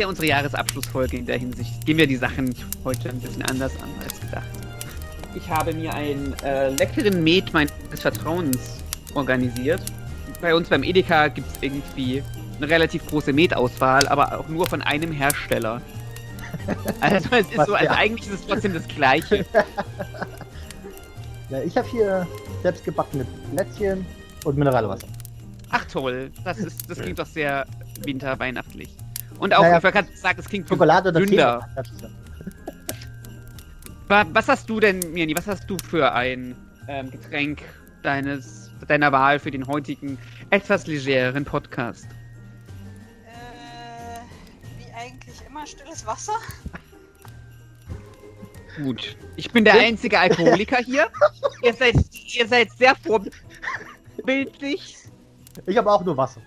ja unsere Jahresabschlussfolge in der Hinsicht. Gehen wir die Sachen heute ein bisschen anders an als gedacht. Ich habe mir einen äh, leckeren Met meines Vertrauens organisiert. Bei uns beim Edeka gibt es irgendwie eine relativ große Metauswahl, aber auch nur von einem Hersteller. Also es ist Was so, also eigentlich ist es trotzdem das gleiche. Ja, ich habe hier selbstgebackene Plätzchen und Mineralwasser. Ach toll, das ist, das klingt doch sehr winterweihnachtlich. Und auch, Naja, ich wollte gerade sagen, es klingt Schokolade oder ist ja- Wa- Was hast du denn, Mirni, was hast du für ein ähm, Getränk deines, deiner Wahl für den heutigen etwas legeren Podcast? Äh, wie eigentlich immer stilles Wasser. Gut. Ich bin der einzige Alkoholiker hier. ihr, seid, ihr seid sehr vorbildlich. Ich habe auch nur Wasser.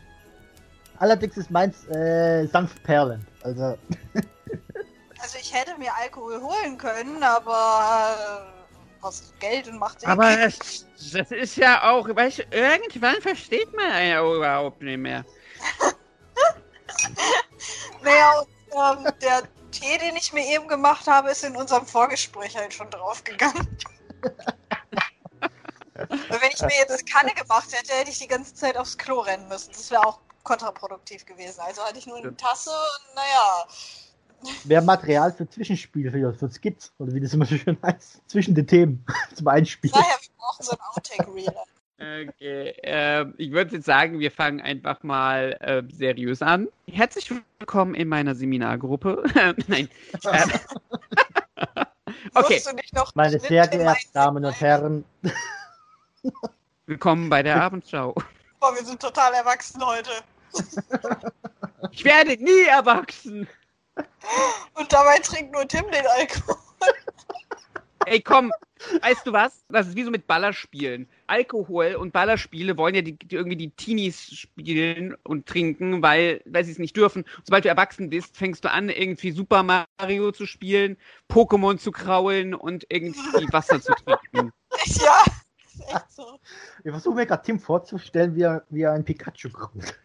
Allerdings ist meins äh, sanft perlend. Also, Also ich hätte mir Alkohol holen können, aber äh, kostet Geld und macht dick. Aber das, das ist ja auch, weißt du, irgendwann versteht man einen auch überhaupt nicht mehr. Naja, und ähm, der Tee, den ich mir eben gemacht habe, ist in unserem Vorgespräch halt schon draufgegangen. Wenn ich mir jetzt eine Kanne gemacht hätte, hätte ich die ganze Zeit aufs Klo rennen müssen. Das wäre auch kontraproduktiv gewesen. Also hatte ich nur eine Tasse und naja. wäre Material für Zwischenspiel, für, für Skits, oder wie das immer so schön heißt. Zwischen den Themen zum Einspielen. Daher, wir brauchen so ein Outtake-Reel. Okay, ähm, ich würde jetzt sagen, wir fangen einfach mal äh, seriös an. Herzlich willkommen in meiner Seminargruppe. Nein. Ähm, okay, Meine Schnitt sehr geehrten Damen und Herren, willkommen bei der Abendschau. Boah, wir sind total erwachsen heute. Ich werde nie erwachsen. Und dabei trinkt nur Tim den Alkohol. Ey, komm, weißt du was? Das ist wie so mit Ballerspielen. Alkohol und Ballerspiele wollen ja die, die irgendwie die Teenies spielen und trinken, weil, weil sie es nicht dürfen. Und sobald du erwachsen bist, fängst du an, irgendwie Super Mario zu spielen, Pokémon zu kraulen und irgendwie Wasser zu trinken. Ja, echt so. ich versuche mir gerade Tim vorzustellen, wie er, wie er ein Pikachu kommt.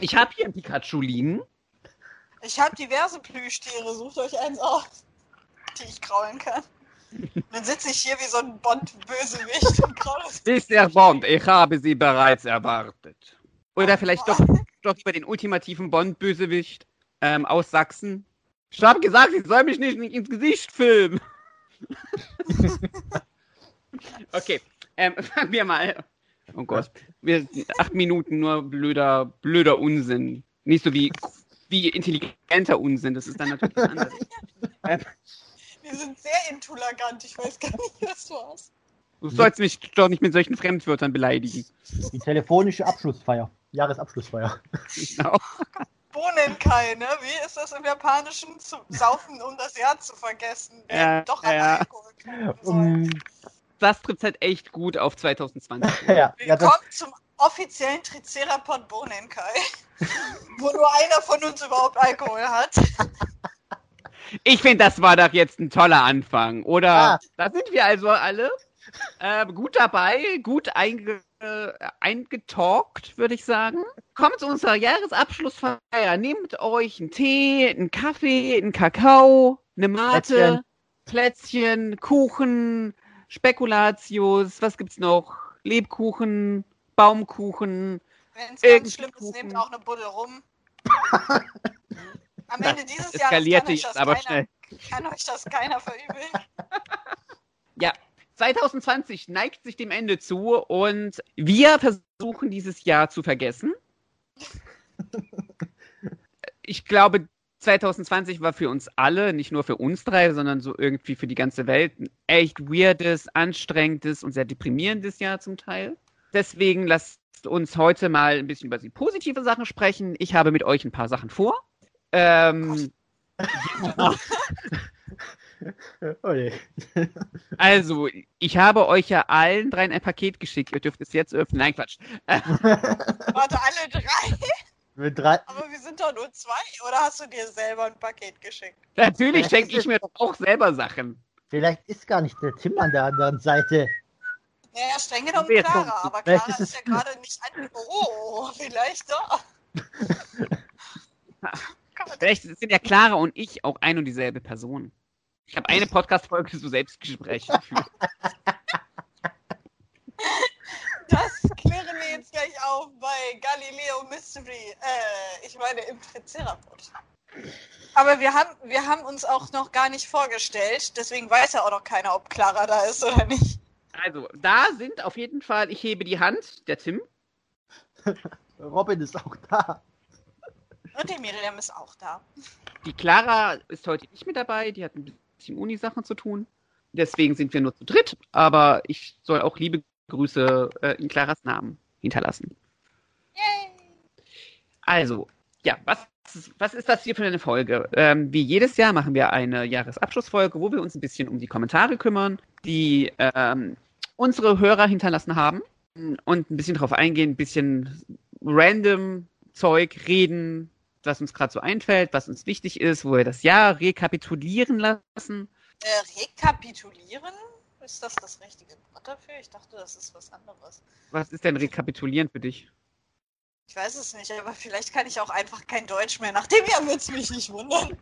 Ich habe hier ein Pikachu liegen. Ich habe diverse Plüschtiere, sucht euch eins aus, die ich kraulen kann. Dann sitze ich hier wie so ein Bond-Bösewicht und kraule es. Mr. Bond, ich habe sie bereits erwartet. Oder vielleicht doch, doch über den ultimativen Bond-Bösewicht ähm, aus Sachsen. Ich habe gesagt, ich soll mich nicht ins Gesicht filmen. okay, ähm, fangen wir mal. Oh Gott, wir acht Minuten nur blöder, blöder Unsinn. Nicht so wie, wie intelligenter Unsinn. Das ist dann natürlich was anderes. ähm, Wir sind sehr intolerant, ich weiß gar nicht, was du hast. du sollst mich doch nicht mit solchen Fremdwörtern beleidigen. Die telefonische Abschlussfeier. Jahresabschlussfeier. Genau. Bohnenkai, ne? Wie ist das im Japanischen? Zu saufen, um das Jahr zu vergessen. Ja, Doch an ja. Alkohol. Um, Das trifft halt echt gut auf 2020. ja, ja, Willkommen das, zum offiziellen Tricerapod Bohnenkai, wo nur einer von uns überhaupt Alkohol hat. Ich finde, das war doch jetzt ein toller Anfang, oder? Ah. Da sind wir also alle äh, gut dabei, gut einge äh, eingetalkt, würde ich sagen. Kommt zu unserer Jahresabschlussfeier. Nehmt euch einen Tee, einen Kaffee, einen Kakao, eine Mate, Plätzchen, Kuchen, Spekulatius, was gibt's noch? Lebkuchen, Baumkuchen. Wenn es ganz schlimm ist, Kuchen. nehmt auch eine Buddel rum. Am Ende dieses Jahres kann euch, das aber keiner, schnell. kann euch das keiner verübeln. Ja, 2020 neigt sich dem Ende zu und wir versuchen dieses Jahr zu vergessen. Ich glaube, 2020 war für uns alle, nicht nur für uns drei, sondern so irgendwie für die ganze Welt, ein echt weirdes, anstrengendes und sehr deprimierendes Jahr zum Teil. Deswegen lasst uns heute mal ein bisschen über die positive Sachen sprechen. Ich habe mit euch ein paar Sachen vor. Ähm, oh je. Also, ich habe euch ja allen dreien ein Paket geschickt. Ihr dürft es jetzt öffnen. Nein, Quatsch. Warte, alle drei? Mit drei, Aber wir sind doch nur zwei. Oder hast du dir selber ein Paket geschickt? Natürlich schenke ich mir doch auch selber Sachen. vielleicht ist gar nicht der Tim an der anderen Seite. Naja, streng genommen Clara. Aber Vielleicht Clara ist ist, es- ja gerade nicht an. Oh, vielleicht doch. Vielleicht sind ja Clara und ich auch ein und dieselbe Person. Ich habe eine Podcast-Folge zu Selbstgesprächen geführt. Das klären wir auf bei Galileo Mystery. Äh, ich meine im Tricerapod. Aber wir haben, wir haben uns auch noch gar nicht vorgestellt, deswegen weiß ja auch noch keiner, ob Clara da ist oder nicht. Also, da sind auf jeden Fall, ich hebe die Hand, der Tim. Robin ist auch da. Und die Miriam ist auch da. Die Clara ist heute nicht mit dabei, die hat ein bisschen Uni-Sachen zu tun. Deswegen sind wir nur zu dritt, aber ich soll auch liebe Grüße äh, in Claras Namen hinterlassen. Yay! Also, ja, was, was ist das hier für eine Folge? Ähm, wie jedes Jahr machen wir eine Jahresabschlussfolge, wo wir uns ein bisschen um die Kommentare kümmern, die ähm, unsere Hörer hinterlassen haben und ein bisschen drauf eingehen, ein bisschen random Zeug reden, was uns gerade so einfällt, was uns wichtig ist, wo wir das Jahr rekapitulieren lassen. Äh, rekapitulieren? Ist das das richtige Wort dafür? Ich dachte, das ist was anderes. Was ist denn rekapitulieren für dich? Ich weiß es nicht, aber vielleicht kann ich auch einfach kein Deutsch mehr. Nach dem Jahr wird es mich nicht wundern.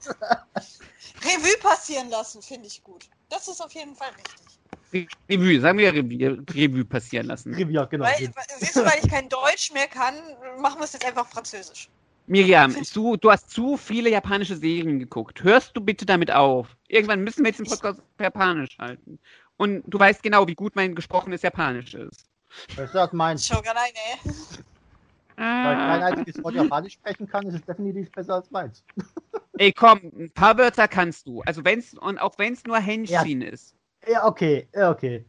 Revue passieren lassen, finde ich gut. Das ist auf jeden Fall richtig. Revue, sagen wir Revue, Revue passieren lassen. Trivia, genau. Weil, siehst du, weil ich kein Deutsch mehr kann, machen wir es jetzt einfach Französisch. Miriam, du, du hast zu viele japanische Serien geguckt. Hörst du bitte damit auf? Irgendwann müssen wir jetzt den Podcast auf Japanisch halten. Und du weißt genau, wie gut mein gesprochenes Japanisch ist. Das ist das meins. Shogunai, ne? Weil ich kein Ah. einziges Wort Japanisch sprechen kann, ist es definitiv besser als meins. Ey, komm, ein paar Wörter kannst du. Also wenn's, und auch wenn es nur Henshin ist. Ja, okay, ja, okay.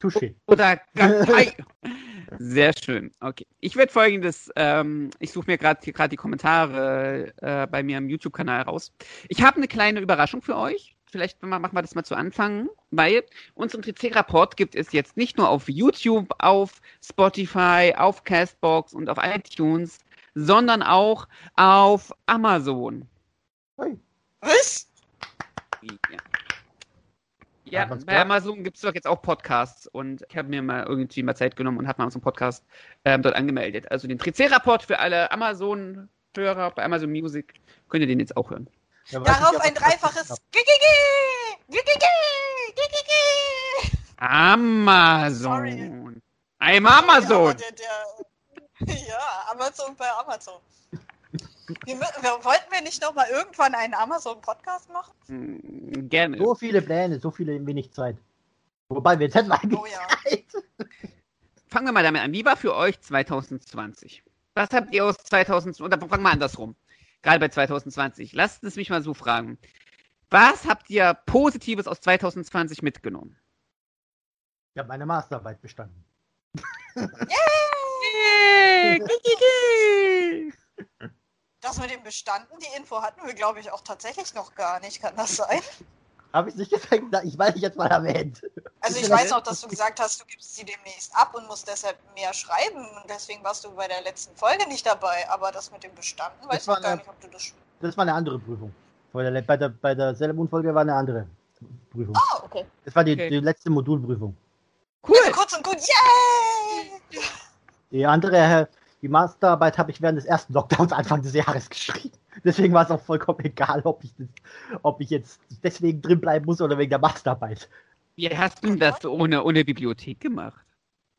Touché. Oder Gakai. Sehr schön. Okay. Ich werde folgendes, ähm, ich suche mir gerade die Kommentare äh, bei mir im YouTube-Kanal raus. Ich habe eine kleine Überraschung für euch. Vielleicht ma- machen wir das mal zu Anfang, weil unseren TC-Rapport gibt es jetzt nicht nur auf YouTube, auf Spotify, auf Castbox und auf iTunes, sondern auch auf Amazon. Was? Ja. Ja, bei? Amazon gibt es doch jetzt auch Podcasts und ich habe mir mal irgendwie mal Zeit genommen und habe mal so einen Podcast ähm, dort angemeldet. Also den Triceraport für alle Amazon-Hörer bei Amazon Music könnt ihr den jetzt auch hören. Ja, weiß ich Darauf ein dreifaches Gigigi! Gigigi! Gigigi! Amazon. I'm Amazon. Ja, der, der, ja, Amazon bei Amazon. Wir, wir, wollten wir nicht noch mal irgendwann einen Amazon-Podcast machen? Hm, Gerne. So viele Pläne, so viele in wenig Zeit. Wobei wir jetzt hätten eigentlich Oh ja. Zeit. Fangen wir mal damit an. Wie war für euch 2020? Was habt ihr aus 2020, oder fangen wir andersrum. Gerade bei 2020. Lasst es mich mal so fragen. Was habt ihr Positives aus 2020 mitgenommen? Ich habe meine Masterarbeit bestanden. Das mit dem Bestanden, die Info hatten wir, glaube ich, auch tatsächlich noch gar nicht. Kann das sein? Habe ich nicht gesagt? Ich weiß nicht jetzt mal erwähnt. Also ich weiß noch, dass du gesagt hast, du gibst sie demnächst ab und musst deshalb mehr schreiben. Und deswegen warst du bei der letzten Folge nicht dabei. Aber das mit dem Bestanden, weiß ich gar eine- nicht, ob du das... Das war eine andere Prüfung. Bei der, bei der, bei der Sellemund-Folge war eine andere Prüfung. Ah, okay. Das war die, Okay. die letzte Modulprüfung. Cool. Also kurz und gut, yay! Die andere, äh, die Masterarbeit habe ich während des ersten Lockdowns Anfang des Jahres geschrieben. Deswegen war es auch vollkommen egal, ob ich, das, ob ich jetzt deswegen drin bleiben muss oder wegen der Masterarbeit. Wie hast du das ohne, ohne Bibliothek gemacht?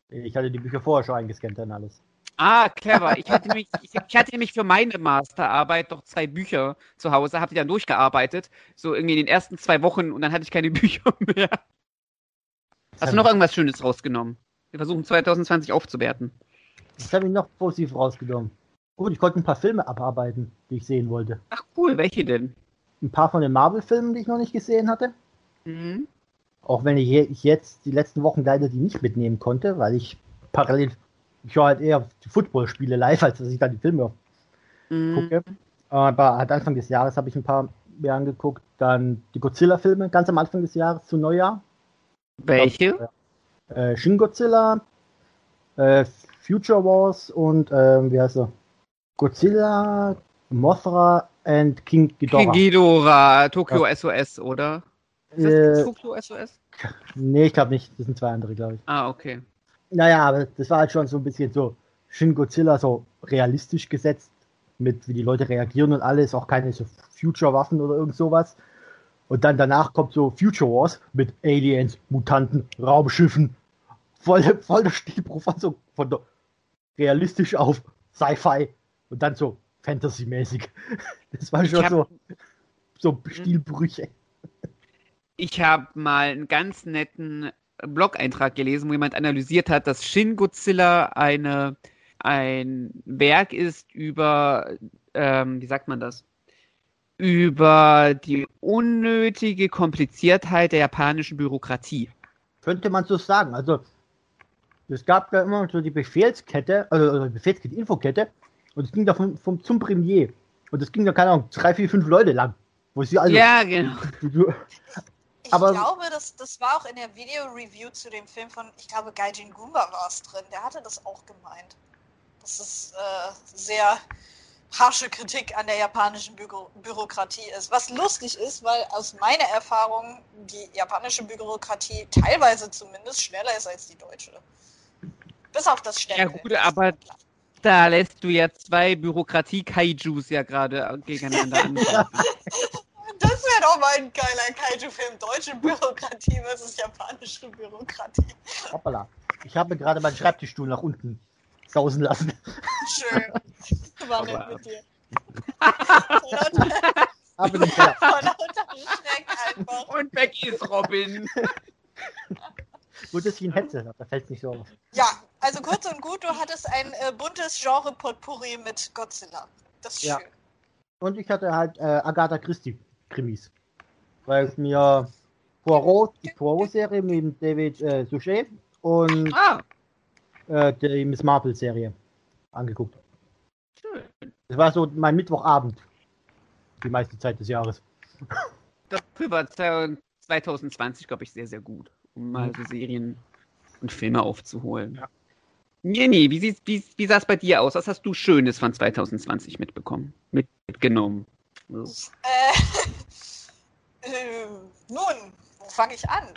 Ich hatte die Bücher vorher schon eingescannt und alles. Ah, clever. Ich hatte nämlich, ich, ich hatte nämlich für meine Masterarbeit doch zwei Bücher zu Hause, habe die dann durchgearbeitet, so irgendwie in den ersten zwei Wochen und dann hatte ich keine Bücher mehr. Hast du noch irgendwas Schönes rausgenommen? Wir versuchen 2020 aufzuwerten. Das habe ich noch positiv rausgenommen. Gut, ich konnte ein paar Filme abarbeiten, die ich sehen wollte. Ach cool, welche denn? Ein paar von den Marvel-Filmen, die ich noch nicht gesehen hatte. Mhm. Auch wenn ich, je- ich jetzt die letzten Wochen leider die nicht mitnehmen konnte, weil ich parallel, ich höre halt eher die Footballspiele live, als dass ich dann die Filme Mhm. gucke. Aber halt Anfang des Jahres habe ich ein paar mir angeguckt. Dann die Godzilla-Filme, ganz am Anfang des Jahres zu Neujahr. Welche? Äh, Shin Godzilla, äh, Future Wars und ähm, wie heißt er? Godzilla, Mothra and King Ghidorah. Ghidorah, Tokyo SOS, oder? Ist das Äh, Tokyo SOS? nee, ich glaube nicht. Das sind zwei andere, glaube ich. Ah, okay. Naja, aber das war halt schon so ein bisschen so Shin Godzilla so realistisch gesetzt mit wie die Leute reagieren und alles, auch keine so Future-Waffen oder irgend sowas. Und dann danach kommt so Future Wars mit Aliens, Mutanten, Raumschiffen. Voll, voll der Stilbruch von so von der realistisch auf Sci-Fi und dann so Fantasy-mäßig. Das war schon hab- so, so Stilbrüche. Ich habe mal einen ganz netten Blog-Eintrag gelesen, wo jemand analysiert hat, dass Shin Godzilla eine, ein Werk ist über, ähm, wie sagt man das? Über die unnötige Kompliziertheit der japanischen Bürokratie. Könnte man so sagen. Also, es gab da immer so die Befehlskette, also die Befehlskette, Infokette, und es ging da vom, vom zum Premier. Und es ging da, keine Ahnung, drei, vier, fünf Leute lang. Wo sie alle. Ja, genau. Ich Aber- glaube, das, das war auch in der Video-Review zu dem Film von, ich glaube, Gaijin Goomba war es drin. Der hatte das auch gemeint. Das ist äh, sehr harsche Kritik an der japanischen Büro Bürokratie ist. Was lustig ist, weil aus meiner Erfahrung die japanische Bürokratie teilweise zumindest schneller ist als die deutsche. Bis auf das Stempeln. Ja, gut, aber da lässt du ja zwei Bürokratie-Kaijus ja gerade gegeneinander angreifen. Das wäre doch mal ein geiler Kaiju-Film. Deutsche Bürokratie versus japanische Bürokratie. Hoppala. Ich habe gerade meinen Schreibtischstuhl nach unten sausen lassen. Schön. War nett mit dir. Lauter- Aber den Keller. Und weg ist Robin. Gut, dass ich ein Headset habe, da fällt es nicht so auf. Ja, also kurz und gut, du hattest ein äh, buntes Genre-Potpourri mit Godzilla. Das ist Ja. schön. Und ich hatte halt äh, Agatha Christie Krimis. Weil ich mir Poirot, die Poirot-Serie mit David äh, Suchet und Ah, äh, die Miss Marple-Serie angeguckt habe. schön. Das war so mein Mittwochabend. Die meiste Zeit des Jahres. Dafür war 2020, glaube ich, sehr, sehr gut, um mal so Serien und Filme aufzuholen. Ja. Jenny, wie, sieht's- wie, wie sah es bei dir aus? Was hast du Schönes von 2020 mitbekommen? Mitgenommen? Äh, äh, nun, wo fange ich an?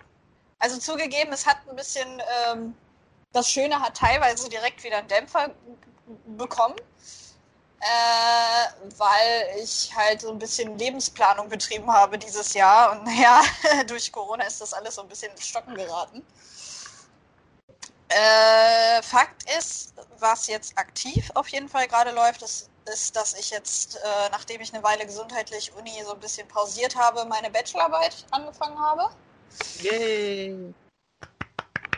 Also zugegeben, es hat ein bisschen, ähm, das Schöne hat teilweise direkt wieder einen Dämpfer bekommen, äh, weil ich halt so ein bisschen Lebensplanung betrieben habe dieses Jahr und naja, durch Corona ist das alles so ein bisschen ins Stocken geraten. Äh, Fakt ist, was jetzt aktiv auf jeden Fall gerade läuft, ist, ist dass ich jetzt, äh, nachdem ich eine Weile gesundheitlich Uni so ein bisschen pausiert habe, meine Bachelorarbeit angefangen habe. Yay!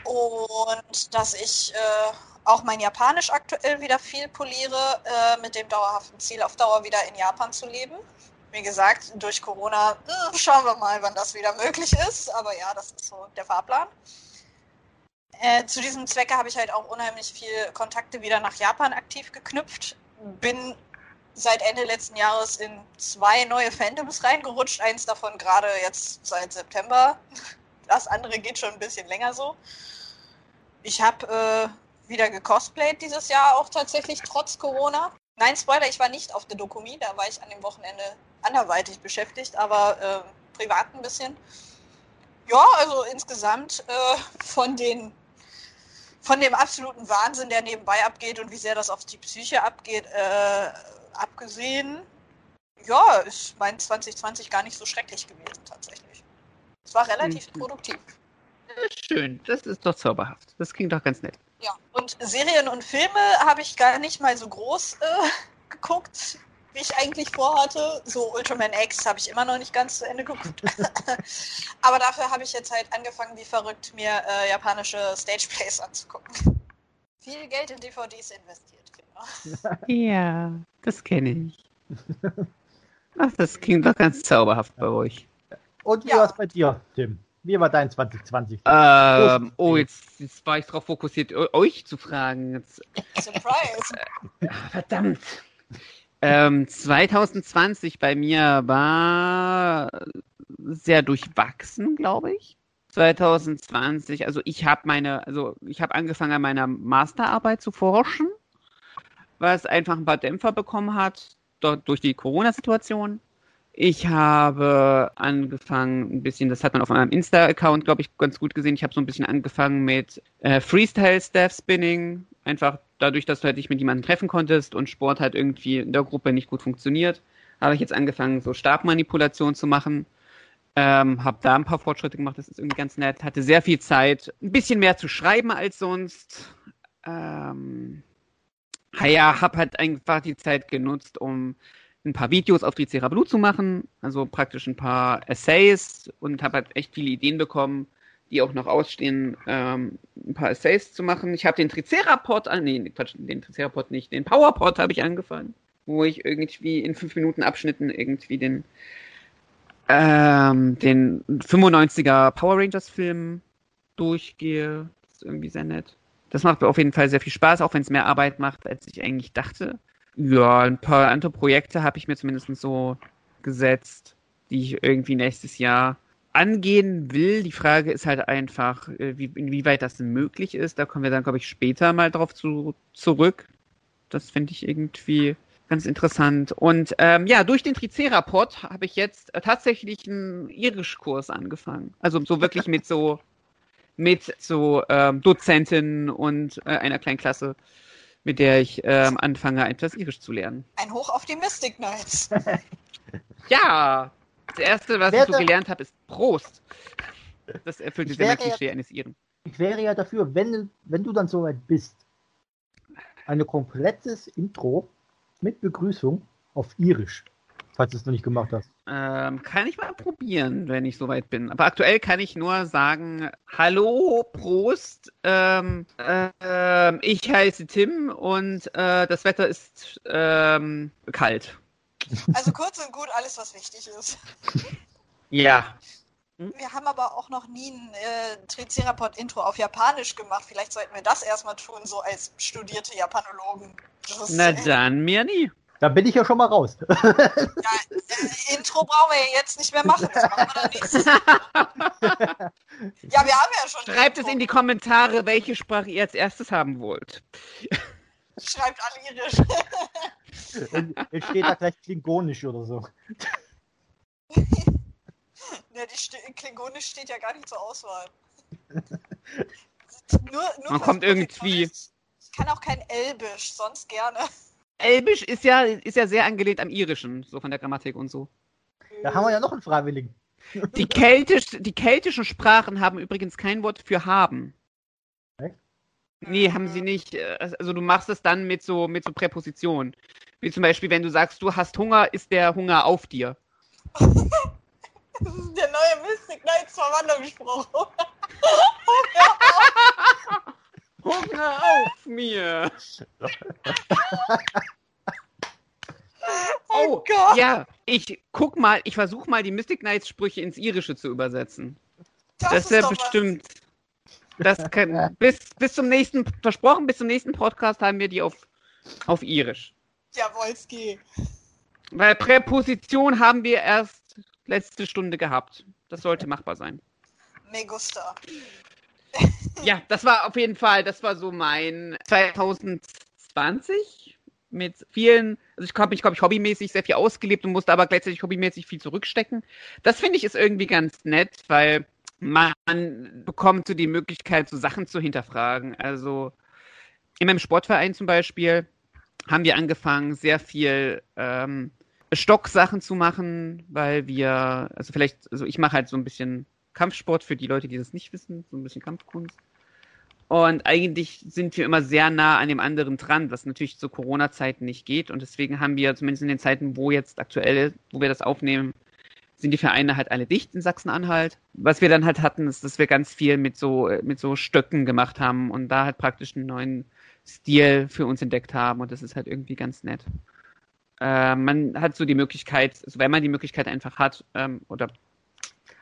Und dass ich äh, auch mein Japanisch aktuell wieder viel poliere, äh, mit dem dauerhaften Ziel, auf Dauer wieder in Japan zu leben. Wie gesagt, durch Corona äh, schauen wir mal, wann das wieder möglich ist. Aber ja, das ist so der Fahrplan. Äh, zu diesem Zwecke habe ich halt auch unheimlich viel Kontakte wieder nach Japan aktiv geknüpft. Bin seit Ende letzten Jahres in zwei neue Fandoms reingerutscht. Eins davon gerade jetzt seit September. Das andere geht schon ein bisschen länger so. Ich habe äh, wieder gecosplayt dieses Jahr auch tatsächlich, trotz Corona. Nein, Spoiler, ich war nicht auf der Dokumi, da war ich an dem Wochenende anderweitig beschäftigt, aber äh, privat ein bisschen. Ja, also insgesamt äh, von den von dem absoluten Wahnsinn, der nebenbei abgeht und wie sehr das auf die Psyche abgeht, äh, abgesehen, ja, ist mein 2020 gar nicht so schrecklich gewesen tatsächlich. Es war relativ Mhm. produktiv. Schön, das ist doch zauberhaft. Das klingt doch ganz nett. Ja, und Serien und Filme habe ich gar nicht mal so groß äh, geguckt, wie ich eigentlich vorhatte. So Ultraman X habe ich immer noch nicht ganz zu Ende geguckt. Aber dafür habe ich jetzt halt angefangen, wie verrückt, mir äh, japanische Stageplays anzugucken. Viel Geld in DVDs investiert, genau. Ja, das kenne ich. Ach, das klingt doch ganz zauberhaft bei euch. Und wie Ja. war es bei dir, Tim? Wie war dein 2020? Ähm, oh, jetzt, jetzt war ich darauf fokussiert, eu- euch zu fragen. Jetzt, Surprise! ah, verdammt. Ähm, 2020 bei mir war sehr durchwachsen, glaube ich. 2020, also ich habe meine, also ich habe angefangen an meiner Masterarbeit zu forschen, was einfach ein paar Dämpfer bekommen hat dort durch die Corona-Situation. Ich habe angefangen, ein bisschen, das hat man auf meinem Insta-Account, glaube ich, ganz gut gesehen. Ich habe so ein bisschen angefangen mit äh, Freestyle Staff Spinning, einfach dadurch, dass du halt nicht mit jemandem treffen konntest und Sport halt irgendwie in der Gruppe nicht gut funktioniert, habe ich jetzt angefangen, so Stabmanipulation zu machen. Ähm, habe da ein paar Fortschritte gemacht, das ist irgendwie ganz nett. Hatte sehr viel Zeit, ein bisschen mehr zu schreiben als sonst. Ähm, ja, habe halt einfach die Zeit genutzt, um ein paar Videos auf Tricera zu machen, also praktisch ein paar Essays und habe halt echt viele Ideen bekommen, die auch noch ausstehen, ähm, ein paar Essays zu machen. Ich habe den Tricerapod, ah, nee, Quatsch, den Tricerapod nicht, den PowerPod habe ich angefangen, wo ich irgendwie in 5 Minuten Abschnitten irgendwie den ähm, den 95er Power Rangers Film durchgehe. Das ist irgendwie sehr nett. Das macht mir auf jeden Fall sehr viel Spaß, auch wenn es mehr Arbeit macht, als ich eigentlich dachte. Ja, ein paar andere Projekte habe ich mir zumindest so gesetzt, die ich irgendwie nächstes Jahr angehen will. Die Frage ist halt einfach, äh, wie, inwieweit das möglich ist. Da kommen wir dann, glaube ich, später mal drauf zu, zurück. Das finde ich irgendwie ganz interessant. Und ähm, ja, durch den Tricerapod habe ich jetzt äh, tatsächlich einen Irischkurs angefangen. Also so wirklich mit so mit so ähm, Dozentin und äh, einer kleinen Klasse, mit der ich ähm, anfange, etwas Irisch zu lernen. Ein Hoch auf die Mystic Knights. ja, das erste, was wäre, ich so gelernt habe, ist Prost. Das erfüllt Klischee ja, eines Iren. Ich wäre ja dafür, wenn, wenn du dann soweit bist, ein komplettes Intro mit Begrüßung auf Irisch, falls du es noch nicht gemacht hast. Ähm, kann ich mal probieren, wenn ich soweit bin. Aber aktuell kann ich nur sagen, hallo, Prost, ähm, äh, ich heiße Tim und äh, das Wetter ist ähm, kalt. Also kurz und gut alles, was wichtig ist. ja. Wir haben aber auch noch nie ein äh, Tricerapod-Intro auf Japanisch gemacht. Vielleicht sollten wir das erstmal tun, so als studierte Japanologen. Na dann, mir nie. Da bin ich ja schon mal raus. Ja, äh, Intro brauchen wir ja jetzt nicht mehr machen. Das machen wir dann nächstes Mal. Ja, wir haben ja schon. Schreibt es in die Kommentare, welche Sprache ihr als erstes haben wollt. Schreibt alle irisch. Jetzt steht da gleich Klingonisch oder so. Ja, die St Klingonisch steht ja gar nicht zur Auswahl. nur, nur Man kommt irgendwie. Ich kann auch kein Elbisch, sonst gerne. Elbisch ist ja, ist ja sehr angelehnt am Irischen, so von der Grammatik und so. Da haben wir ja noch einen Freiwilligen. Die, Keltisch, die keltischen Sprachen haben übrigens kein Wort für haben. Echt? Nee, haben sie nicht. Also du machst es dann mit so, mit so Präpositionen. Wie zum Beispiel, wenn du sagst, du hast Hunger, ist der Hunger auf dir. das ist der neue Mystic Knights Verwandlungsspruch. Hunger auf mir! oh, oh Gott! Ja, ich guck mal, ich versuche mal die Mystic Knights Sprüche ins Irische zu übersetzen. Das, das ist ja bestimmt. Das kann, bis, bis zum nächsten, versprochen, bis zum nächsten Podcast haben wir die auf, auf Irisch. Jawolski. Weil Präposition haben wir erst letzte Stunde gehabt. Das sollte machbar sein. Me gusta ja, das war auf jeden Fall, das war so mein 2020 mit vielen, also ich habe mich, glaube ich, hobbymäßig sehr viel ausgelebt und musste aber gleichzeitig hobbymäßig viel zurückstecken. Das finde ich ist irgendwie ganz nett, weil man bekommt so die Möglichkeit, so Sachen zu hinterfragen. Also in meinem Sportverein zum Beispiel haben wir angefangen, sehr viel ähm, Stocksachen zu machen, weil wir, also vielleicht, also ich mache halt so ein bisschen Kampfsport für die Leute, die das nicht wissen, so ein bisschen Kampfkunst. Und eigentlich sind wir immer sehr nah an dem anderen dran, was natürlich zu Corona-Zeiten nicht geht. Und deswegen haben wir zumindest in den Zeiten, wo jetzt aktuell, wo wir das aufnehmen, sind die Vereine halt alle dicht in Sachsen-Anhalt. Was wir dann halt hatten, ist, dass wir ganz viel mit so, mit so Stöcken gemacht haben und da halt praktisch einen neuen Stil für uns entdeckt haben. Und das ist halt irgendwie ganz nett. Äh, man hat so die Möglichkeit, also wenn man die Möglichkeit einfach hat, ähm, oder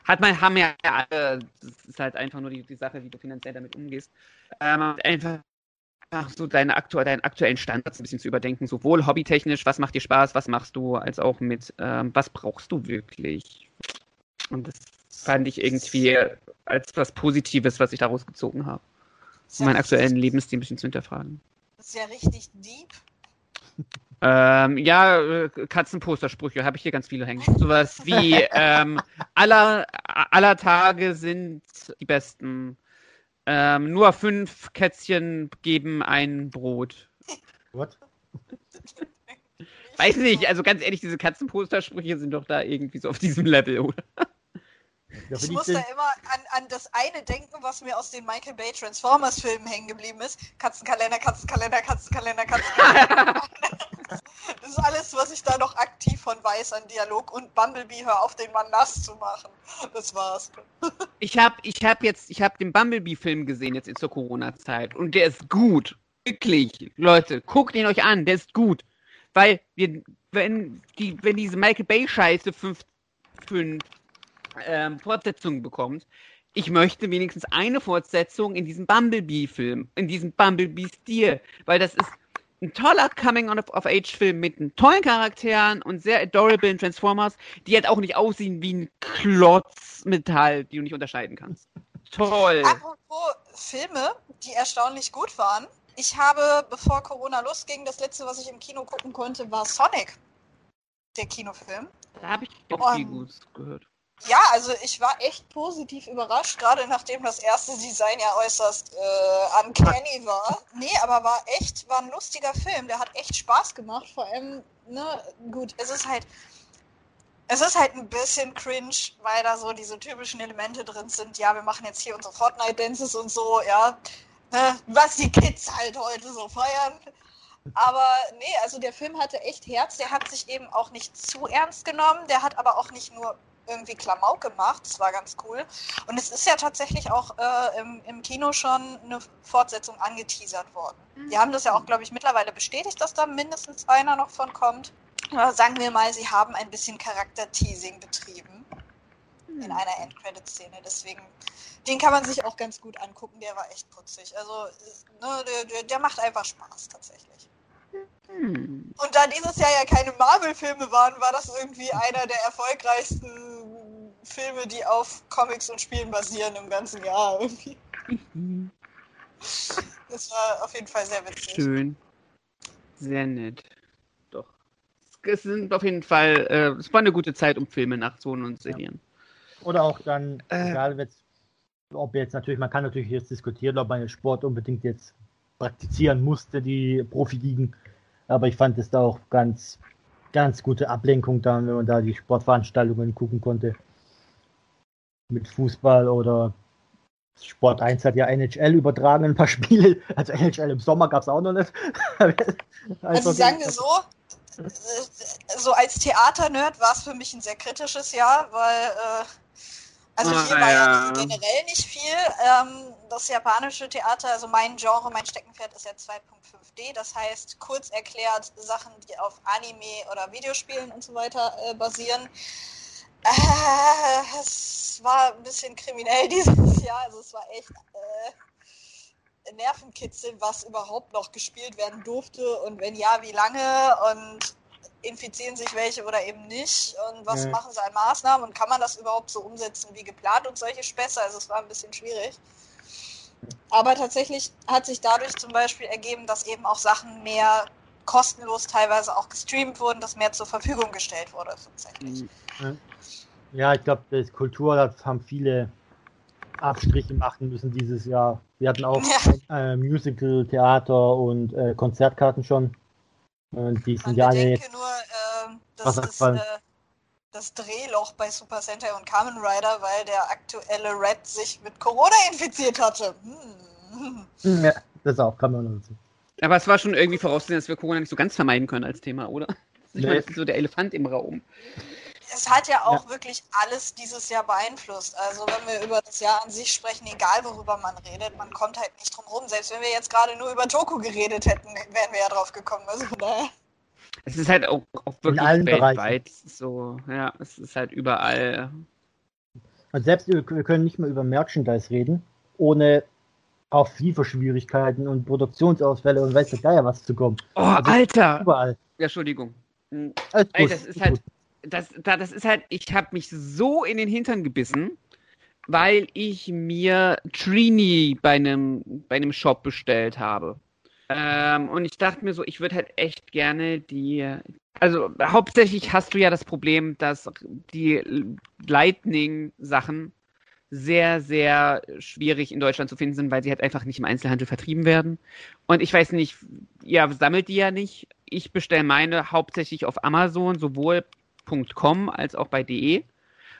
hat man, haben ja alle, das ist halt einfach nur die, die Sache, wie du finanziell damit umgehst, ähm, einfach so deine aktu deinen aktuellen Standards ein bisschen zu überdenken, sowohl hobbytechnisch, was macht dir Spaß, was machst du, als auch mit, ähm, was brauchst du wirklich. Und das fand ich irgendwie als was Positives, was ich daraus gezogen habe. Um meinen aktuellen Lebensstil ein bisschen zu hinterfragen. Das ist ja richtig deep. Ähm, ja, äh, Katzenpostersprüche habe ich hier ganz viele hängen. Sowas wie ähm, aller, aller Tage sind die besten. Ähm, nur fünf Kätzchen geben ein Brot. What? Weiß nicht, also ganz ehrlich, diese Katzenpostersprüche sind doch da irgendwie so auf diesem Level, oder? Ja, Ich muss da immer an, an das eine denken, was mir aus den Michael Bay Transformers Filmen hängen geblieben ist. Katzenkalender, Katzenkalender, Katzenkalender, Katzenkalender. das ist alles, was ich da noch aktiv von weiß an Dialog. Und Bumblebee, hör auf, den Mann nass zu machen. Das war's. Ich habe ich hab jetzt, ich habe den Bumblebee-Film gesehen jetzt in zur Corona-Zeit und der ist gut. Wirklich, Leute, guckt ihn euch an, der ist gut. Weil wir, wenn die, wenn diese Michael Bay-Scheiße fünf, fünf ähm, Fortsetzungen bekommt, ich möchte wenigstens eine Fortsetzung in diesem Bumblebee-Film, in diesem Bumblebee-Stil, weil das ist ein toller Coming-of-Age-Film mit tollen Charakteren und sehr adorablen Transformers, die halt auch nicht aussehen wie ein Klotz Metall, die du nicht unterscheiden kannst. Toll. Apropos Filme, die erstaunlich gut waren. Ich habe, bevor Corona losging, das letzte, was ich im Kino gucken konnte, war Sonic. Der Kinofilm. Da habe ich auch viel Gutes gehört. Ja, also ich war echt positiv überrascht, gerade nachdem das erste Design ja äußerst äh, uncanny war. Nee, aber war echt, war ein lustiger Film, der hat echt Spaß gemacht. Vor allem, ne, gut, es ist halt, es ist halt ein bisschen cringe, weil da so diese typischen Elemente drin sind. Ja, wir machen jetzt hier unsere Fortnite-Dances und so, ja, ne, was die Kids halt heute so feiern. Aber nee, also der Film hatte echt Herz. Der hat sich eben auch nicht zu ernst genommen. Der hat aber auch nicht nur irgendwie Klamauk gemacht. Das war ganz cool. Und es ist ja tatsächlich auch äh, im, im Kino schon eine Fortsetzung angeteasert worden. Die haben das ja auch, glaube ich, mittlerweile bestätigt, dass da mindestens einer noch von kommt. Aber sagen wir mal, sie haben ein bisschen Charakter-Teasing betrieben in einer Endcredit-Szene. Deswegen, den kann man sich auch ganz gut angucken. Der war echt putzig. Also, ne, der, der, macht einfach Spaß tatsächlich. Hm. Und da dieses Jahr ja keine Marvel-Filme waren, war das irgendwie einer der erfolgreichsten Filme, die auf Comics und Spielen basieren im ganzen Jahr. Irgendwie. Das war auf jeden Fall sehr witzig. Schön. Sehr nett. Doch. Es sind auf jeden Fall, äh, es war eine gute Zeit, um Filme nachzuholen und Serien. Oder auch dann, Äh. egal jetzt, ob jetzt natürlich, man kann natürlich jetzt diskutieren, ob man den Sport unbedingt jetzt praktizieren musste, die Profiligen. Aber ich fand es da auch ganz, ganz gute Ablenkung dann, wenn man da die Sportveranstaltungen gucken konnte. Mit Fußball oder Sport 1 hat ja NHL übertragen, ein paar Spiele. Also NHL im Sommer gab es auch noch nicht. Also sagen wir so, äh, so als Theater-Nerd war es für mich ein sehr kritisches Jahr, weil äh, also Ah, hier war ja ja. generell nicht viel. Ähm, das japanische Theater, also mein Genre, mein Steckenpferd ist ja 2.5D, das heißt kurz erklärt Sachen, die auf Anime oder Videospielen und so weiter äh, basieren. Äh, es war ein bisschen kriminell dieses Jahr, also es war echt äh, Nervenkitzel, was überhaupt noch gespielt werden durfte. Und wenn ja, wie lange? Und infizieren sich welche oder eben nicht? Und was Ja. machen sie an Maßnahmen? Und kann man das überhaupt so umsetzen wie geplant? Und solche Späße, also es war ein bisschen schwierig. Aber tatsächlich hat sich dadurch zum Beispiel ergeben, dass eben auch Sachen mehr kostenlos teilweise auch gestreamt wurden, dass mehr zur Verfügung gestellt wurde tatsächlich. Ja, ich glaube, das Kultur, da haben viele Abstriche machen müssen dieses Jahr. Wir hatten auch Ja. äh, Musical, Theater und äh, Konzertkarten schon. Und die sind ja jetzt. nur ähm, Was das, hat das, äh, Drehloch bei Super Sentai und Kamen Rider, weil der aktuelle Red sich mit Corona infiziert hatte. Hm. Ja, das auch, kann man dazu. Aber es war schon irgendwie vorauszusehen, dass wir Corona nicht so ganz vermeiden können als Thema, oder? Ich meine, Nee. das ist so der Elefant im Raum. Es hat ja auch wirklich alles dieses Jahr beeinflusst. Also wenn wir über das Jahr an sich sprechen, egal worüber man redet, man kommt halt nicht drum rum. Selbst wenn wir jetzt gerade nur über Toku geredet hätten, wären wir ja drauf gekommen. Also daher. Es ist halt auch, auch wirklich allen weltweit Bereichen. Es ist so, ja, es ist halt überall. Und selbst wir können nicht mehr über Merchandise reden, ohne auf Lieferschwierigkeiten und Produktionsausfälle und weiß der Geier was zu kommen. Oh, Also- Alter! Überall. Ja, Entschuldigung. Alles Ey, gut, das ist ist halt, gut. Das, da, das ist halt, ich habe mich so in den Hintern gebissen, weil ich mir Trini bei einem, bei einem Shop bestellt habe. Ähm, und ich dachte mir so, ich würde halt echt gerne die, also hauptsächlich hast du ja das Problem, dass die Lightning-Sachen sehr, sehr schwierig in Deutschland zu finden sind, weil sie halt einfach nicht im Einzelhandel vertrieben werden. Und ich weiß nicht, ihr sammelt die ja nicht. Ich bestelle meine hauptsächlich auf Amazon, sowohl .com als auch bei de.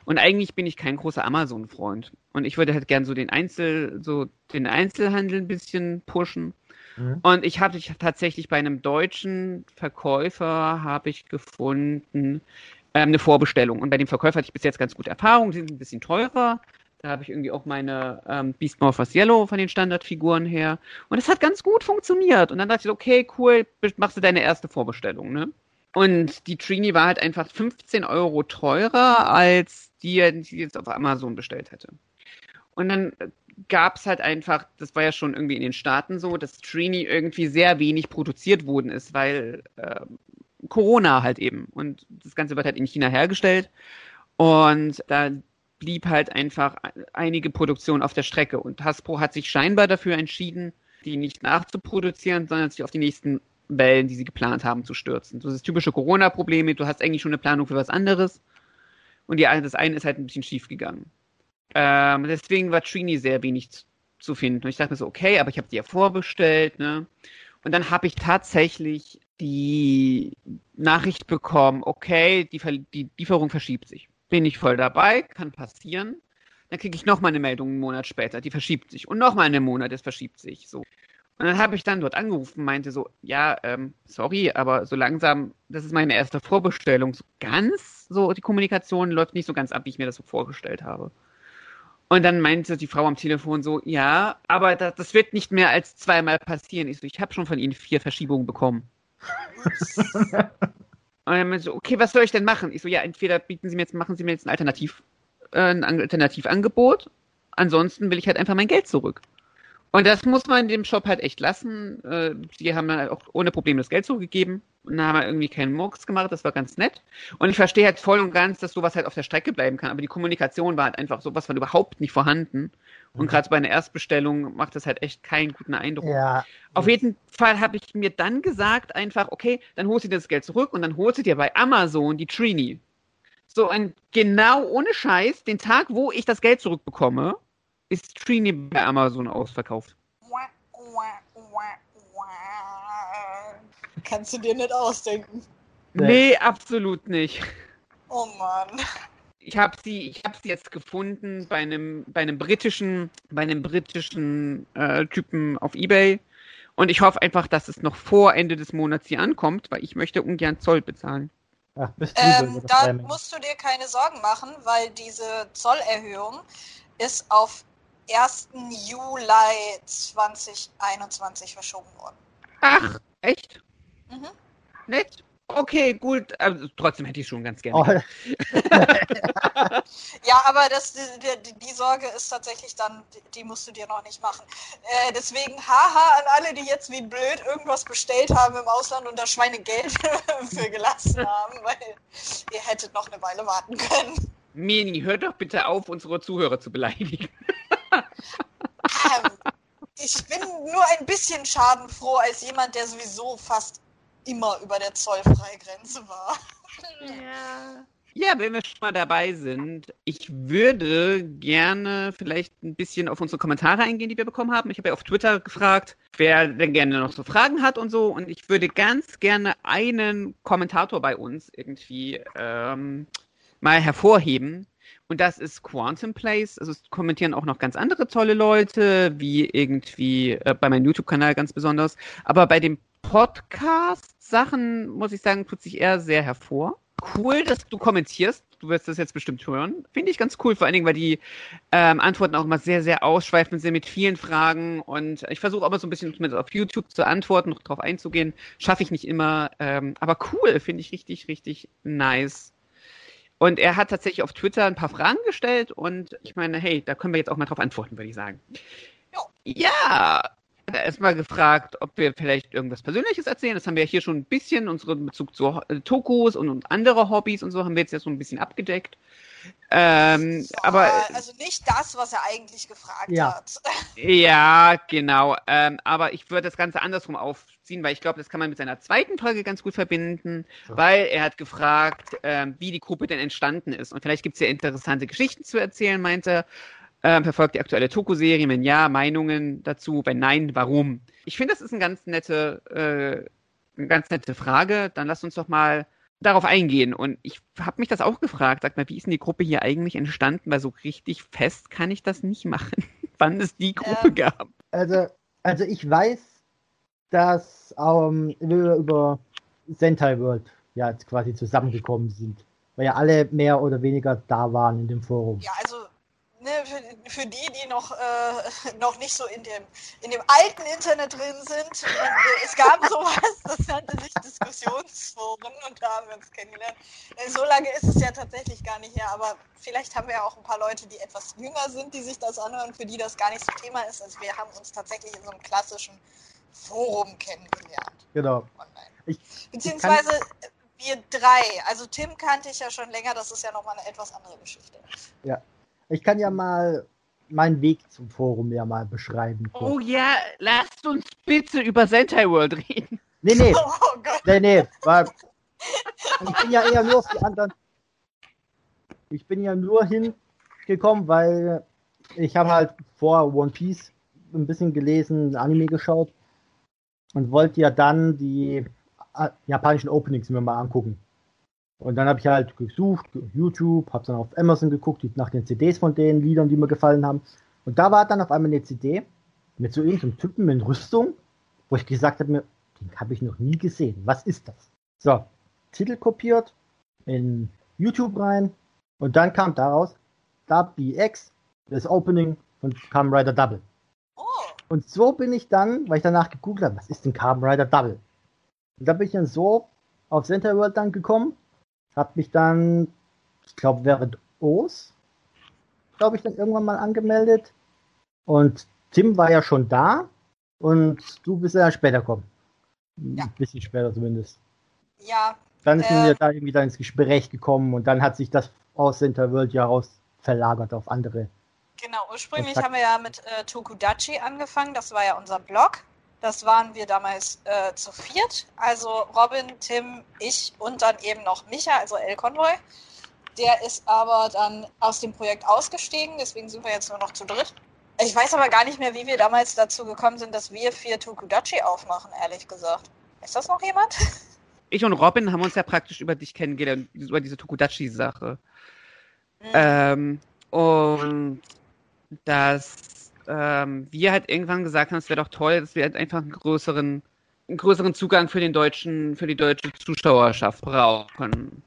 Und eigentlich bin ich kein großer Amazon-Freund. Und ich würde halt gern so den Einzel, so den Einzelhandel ein bisschen pushen. Mhm. Und ich habe tatsächlich bei einem deutschen Verkäufer habe ich gefunden ähm, eine Vorbestellung. Und bei dem Verkäufer hatte ich bis jetzt ganz gute Erfahrungen. Die sind ein bisschen teurer, da habe ich irgendwie auch meine ähm, Beast Morphers Yellow von den Standardfiguren her. Und es hat ganz gut funktioniert. Und dann dachte ich, okay, cool, machst du deine erste Vorbestellung, ne? Und die Trini war halt einfach 15 Euro teurer, als die, die jetzt auf Amazon bestellt hätte. Und dann gab es halt einfach, das war ja schon irgendwie in den Staaten so, dass Trini irgendwie sehr wenig produziert worden ist, weil äh, Corona halt eben. Und das Ganze wird halt in China hergestellt. Und da blieb halt einfach einige Produktionen auf der Strecke. Und Hasbro hat sich scheinbar dafür entschieden, die nicht nachzuproduzieren, sondern sich auf die nächsten Wellen, die sie geplant haben, zu stürzen. Das ist typische Corona-Probleme. Du hast eigentlich schon eine Planung für was anderes. Und die, das eine ist halt ein bisschen schief gegangen. Ähm, deswegen war Trini sehr wenig zu, finden. Und ich dachte mir so, okay, aber ich habe die ja vorbestellt, ne? Und dann habe ich tatsächlich die Nachricht bekommen, okay, die, die Lieferung verschiebt sich bin ich voll dabei, kann passieren. Dann kriege ich nochmal eine Meldung einen Monat später, die verschiebt sich. Und nochmal einen Monat, das verschiebt sich. So. Und dann habe ich dann dort angerufen, meinte so, ja, ähm, sorry, aber so langsam, das ist meine erste Vorbestellung. So ganz, so die Kommunikation läuft nicht so ganz ab, wie ich mir das so vorgestellt habe. Und dann meinte die Frau am Telefon so, ja, aber das, das wird nicht mehr als zweimal passieren. Ich so, ich habe schon von Ihnen vier Verschiebungen bekommen. Und dann meinte so, okay, was soll ich denn machen? Ich so, ja, entweder bieten Sie mir jetzt, machen Sie mir jetzt ein Alternativ, äh, ein Alternativangebot. Ansonsten will ich halt einfach mein Geld zurück. Und das muss man in dem Shop halt echt lassen. Äh, die haben dann halt auch ohne Probleme das Geld zurückgegeben. Und dann haben wir irgendwie keinen Murks gemacht, das war ganz nett. Und ich verstehe halt voll und ganz, dass sowas halt auf der Strecke bleiben kann. Aber die Kommunikation war halt einfach sowas von überhaupt nicht vorhanden. Und mhm. gerade bei einer Erstbestellung macht das halt echt keinen guten Eindruck. Ja. Auf jeden Fall habe ich mir dann gesagt, einfach, okay, dann holst du dir das Geld zurück und dann holst du dir bei Amazon die Trini. So, und genau ohne Scheiß, den Tag, wo ich das Geld zurückbekomme, ist Trini bei Amazon ausverkauft. Kannst du dir nicht ausdenken. Nee, absolut nicht. Oh Mann ich habe sie, ich habe sie jetzt gefunden bei einem, bei einem britischen, bei einem britischen äh, Typen auf eBay. Und ich hoffe einfach, dass es noch vor Ende des Monats hier ankommt, weil ich möchte ungern Zoll bezahlen. Ach, ähm, da musst du dir keine Sorgen machen, weil diese Zollerhöhung ist auf 1. Juli 2021 verschoben worden. Ach, echt? Mhm. Nett. Okay, gut. Also, trotzdem hätte ich schon ganz gerne. Oh. ja, aber das, die, die, Sorge ist tatsächlich dann, die, die musst du dir noch nicht machen. Äh, deswegen, haha, an alle, die jetzt wie blöd irgendwas bestellt haben im Ausland und da Schweine Geld für gelassen haben, weil ihr hättet noch eine Weile warten können. Mini, hör doch bitte auf, unsere Zuhörer zu beleidigen. ich bin nur ein bisschen schadenfroh als jemand, der sowieso fast immer über der Zollfreigrenze war. Ja. Ja, wenn wir schon mal dabei sind, ich würde gerne vielleicht ein bisschen auf unsere Kommentare eingehen, die wir bekommen haben. Ich habe ja auf Twitter gefragt, wer denn gerne noch so Fragen hat und so. Und ich würde ganz gerne einen Kommentator bei uns irgendwie ähm, mal hervorheben. Und das ist Quantum Place. Also es kommentieren auch noch ganz andere tolle Leute, wie irgendwie äh, bei meinem YouTube-Kanal ganz besonders. Aber bei dem Podcast-Sachen, muss ich sagen, tut sich eher sehr hervor. Cool, dass du kommentierst. Du wirst das jetzt bestimmt hören. Finde ich ganz cool, vor allen Dingen, weil die ähm, Antworten auch immer sehr, sehr ausschweifend sind mit vielen Fragen. Und ich versuche aber so ein bisschen auf YouTube zu antworten, noch drauf einzugehen. Schaffe ich nicht immer. Ähm, aber cool, finde ich richtig, richtig nice. Und er hat tatsächlich auf Twitter ein paar Fragen gestellt und ich meine, hey, da können wir jetzt auch mal drauf antworten, würde ich sagen. Ja, hat er erstmal gefragt, ob wir vielleicht irgendwas Persönliches erzählen. Das haben wir ja hier schon ein bisschen, unseren Bezug zu äh, Tokus und, und andere Hobbys und so haben wir jetzt ja so ein bisschen abgedeckt. Ähm, so, aber also nicht das, was er eigentlich gefragt ja. hat. Ja, genau. Ähm, aber ich würde das Ganze andersrum aufziehen, weil ich glaube, das kann man mit seiner zweiten Folge ganz gut verbinden, so. weil er hat gefragt, ähm, wie die Gruppe denn entstanden ist. Und vielleicht gibt es ja interessante Geschichten zu erzählen, meinte er. Ähm, verfolgt die aktuelle Toku-Serie? Wenn ja, Meinungen dazu? Wenn nein, warum? Ich finde, das ist eine ganz nette, äh, eine ganz nette Frage. Dann lasst uns doch mal darauf eingehen. Und ich habe mich das auch gefragt. Sag mal, wie ist denn die Gruppe hier eigentlich entstanden? Weil so richtig fest kann ich das nicht machen, wann es die Gruppe Ähm. gab. Also, also ich weiß, dass ähm, wir über Sentai World ja jetzt quasi zusammengekommen sind. Weil ja alle mehr oder weniger da waren in dem Forum. Ja, also ne, für, für die, die noch, äh, noch nicht so in dem, in dem alten Internet drin sind, und, äh, es gab sowas, das nannte sich Diskussionsforen und da haben wir uns kennengelernt. Äh, so lange ist es ja tatsächlich gar nicht her, aber vielleicht haben wir ja auch ein paar Leute, die etwas jünger sind, die sich das anhören, für die das gar nicht so Thema ist. Also wir haben uns tatsächlich in so einem klassischen Forum kennengelernt Genau. online. Ich, Beziehungsweise äh, wir drei. Also Tim kannte ich ja schon länger, das ist ja nochmal eine etwas andere Geschichte. ich kann ja mal meinen Weg zum Forum ja mal beschreiben. kurz. Oh ja, lasst uns bitte über Sentai World reden. Nee, nee, Oh Gott. nee, nee. Weil ich bin ja eher nur auf die anderen. Ich bin ja nur hingekommen, weil ich habe halt vor One Piece ein bisschen gelesen, Anime geschaut und wollte ja dann die äh, japanischen Openings mir mal angucken. Und dann habe ich halt gesucht, YouTube, habe dann auf Amazon geguckt, nach den CDs von den Liedern, die mir gefallen haben. Und da war dann auf einmal eine CD mit so irgendeinem Typen in Rüstung, wo ich gesagt habe, den habe ich noch nie gesehen. Was ist das? So, Titel kopiert, in YouTube rein und dann kam daraus WBX, das Opening von Kamen Rider Double. Und so bin ich dann, weil ich danach gegoogelt habe, was ist denn Kamen Rider Double? Und da bin ich dann so auf Center World dann gekommen, habe mich dann, ich glaube während O's, glaube ich, dann irgendwann mal angemeldet. Und Tim war ja schon da und du bist ja später gekommen. Ja. Ein bisschen später zumindest. ja, Dann sind Äh. wir da irgendwie dann ins Gespräch gekommen und dann hat sich das aus Center World ja raus verlagert auf andere. Genau. Ursprünglich haben wir ja mit äh, Tokudachi angefangen. Das war ja unser Blog. Das waren wir damals äh, zu viert. Also Robin, Tim, ich und dann eben noch Micha, also El Convoy. Der ist aber dann aus dem Projekt ausgestiegen. Deswegen sind wir jetzt nur noch zu dritt. Ich weiß aber gar nicht mehr, wie wir damals dazu gekommen sind, dass wir vier Tokudachi aufmachen, ehrlich gesagt. Ist das noch jemand? Ich und Robin haben uns ja praktisch über dich kennengelernt, über diese Tokudachi-Sache. Hm. Ähm, und dass ähm, wir halt irgendwann gesagt haben, es wäre doch toll, dass wir halt einfach einen größeren, einen größeren Zugang für den deutschen, für die deutsche Zuschauerschaft brauchen.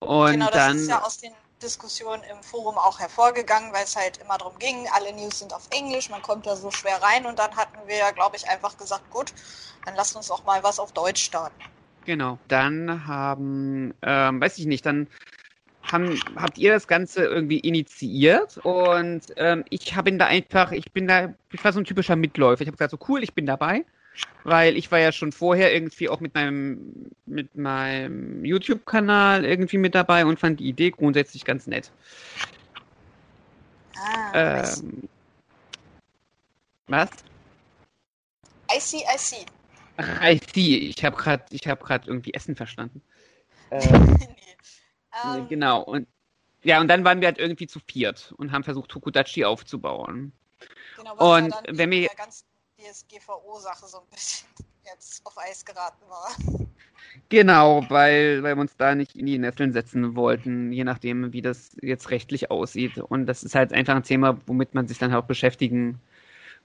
Und genau, das dann, ist ja aus den Diskussionen im Forum auch hervorgegangen, weil es halt immer darum ging, alle News sind auf Englisch, man kommt da so schwer rein und dann hatten wir ja, glaube ich, einfach gesagt, gut, dann lasst uns auch mal was auf Deutsch starten. genau, dann haben, ähm, weiß ich nicht, dann haben, habt ihr das Ganze irgendwie initiiert und ähm, ich habe ihn da einfach, ich bin da, ich war so ein typischer Mitläufer. Ich habe gesagt, so cool, ich bin dabei, weil ich war ja schon vorher irgendwie auch mit meinem, mit meinem YouTube-Kanal irgendwie mit dabei und fand die Idee grundsätzlich ganz nett. Ah, Ähm, was? I see. I see. Ach, I see. Ich habe gerade, ich habe gerade irgendwie Essen verstanden. Ähm, nee. Ähm, Genau, und ja, und dann waren wir halt irgendwie zu viert und haben versucht, Tokudachi aufzubauen. genau, was und ja dann wenn wir- der ganzen DSGVO-Sache so ein bisschen jetzt auf Eis geraten war. Genau, weil, weil wir uns da nicht in die Nesseln setzen wollten, je nachdem, wie das jetzt rechtlich aussieht. Und das ist halt einfach ein Thema, womit man sich dann auch beschäftigen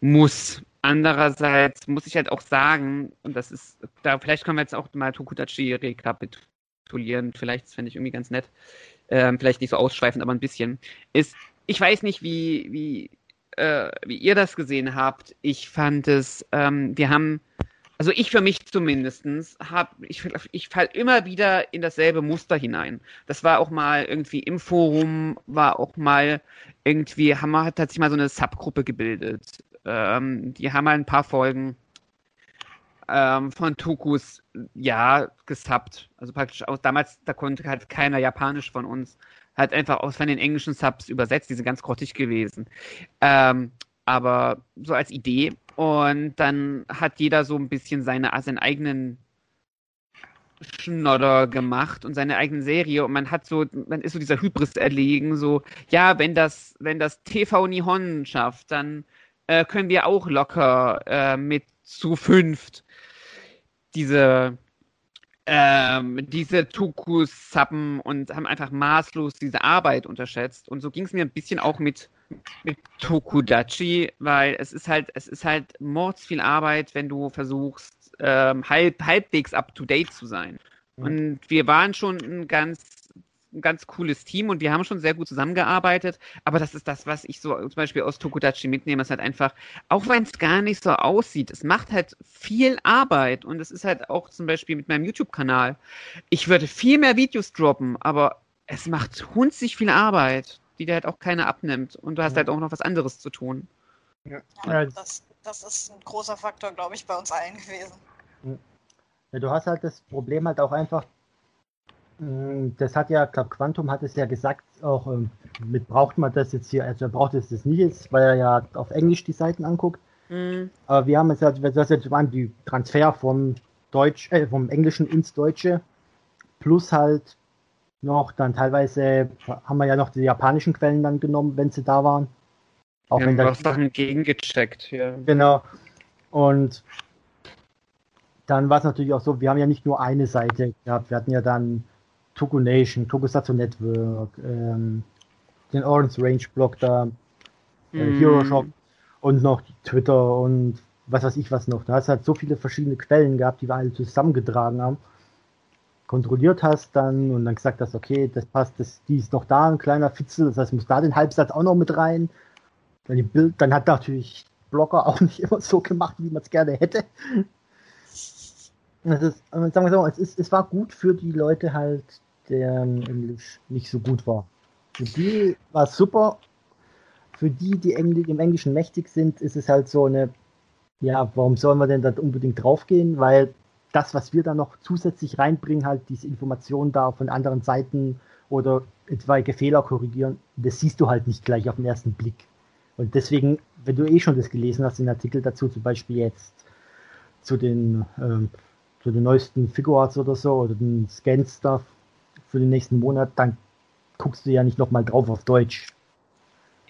muss. Andererseits muss ich halt auch sagen, und das ist, da vielleicht können wir jetzt auch mal Tokudachi rekapitulieren, vielleicht, das fände ich irgendwie ganz nett, ähm, vielleicht nicht so ausschweifend, aber ein bisschen, ist, ich weiß nicht, wie, wie, äh, wie ihr das gesehen habt. Ich fand es, ähm, wir haben, also ich für mich zumindestens hab, ich, ich fall immer wieder in dasselbe Muster hinein. Das war auch mal irgendwie im Forum, war auch mal irgendwie, haben hat sich mal so eine Subgruppe gebildet. Ähm, die haben mal ein paar Folgen ähm, von Tokus, ja, gesubbt. Also praktisch aus, damals, da konnte halt keiner Japanisch von uns. Halt einfach aus von den englischen Subs übersetzt, die sind ganz grottig gewesen. Ähm, aber so als Idee. Und dann hat jeder so ein bisschen seine, seinen eigenen, Schnodder gemacht und seine eigene Serie und man hat so, man ist so dieser Hybris erlegen, so, ja, wenn das, wenn das TV Nihon schafft, dann äh, können wir auch locker äh, mit zu fünft diese ähm, diese Tukus sappen und haben einfach maßlos diese Arbeit unterschätzt. Und so ging es mir ein bisschen auch mit, mit Tokudachi, weil es ist halt, es ist halt mords viel Arbeit, wenn du versuchst, ähm, halb, halbwegs up to date zu sein. Mhm. Und wir waren schon ein ganz ein ganz cooles Team und wir haben schon sehr gut zusammengearbeitet. Aber das ist das, was ich so zum Beispiel aus Tokudachi mitnehme. Es ist halt einfach, auch wenn es gar nicht so aussieht, es macht halt viel Arbeit und es ist halt auch zum Beispiel mit meinem YouTube-Kanal. Ich würde viel mehr Videos droppen, aber es macht hunzig viel Arbeit, die dir halt auch keiner abnimmt und du hast ja. halt auch noch was anderes zu tun. Ja, ja das, das ist ein großer Faktor, glaube ich, bei uns allen gewesen. Ja, du hast halt das Problem halt auch einfach, das hat ja, glaube Quantum hat es ja gesagt, auch ähm, mit braucht man das jetzt hier, also er braucht es das nicht jetzt, weil er ja auf Englisch die Seiten anguckt. Mhm. Aber wir haben es ja, das jetzt waren die Transfer vom Deutsch, äh, vom Englischen ins Deutsche, plus halt noch dann teilweise haben wir ja noch die japanischen Quellen dann genommen, wenn sie da waren. Auch ja, wenn hast Sachen gegengecheckt, ja. Genau. Und dann war es natürlich auch so, wir haben ja nicht nur eine Seite gehabt, wir hatten ja dann Toku Nation, Tokusatsu Network, ähm, den Orange Range Blog da, äh, mm. Hero Shop und noch Twitter und was weiß ich was noch. Da hast du halt so viele verschiedene Quellen gehabt, die wir alle zusammengetragen haben. Kontrolliert hast dann und dann gesagt hast, okay, das passt, das, die ist noch da, ein kleiner Fitzel, das heißt, muss da den Halbsatz auch noch mit rein. Dann, die Bild, dann hat natürlich Blogger auch nicht immer so gemacht, wie man es gerne hätte. Es ist, sagen wir so, es, ist, es war gut für die Leute halt, deren Englisch nicht so gut war. Für die war es super. Für die, die Engl im Englischen mächtig sind, ist es halt so eine, ja, warum sollen wir denn da unbedingt draufgehen? Weil das, was wir da noch zusätzlich reinbringen, halt diese Informationen da von anderen Seiten oder etwaige Fehler korrigieren, das siehst du halt nicht gleich auf den ersten Blick. Und deswegen, wenn du eh schon das gelesen hast, den Artikel dazu, zum Beispiel jetzt zu den, ähm, zu den neuesten Figuarts oder so oder den Scan-Stuff, für den nächsten Monat, dann guckst du ja nicht nochmal drauf auf Deutsch.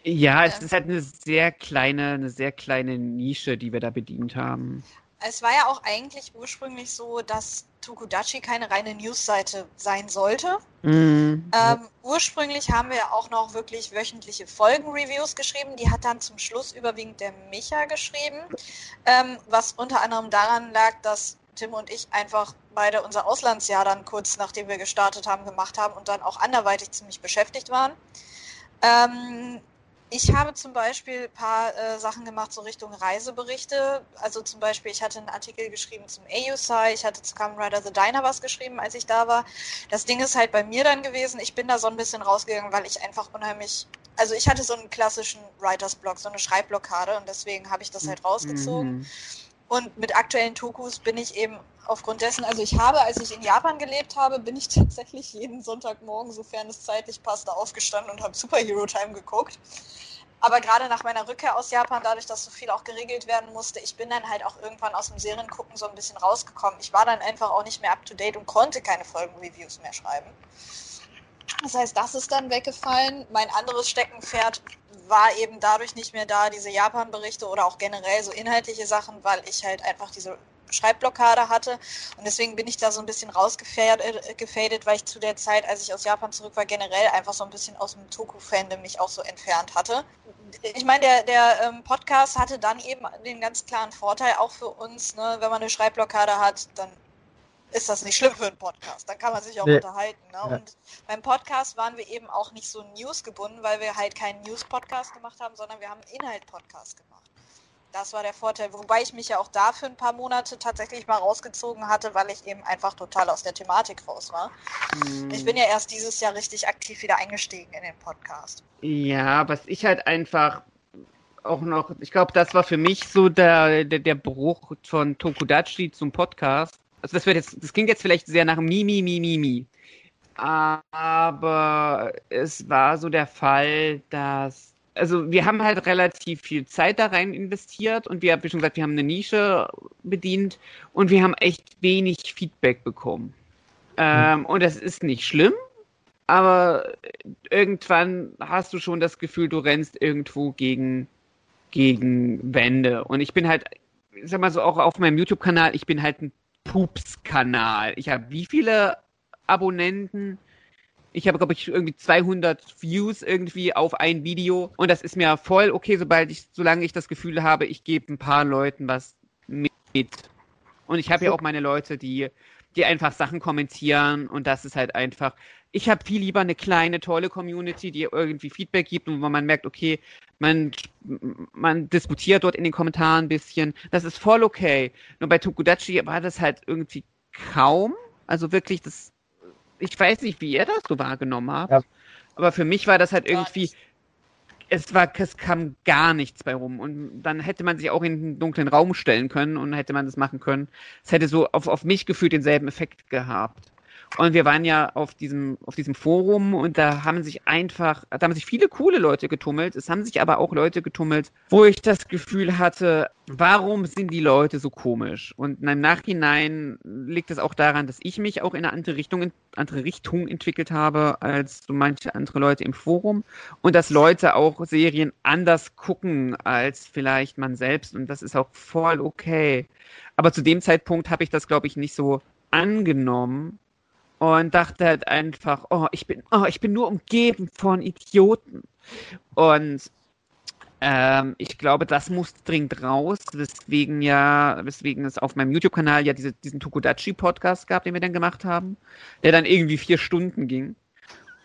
Ja, es ist halt eine sehr kleine, eine sehr kleine Nische, die wir da bedient haben. Es war ja auch eigentlich ursprünglich so, dass Tokudachi keine reine Newsseite sein sollte. Mhm. Ähm, ursprünglich haben wir auch noch wirklich wöchentliche Folgenreviews geschrieben. Die hat dann zum Schluss überwiegend der Micha geschrieben, ähm, was unter anderem daran lag, dass Tim und ich einfach beide unser Auslandsjahr dann kurz nachdem wir gestartet haben gemacht haben und dann auch anderweitig ziemlich beschäftigt waren. Ähm, ich habe zum Beispiel ein paar äh, Sachen gemacht, so Richtung Reiseberichte. Also zum Beispiel, ich hatte einen Artikel geschrieben zum AUSI, ich hatte zu Kamen Rider The Diner was geschrieben, als ich da war. Das Ding ist halt bei mir dann gewesen, ich bin da so ein bisschen rausgegangen, weil ich einfach unheimlich, also ich hatte so einen klassischen Writers Block, so eine Schreibblockade und deswegen habe ich das halt rausgezogen. Mhm. Und mit aktuellen Tokus bin ich eben aufgrund dessen, also ich habe, als ich in Japan gelebt habe, bin ich tatsächlich jeden Sonntagmorgen, sofern es zeitlich passte, aufgestanden und habe Superhero Time geguckt. Aber gerade nach meiner Rückkehr aus Japan, dadurch, dass so viel auch geregelt werden musste, ich bin dann halt auch irgendwann aus dem Seriengucken so ein bisschen rausgekommen. Ich war dann einfach auch nicht mehr up to date und konnte keine Folgenreviews mehr schreiben. Das heißt, das ist dann weggefallen. Mein anderes Steckenpferd war eben dadurch nicht mehr da, diese Japan-Berichte oder auch generell so inhaltliche Sachen, weil ich halt einfach diese Schreibblockade hatte. Und deswegen bin ich da so ein bisschen rausgefadet, weil ich zu der Zeit, als ich aus Japan zurück war, generell einfach so ein bisschen aus dem Toku-Fandom mich auch so entfernt hatte. Ich meine, der, der ähm, Podcast hatte dann eben den ganz klaren Vorteil auch für uns, ne, wenn man eine Schreibblockade hat, dann ist das nicht schlimm für einen Podcast. Dann kann man sich auch nee. unterhalten. Ne? Ja. Und beim Podcast waren wir eben auch nicht so newsgebunden, weil wir halt keinen News-Podcast gemacht haben, sondern wir haben einen Inhalt-Podcast gemacht. Das war der Vorteil, wobei ich mich ja auch da für ein paar Monate tatsächlich mal rausgezogen hatte, weil ich eben einfach total aus der Thematik raus war. Hm. Ich bin ja erst dieses Jahr richtig aktiv wieder eingestiegen in den Podcast. Ja, was ich halt einfach auch noch, ich glaube, das war für mich so der, der, der Bruch von Tokudachi zum Podcast also das wird jetzt, das klingt jetzt vielleicht sehr nach Mimi, Mimi, Mimi. Aber es war so der Fall, dass, also wir haben halt relativ viel Zeit da rein investiert und wir, wie schon gesagt, wir haben eine Nische bedient und wir haben echt wenig Feedback bekommen. Ähm, und das ist nicht schlimm, aber irgendwann hast du schon das Gefühl, du rennst irgendwo gegen, gegen Wände. Und ich bin halt, ich sag mal so, auch auf meinem YouTube-Kanal, ich bin halt ein Pups-Kanal. Ich habe wie viele Abonnenten? Ich habe, glaube ich, irgendwie 200 Views irgendwie auf ein Video. Und das ist mir voll okay, sobald ich, solange ich das Gefühl habe, ich gebe ein paar Leuten was mit. Und ich habe ja auch meine Leute, die, die einfach Sachen kommentieren und das ist halt einfach. Ich habe viel lieber eine kleine, tolle Community, die irgendwie Feedback gibt und wo man merkt, okay, man, man diskutiert dort in den Kommentaren ein bisschen. Das ist voll okay. Nur bei Tokudachi war das halt irgendwie kaum. Also wirklich, das, ich weiß nicht, wie ihr das so wahrgenommen habt. Ja. Aber für mich war das halt irgendwie, es war, es kam gar nichts bei rum. Und dann hätte man sich auch in einen dunklen Raum stellen können und hätte man das machen können. Es hätte so auf, auf mich gefühlt denselben Effekt gehabt. Und wir waren ja auf diesem, auf diesem Forum und da haben sich einfach, da haben sich viele coole Leute getummelt. Es haben sich aber auch Leute getummelt, wo ich das Gefühl hatte, warum sind die Leute so komisch? Und im Nachhinein liegt es auch daran, dass ich mich auch in eine andere Richtung, andere Richtung entwickelt habe als so manche andere Leute im Forum und dass Leute auch Serien anders gucken als vielleicht man selbst und das ist auch voll okay. Aber zu dem Zeitpunkt habe ich das, glaube ich, nicht so angenommen und dachte halt einfach, oh, ich bin, oh, ich bin nur umgeben von Idioten. Und ähm, ich glaube, das muss dringend raus, weswegen ja, weswegen es auf meinem YouTube-Kanal ja diese, diesen Tokudachi-Podcast gab, den wir dann gemacht haben, der dann irgendwie vier Stunden ging.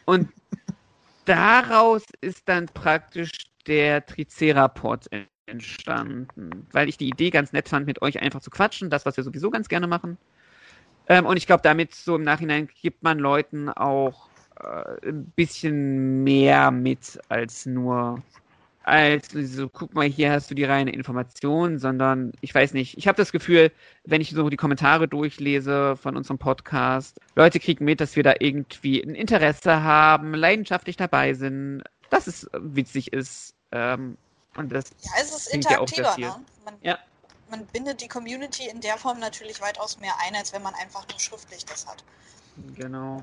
Und daraus ist dann praktisch der Tricerapod entstanden, weil ich die Idee ganz nett fand, mit euch einfach zu quatschen, das, was wir sowieso ganz gerne machen. Ähm, und ich glaube, damit so im Nachhinein gibt man Leuten auch äh, ein bisschen mehr mit als nur als so, guck mal, hier hast du die reine Information, sondern ich weiß nicht, ich habe das Gefühl, wenn ich so die Kommentare durchlese von unserem Podcast, Leute kriegen mit, dass wir da irgendwie ein Interesse haben, leidenschaftlich dabei sind, dass es witzig ist. Ähm, und das ja, es ist interaktiver, ja ne? Man, ja man bindet die Community in der Form natürlich weitaus mehr ein, als wenn man einfach nur schriftlich das hat. Genau.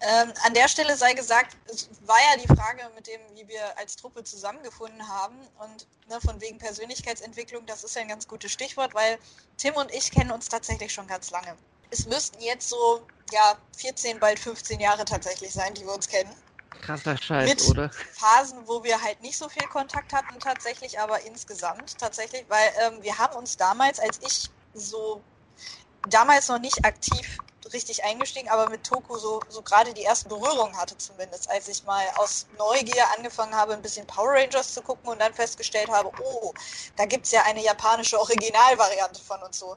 Ähm, an der Stelle sei gesagt, es war ja die Frage mit dem, wie wir als Truppe zusammengefunden haben und ne, von wegen Persönlichkeitsentwicklung, das ist ja ein ganz gutes Stichwort, weil Tim und ich kennen uns tatsächlich schon ganz lange. Es müssten jetzt so, ja, 14, bald 15 Jahre tatsächlich sein, die wir uns kennen. Krasser Scheiß, mit oder? Phasen, wo wir halt nicht so viel Kontakt hatten tatsächlich, aber insgesamt tatsächlich, weil ähm, wir haben uns damals, als ich so damals noch nicht aktiv richtig eingestiegen, aber mit Toku so, so gerade die ersten Berührungen hatte zumindest, als ich mal aus Neugier angefangen habe, ein bisschen Power Rangers zu gucken und dann festgestellt habe, oh, da gibt es ja eine japanische Originalvariante von und so.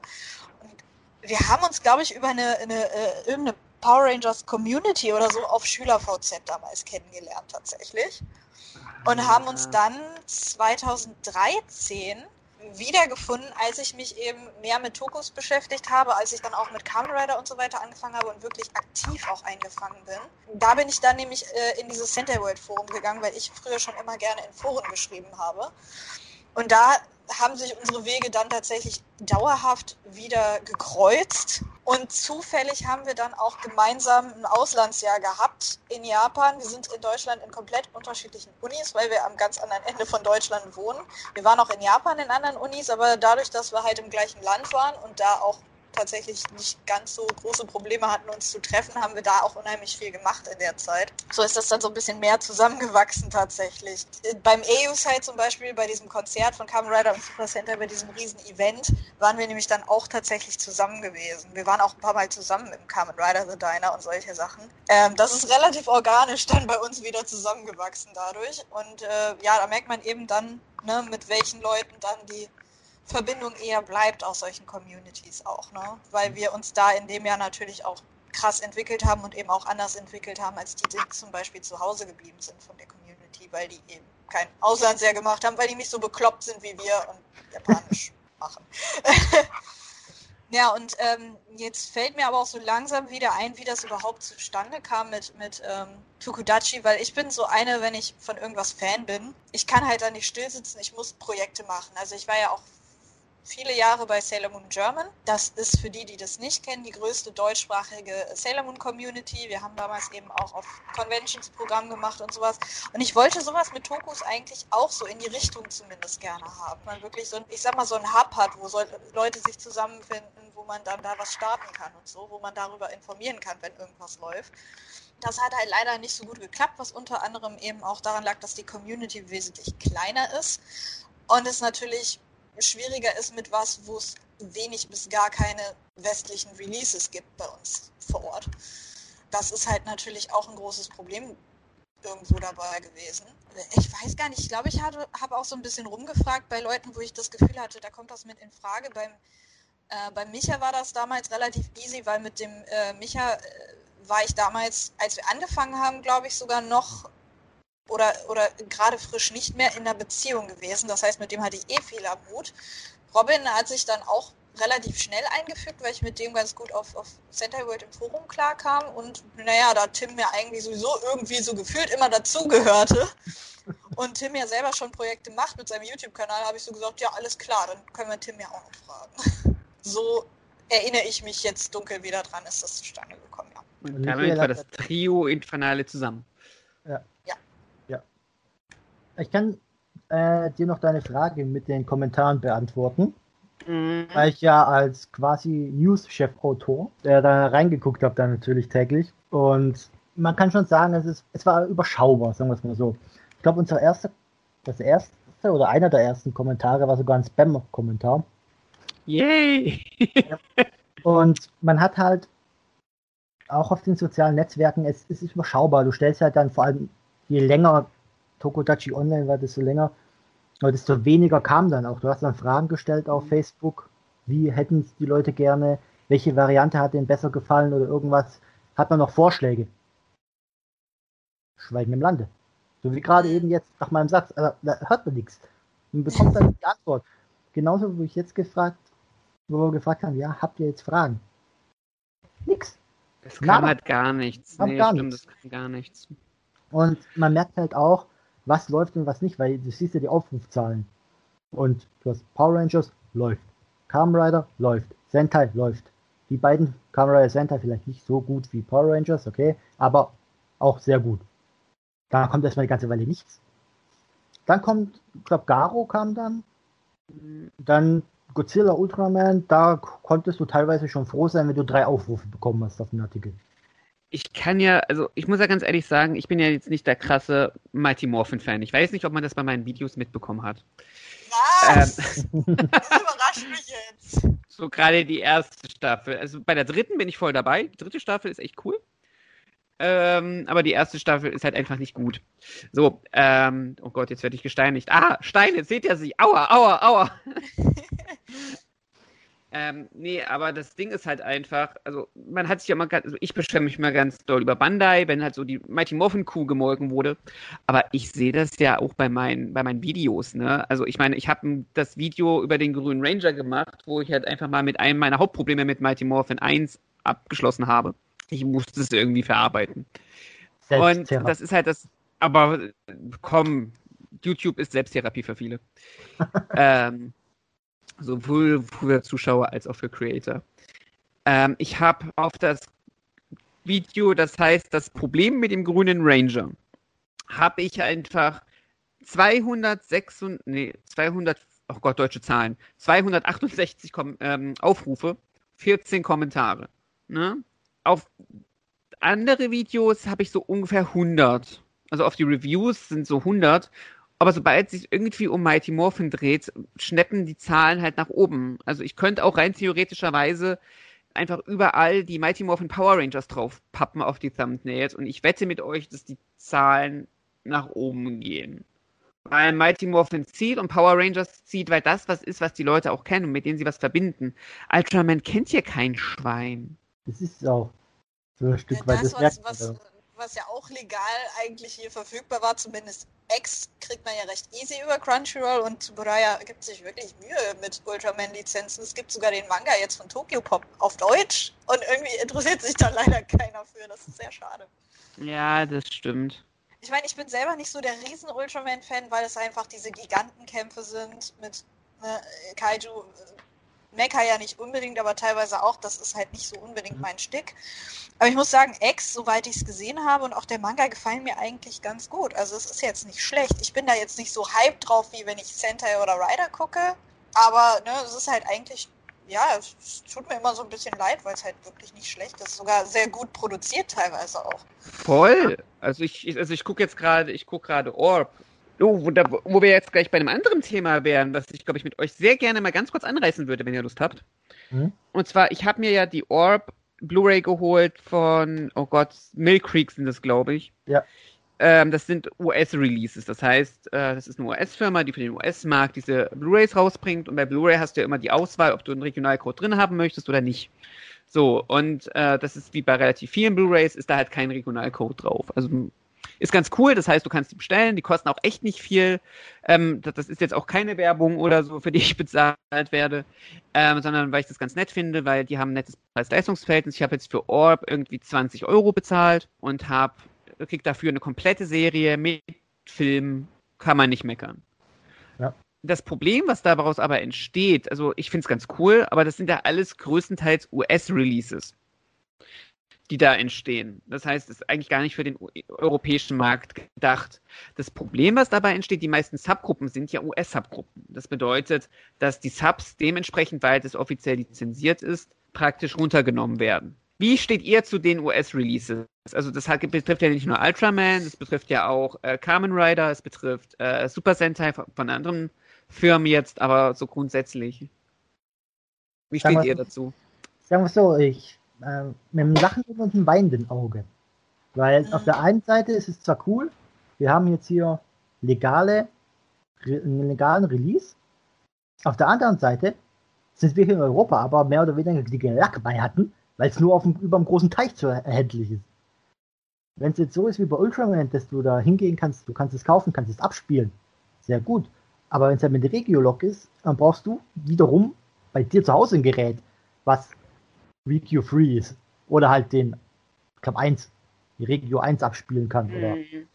Und wir haben uns, glaube ich, über eine, eine, äh, irgendeine Power Rangers Community oder so auf SchülerVZ damals kennengelernt tatsächlich. Und haben uns dann 2013 wiedergefunden, als ich mich eben mehr mit Tokus beschäftigt habe, als ich dann auch mit Kamen Rider und so weiter angefangen habe und wirklich aktiv auch eingefangen bin. Da bin ich dann nämlich äh, in dieses Center World Forum gegangen, weil ich früher schon immer gerne in Foren geschrieben habe. Und da haben sich unsere Wege dann tatsächlich dauerhaft wieder gekreuzt. Und zufällig haben wir dann auch gemeinsam ein Auslandsjahr gehabt in Japan. Wir sind in Deutschland in komplett unterschiedlichen Unis, weil wir am ganz anderen Ende von Deutschland wohnen. Wir waren auch in Japan in anderen Unis, aber dadurch, dass wir halt im gleichen Land waren und da auch tatsächlich nicht ganz so große Probleme hatten, uns zu treffen, haben wir da auch unheimlich viel gemacht in der Zeit. So ist das dann so ein bisschen mehr zusammengewachsen tatsächlich. Beim EU-Site zum Beispiel, bei diesem Konzert von Kamen Rider und Super Center, bei diesem riesen Event, waren wir nämlich dann auch tatsächlich zusammen gewesen. Wir waren auch ein paar Mal zusammen im Kamen Rider The Diner und solche Sachen. Ähm, das ist relativ organisch dann bei uns wieder zusammengewachsen dadurch. Und äh, ja, da merkt man eben dann, ne, mit welchen Leuten dann die Verbindung eher bleibt aus solchen Communities auch, ne? Weil wir uns da in dem Jahr natürlich auch krass entwickelt haben und eben auch anders entwickelt haben, als die, die zum Beispiel zu Hause geblieben sind von der Community, weil die eben kein Auslandsjahr gemacht haben, weil die nicht so bekloppt sind wie wir und Japanisch machen. ja, und ähm, jetzt fällt mir aber auch so langsam wieder ein, wie das überhaupt zustande kam mit, mit ähm, Tokudachi, weil ich bin so eine, wenn ich von irgendwas Fan bin, ich kann halt da nicht stillsitzen, ich muss Projekte machen. Also ich war ja auch viele Jahre bei Sailor Moon German. Das ist für die, die das nicht kennen, die größte deutschsprachige Sailor Moon Community. Wir haben damals eben auch auf Conventions Programm gemacht und sowas. Und ich wollte sowas mit Tokus eigentlich auch so in die Richtung zumindest gerne haben. Man wirklich so ein, ich sag mal, so ein Hub hat, wo so Leute sich zusammenfinden, wo man dann da was starten kann und so, wo man darüber informieren kann, wenn irgendwas läuft. Das hat halt leider nicht so gut geklappt, was unter anderem eben auch daran lag, dass die Community wesentlich kleiner ist und es natürlich schwieriger ist mit was, wo es wenig bis gar keine westlichen Releases gibt bei uns vor Ort. Das ist halt natürlich auch ein großes Problem irgendwo dabei gewesen. Ich weiß gar nicht, ich glaube, ich habe auch so ein bisschen rumgefragt bei Leuten, wo ich das Gefühl hatte, da kommt das mit in Frage. Beim, äh, beim Micha war das damals relativ easy, weil mit dem äh, Micha äh, war ich damals, als wir angefangen haben, glaube ich, sogar noch oder, oder gerade frisch nicht mehr in einer Beziehung gewesen. Das heißt, mit dem hatte ich eh viel am Hut. Robin hat sich dann auch relativ schnell eingefügt, weil ich mit dem ganz gut auf, auf Center World im Forum klarkam und naja, da Tim mir eigentlich sowieso irgendwie so gefühlt immer dazugehörte und Tim ja selber schon Projekte macht mit seinem YouTube-Kanal, habe ich so gesagt, ja, alles klar, dann können wir Tim ja auch noch fragen. So erinnere ich mich jetzt dunkel wieder dran, ist das zustande gekommen, ja. Und damit war das Trio Infernale zusammen. Ja. Ich kann äh, dir noch deine Frage mit den Kommentaren beantworten. Mhm. Weil ich ja als quasi News-Chef-Autor, der da reingeguckt habe, da natürlich täglich. Und man kann schon sagen, es, ist, es war überschaubar, sagen wir es mal so. Ich glaube, unser erster, das erste oder einer der ersten Kommentare war sogar ein Spam-Kommentar. Yay! Und man hat halt auch auf den sozialen Netzwerken, es, es ist überschaubar. Du stellst halt dann vor allem, je länger Tokodachi Online war, desto länger, aber desto weniger kam dann auch. Du hast dann Fragen gestellt auf Facebook, wie hätten es die Leute gerne, welche Variante hat denen besser gefallen oder irgendwas. Hat man noch Vorschläge? Schweigen im Lande. So wie gerade eben jetzt nach meinem Satz, also, da hört man nichts. Man bekommt dann die Antwort. Genauso wie ich jetzt gefragt, wo wir gefragt haben, ja, habt ihr jetzt Fragen? Nix. Es kam halt gar nichts. Nee, gar stimmt, nichts. es kam gar nichts. Und man merkt halt auch, was läuft und was nicht, weil du siehst ja die Aufrufzahlen. Und du hast Power Rangers, läuft. Kamen Rider, läuft. Sentai, läuft. Die beiden Kamen Rider Sentai vielleicht nicht so gut wie Power Rangers, okay, aber auch sehr gut. Da kommt erstmal die ganze Weile nichts. Dann kommt, ich glaube, Garo kam dann. Dann Godzilla Ultraman, da konntest du teilweise schon froh sein, wenn du drei Aufrufe bekommen hast auf den Artikel. Ich kann ja, also ich muss ja ganz ehrlich sagen, ich bin ja jetzt nicht der krasse Mighty Morphin-Fan. Ich weiß nicht, ob man das bei meinen Videos mitbekommen hat. Was? Ähm, das überrascht mich jetzt. So gerade die erste Staffel. Also bei der dritten bin ich voll dabei. Die dritte Staffel ist echt cool. Ähm, aber die erste Staffel ist halt einfach nicht gut. So, ähm, oh Gott, jetzt werde ich gesteinigt. Ah, Stein, jetzt seht ihr sie. Aua, aua, aua. ähm, nee, aber das Ding ist halt einfach, also man hat sich ja mal ganz, also ich beschwere mich mal ganz doll über Bandai, wenn halt so die Mighty Morphin Kuh gemolken wurde. Aber ich sehe das ja auch bei meinen, bei meinen Videos, ne? Also ich meine, ich habe das Video über den grünen Ranger gemacht, wo ich halt einfach mal mit einem meiner Hauptprobleme mit Mighty Morphin 1 abgeschlossen habe. Ich musste es irgendwie verarbeiten. Und das ist halt das, aber komm, YouTube ist Selbsttherapie für viele. ähm, sowohl für Zuschauer als auch für Creator. Ähm, ich habe auf das Video, das heißt das Problem mit dem grünen Ranger, habe ich einfach 206, nee, 200, oh Gott, deutsche Zahlen, 268 Kom ähm, Aufrufe, 14 Kommentare. Ne? Auf andere Videos habe ich so ungefähr 100. Also auf die Reviews sind so 100. Aber sobald es sich irgendwie um Mighty Morphin dreht, schneppen die Zahlen halt nach oben. Also ich könnte auch rein theoretischerweise einfach überall die Mighty Morphin Power Rangers drauf pappen auf die Thumbnails und ich wette mit euch, dass die Zahlen nach oben gehen. Weil Mighty Morphin zieht und Power Rangers zieht, weil das was ist, was die Leute auch kennen und mit denen sie was verbinden. Ultraman kennt hier kein Schwein. Das ist auch so ein Stück Ja, weit. das, Das was, merkt man was. Was ja auch legal eigentlich hier verfügbar war, zumindest X, kriegt man ja recht easy über Crunchyroll und Tsuburaya gibt sich wirklich Mühe mit Ultraman-Lizenzen. Es gibt sogar den Manga jetzt von Tokyo Pop auf Deutsch und irgendwie interessiert sich da leider keiner für. Das ist sehr schade. Ja, das stimmt. Ich meine, ich bin selber nicht so der riesen Ultraman-Fan, weil es einfach diese Gigantenkämpfe sind mit Ne? Kaiju mecker ja nicht unbedingt, aber teilweise auch. Das ist halt nicht so unbedingt Mhm. mein Stück. Aber ich muss sagen, X, soweit ich es gesehen habe und auch der Manga gefallen mir eigentlich ganz gut. Also es ist jetzt nicht schlecht. Ich bin da jetzt nicht so hyped drauf, wie wenn ich Sentai oder Rider gucke. Aber ne, es ist halt eigentlich, ja, es, tut mir immer so ein bisschen leid, weil es halt wirklich nicht schlecht ist. Sogar sehr gut produziert teilweise auch. Voll. Also ich, ich- also ich gucke jetzt gerade, ich gucke gerade Orb. Oh, wo, da, wo wir jetzt gleich bei einem anderen Thema wären, was ich, glaube ich, mit euch sehr gerne mal ganz kurz anreißen würde, wenn ihr Lust habt. Mhm. Und zwar, ich habe mir ja die Orb Blu-ray geholt von, oh Gott, Mill Creek sind das, glaube ich. Ja. Ähm, das sind US-Releases. Das heißt, äh, das ist eine US-Firma, die für den US-Markt diese Blu-rays rausbringt. Und bei Blu-ray hast du ja immer die Auswahl, ob du einen Regionalcode drin haben möchtest oder nicht. So, und äh, das ist wie bei relativ vielen Blu-rays, ist da halt kein Regionalcode drauf. Also ist ganz cool, das heißt, du kannst die bestellen, die kosten auch echt nicht viel. Ähm, das, das ist jetzt auch keine Werbung oder so, für die ich bezahlt werde, ähm, sondern weil ich das ganz nett finde, weil die haben ein nettes Preis-Leistungsverhältnis. Ich habe jetzt für Orb irgendwie 20 Euro bezahlt und habe krieg dafür eine komplette Serie mit Film, kann man nicht meckern. Ja. Das Problem, was daraus aber entsteht, also ich finde es ganz cool, aber das sind ja alles größtenteils US-Releases, die da entstehen. Das heißt, es ist eigentlich gar nicht für den europäischen Markt gedacht. Das Problem, was dabei entsteht, die meisten Subgruppen sind ja US-Subgruppen. Das bedeutet, dass die Subs dementsprechend, weil es offiziell lizenziert ist, praktisch runtergenommen werden. Wie steht ihr zu den US-Releases? Also das hat, betrifft ja nicht nur Ultraman, es betrifft ja auch äh, Kamen Rider, es betrifft äh, Super Sentai von, von anderen Firmen jetzt, aber so grundsätzlich. Wie steht ihr dazu? Sagen wir so, ich äh, mit einem lachenden und einem weinenden Auge. Weil Mhm. auf der einen Seite ist es zwar cool, wir haben jetzt hier legale, einen legalen Release. Auf der anderen Seite sind wir hier in Europa aber mehr oder weniger die Lack bei hatten, weil es nur auf dem, über dem großen Teich zu erhältlich ist. Wenn es jetzt so ist wie bei Ultraman, dass du da hingehen kannst, du kannst es kaufen, kannst es abspielen, sehr gut. Aber wenn es halt mit Regiolog ist, dann brauchst du wiederum bei dir zu Hause ein Gerät, was Regio Free ist. Oder halt den, ich glaube 1, die Regio 1 abspielen kann. Oder Mhm.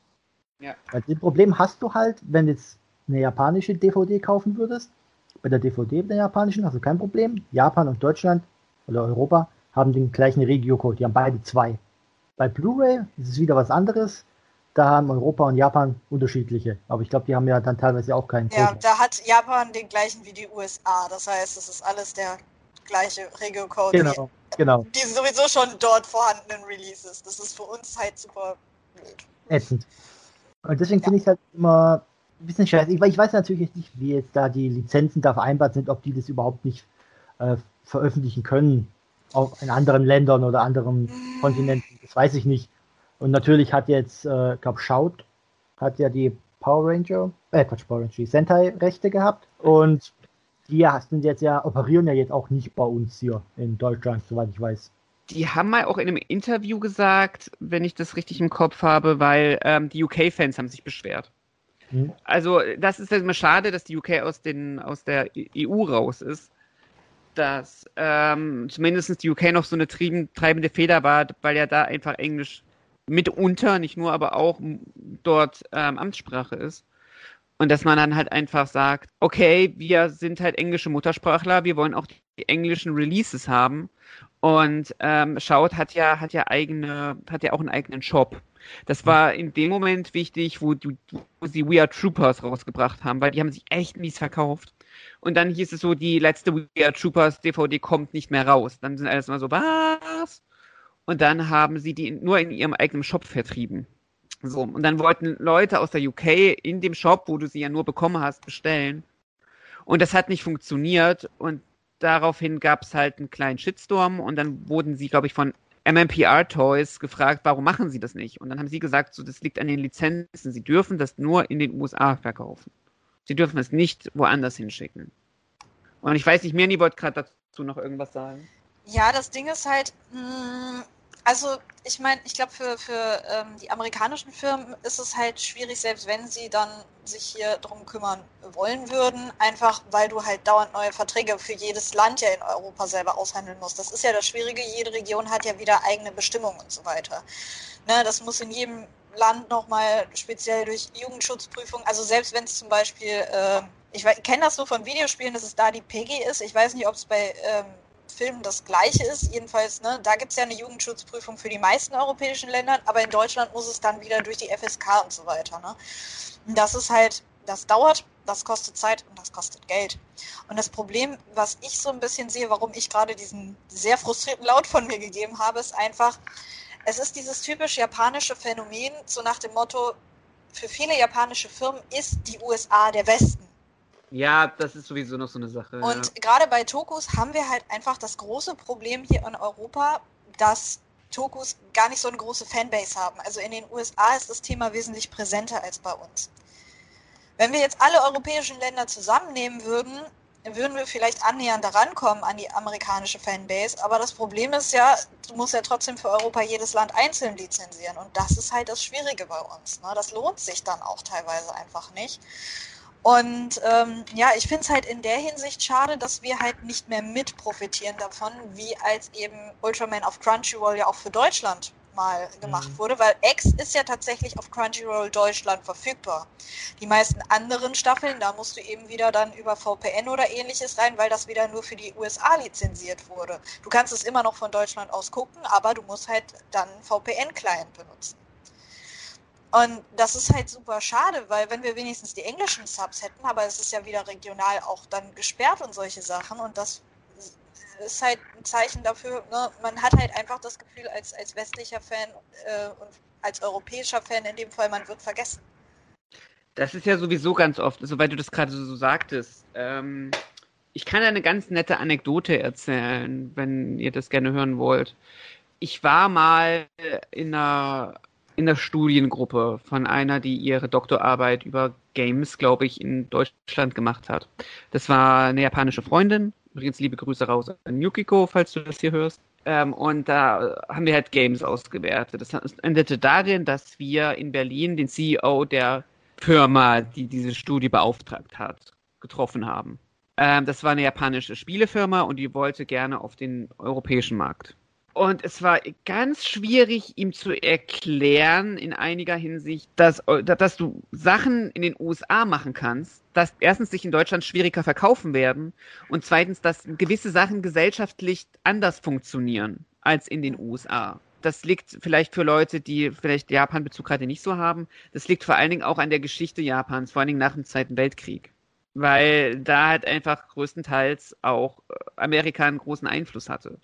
weil das Problem hast du halt, wenn du jetzt eine japanische DVD kaufen würdest. Bei der DVD der japanischen hast du kein Problem. Japan und Deutschland oder Europa haben den gleichen Regio-Code. Die haben beide zwei. Bei Blu-ray ist es wieder was anderes. Da haben Europa und Japan unterschiedliche. Aber ich glaube, die haben ja dann teilweise auch keinen Ja, Code. da hat Japan den gleichen wie die USA. Das heißt, es ist alles der gleiche Regio-Code. Genau, genau. Die, sowieso schon dort vorhandenen Releases. Das ist für uns halt super blöd. ätzend. Und deswegen finde ich halt immer ein bisschen scheiße. Ich, ich weiß natürlich nicht, wie jetzt da die Lizenzen da vereinbart sind, ob die das überhaupt nicht äh, veröffentlichen können. Auch in anderen Ländern oder anderen Kontinenten. Das weiß ich nicht. Und natürlich hat jetzt, äh, glaube Schaut, hat ja die Power Ranger, äh, Quatsch, Power Ranger, die Sentai-Rechte gehabt. Und die sind jetzt ja, operieren ja jetzt auch nicht bei uns hier in Deutschland, soweit ich weiß. Die haben mal auch in einem Interview gesagt, wenn ich das richtig im Kopf habe, weil ähm, die UK-Fans haben sich beschwert. Hm? Also das ist immer schade, dass die UK aus, den, aus der EU raus ist. Dass ähm, zumindest die UK noch so eine trieben, treibende Feder war, weil ja da einfach Englisch mitunter, nicht nur, aber auch dort ähm, Amtssprache ist. Und dass man dann halt einfach sagt, okay, wir sind halt englische Muttersprachler, wir wollen auch die englischen Releases haben. Und ähm, Schaut hat ja, hat ja eigene, hat ja auch einen eigenen Shop. Das war in dem Moment wichtig, wo, die, wo sie We Are Troopers rausgebracht haben, weil die haben sich echt mies verkauft. Und dann hieß es so, die letzte We Are Troopers DVD kommt nicht mehr raus. Dann sind alles mal so, was? Und dann haben sie die nur in ihrem eigenen Shop vertrieben. So, und dann wollten Leute aus der UK in dem Shop, wo du sie ja nur bekommen hast, bestellen. Und das hat nicht funktioniert. Und daraufhin gab es halt einen kleinen Shitstorm. Und dann wurden sie, glaube ich, von MMPR Toys gefragt, warum machen sie das nicht? Und dann haben sie gesagt, so, das liegt an den Lizenzen. Sie dürfen das nur in den USA verkaufen. Sie dürfen es nicht woanders hinschicken. Und ich weiß nicht, Mirni wollte gerade dazu noch irgendwas sagen. Ja, das Ding ist halt, mh, also ich meine, ich glaube, für, für ähm, die amerikanischen Firmen ist es halt schwierig, selbst wenn sie dann sich hier drum kümmern wollen würden, einfach weil du halt dauernd neue Verträge für jedes Land ja in Europa selber aushandeln musst. Das ist ja das Schwierige, jede Region hat ja wieder eigene Bestimmungen und so weiter. Ne, das muss in jedem Land nochmal speziell durch Jugendschutzprüfung. Also selbst wenn es zum Beispiel, äh, ich kenne das so von Videospielen, dass es da die PG ist. Ich weiß nicht, ob es bei ähm, Filmen das gleiche ist. Jedenfalls, ne, da gibt es ja eine Jugendschutzprüfung für die meisten europäischen Länder, aber in Deutschland muss es dann wieder durch die FSK und so weiter. Ne? Das ist halt, das dauert, das kostet Zeit und das kostet Geld. Und das Problem, was ich so ein bisschen sehe, warum ich gerade diesen sehr frustrierten Laut von mir gegeben habe, ist einfach, es ist dieses typisch japanische Phänomen, so nach dem Motto, für viele japanische Firmen ist die USA der Westen. Ja, das ist sowieso noch so eine Sache. Und ja. gerade bei Tokus haben wir halt einfach das große Problem hier in Europa, dass Tokus gar nicht so eine große Fanbase haben. Also in den USA ist das Thema wesentlich präsenter als bei uns. Wenn wir jetzt alle europäischen Länder zusammennehmen würden, würden wir vielleicht annähernd daran kommen an die amerikanische Fanbase. Aber das Problem ist ja, du musst ja trotzdem für Europa jedes Land einzeln lizenzieren. Und das ist halt das Schwierige bei uns. Ne? Das lohnt sich dann auch teilweise einfach nicht. Und ähm, ja, ich finde es halt in der Hinsicht schade, dass wir halt nicht mehr mit profitieren davon, wie als eben Ultraman auf Crunchyroll ja auch für Deutschland mal gemacht mhm. wurde, weil X ist ja tatsächlich auf Crunchyroll Deutschland verfügbar. Die meisten anderen Staffeln, da musst du eben wieder dann über VPN oder ähnliches rein, weil das wieder nur für die USA lizenziert wurde. Du kannst es immer noch von Deutschland aus gucken, aber du musst halt dann VPN-Client benutzen. Und das ist halt super schade, weil wenn wir wenigstens die englischen Subs hätten, aber es ist ja wieder regional auch dann gesperrt und solche Sachen und das ist halt ein Zeichen dafür, ne? man hat halt einfach das Gefühl, als, als westlicher Fan äh, und als europäischer Fan in dem Fall, man wird vergessen. Das ist ja sowieso ganz oft, soweit du das gerade so, so sagtest. Ähm, ich kann eine ganz nette Anekdote erzählen, wenn ihr das gerne hören wollt. Ich war mal in einer, in einer Studiengruppe von einer, die ihre Doktorarbeit über Games, glaube ich, in Deutschland gemacht hat. Das war eine japanische Freundin Übrigens liebe Grüße raus an Yukiko, falls du das hier hörst. Ähm, und da haben wir halt Games ausgewertet. Das endete darin, dass wir in Berlin den CEO der Firma, die diese Studie beauftragt hat, getroffen haben. Ähm, das war eine japanische Spielefirma und die wollte gerne auf den europäischen Markt. Und es war ganz schwierig, ihm zu erklären in einiger Hinsicht, dass, dass du Sachen in den USA machen kannst, dass erstens sich in Deutschland schwieriger verkaufen werden und zweitens, dass gewisse Sachen gesellschaftlich anders funktionieren als in den USA. Das liegt vielleicht für Leute, die vielleicht Japan-Bezug gerade nicht so haben. Das liegt vor allen Dingen auch an der Geschichte Japans, vor allen Dingen nach dem Zweiten Weltkrieg. Weil da halt einfach größtenteils auch Amerika einen großen Einfluss hatte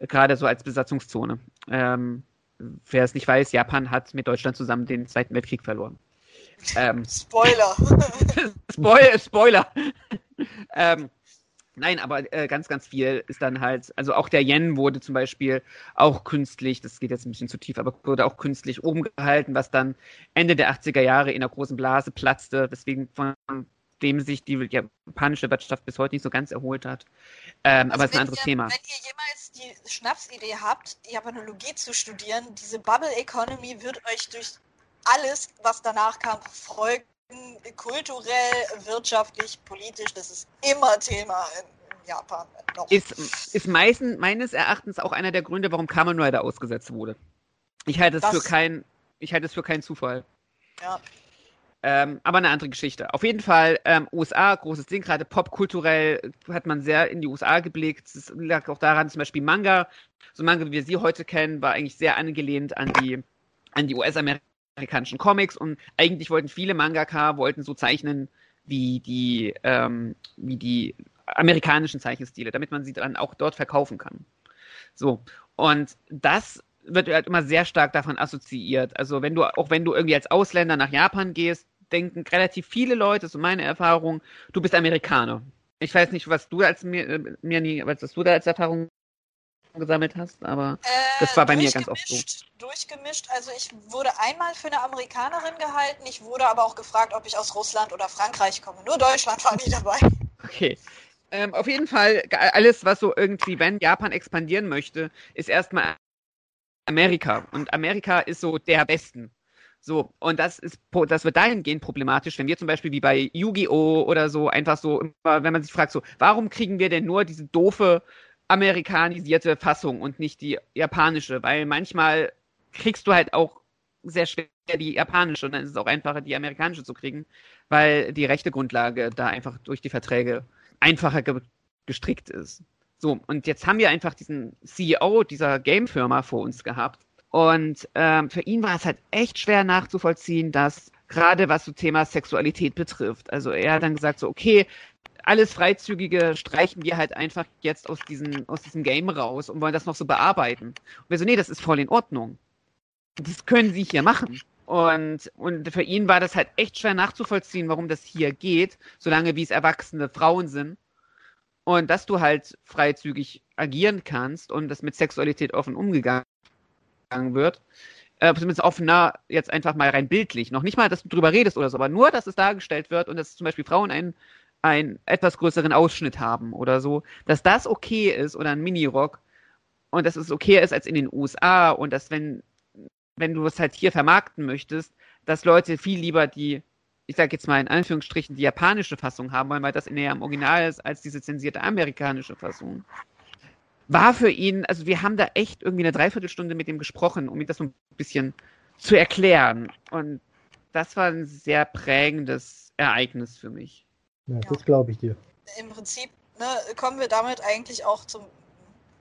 gerade so als Besatzungszone. Ähm, wer es nicht weiß, Japan hat mit Deutschland zusammen den Zweiten Weltkrieg verloren. Ähm, Spoiler. Spoil Spoiler. ähm, nein, aber äh, ganz, ganz viel ist dann halt, also auch der Yen wurde zum Beispiel auch künstlich, das geht jetzt ein bisschen zu tief, aber wurde auch künstlich oben gehalten, was dann Ende der 80er Jahre in einer großen Blase platzte, deswegen von dem sich die japanische Wirtschaft bis heute nicht so ganz erholt hat. Ähm, also aber es ist ein anderes ihr, Thema. Wenn ihr jemals die Schnapsidee habt, Japanologie zu studieren, diese Bubble Economy wird euch durch alles, was danach kam, folgen. Kulturell, wirtschaftlich, politisch, das ist immer Thema in Japan. Noch. Ist, ist meisten, meines Erachtens auch einer der Gründe, warum Kamen Rider ausgesetzt wurde. Ich halte es das, für kein, ich halte es für keinen Zufall. Ja. Ähm, aber eine andere Geschichte. Auf jeden Fall, ähm, USA, großes Ding, gerade popkulturell hat man sehr in die USA geblickt. Es lag auch daran, zum Beispiel Manga, so Manga, wie wir sie heute kennen, war eigentlich sehr angelehnt an die, an die US-amerikanischen Comics und eigentlich wollten viele Mangaka, wollten so zeichnen wie die, ähm, wie die amerikanischen Zeichenstile, damit man sie dann auch dort verkaufen kann. So. Und das wird halt immer sehr stark davon assoziiert. Also wenn du, auch wenn du irgendwie als Ausländer nach Japan gehst, denken relativ viele Leute, so meine Erfahrung, du bist Amerikaner. Ich weiß nicht, was du als mir, äh, mir nie, was du da als Erfahrung gesammelt hast, aber äh, das war bei mir ganz oft so. Durchgemischt. Also ich wurde einmal für eine Amerikanerin gehalten, ich wurde aber auch gefragt, ob ich aus Russland oder Frankreich komme. Nur Deutschland war nie dabei. Okay. Ähm, auf jeden Fall, alles, was so irgendwie, wenn Japan expandieren möchte, ist erstmal Amerika. Und Amerika ist so der Westen. So, und das ist, das wird dahingehend problematisch, wenn wir zum Beispiel wie bei Yu-Gi-Oh! oder so einfach so, wenn man sich fragt, so, warum kriegen wir denn nur diese doofe amerikanisierte Fassung und nicht die japanische? Weil manchmal kriegst du halt auch sehr schwer, die japanische und dann ist es auch einfacher, die amerikanische zu kriegen, weil die rechte Grundlage da einfach durch die Verträge einfacher ge gestrickt ist. So, und jetzt haben wir einfach diesen CEO dieser Game-Firma vor uns gehabt. Und ähm, für ihn war es halt echt schwer nachzuvollziehen, dass gerade was so Thema Sexualität betrifft. Also er hat dann gesagt, so, okay, alles Freizügige streichen wir halt einfach jetzt aus, diesen, aus diesem Game raus und wollen das noch so bearbeiten. Und wir so, nee, das ist voll in Ordnung. Das können sie hier machen. Und, und für ihn war das halt echt schwer nachzuvollziehen, warum das hier geht, solange wie es erwachsene Frauen sind. Und dass du halt freizügig agieren kannst und das mit Sexualität offen umgegangen wird. Äh, zumindest offener, jetzt einfach mal rein bildlich. Noch nicht mal, dass du drüber redest oder so, aber nur, dass es dargestellt wird und dass zum Beispiel Frauen einen einen etwas größeren Ausschnitt haben oder so, dass das okay ist oder ein Minirock und dass es okay ist als in den USA und dass wenn wenn du es halt hier vermarkten möchtest, dass Leute viel lieber die, ich sag jetzt mal in Anführungsstrichen, die japanische Fassung haben wollen, weil das näher am Original ist als diese zensierte amerikanische Fassung. War für ihn, also wir haben da echt irgendwie eine Dreiviertelstunde mit ihm gesprochen, um ihm das so ein bisschen zu erklären. Und das war ein sehr prägendes Ereignis für mich. Ja, ja. das glaube ich dir. Im Prinzip ne, kommen wir damit eigentlich auch zum,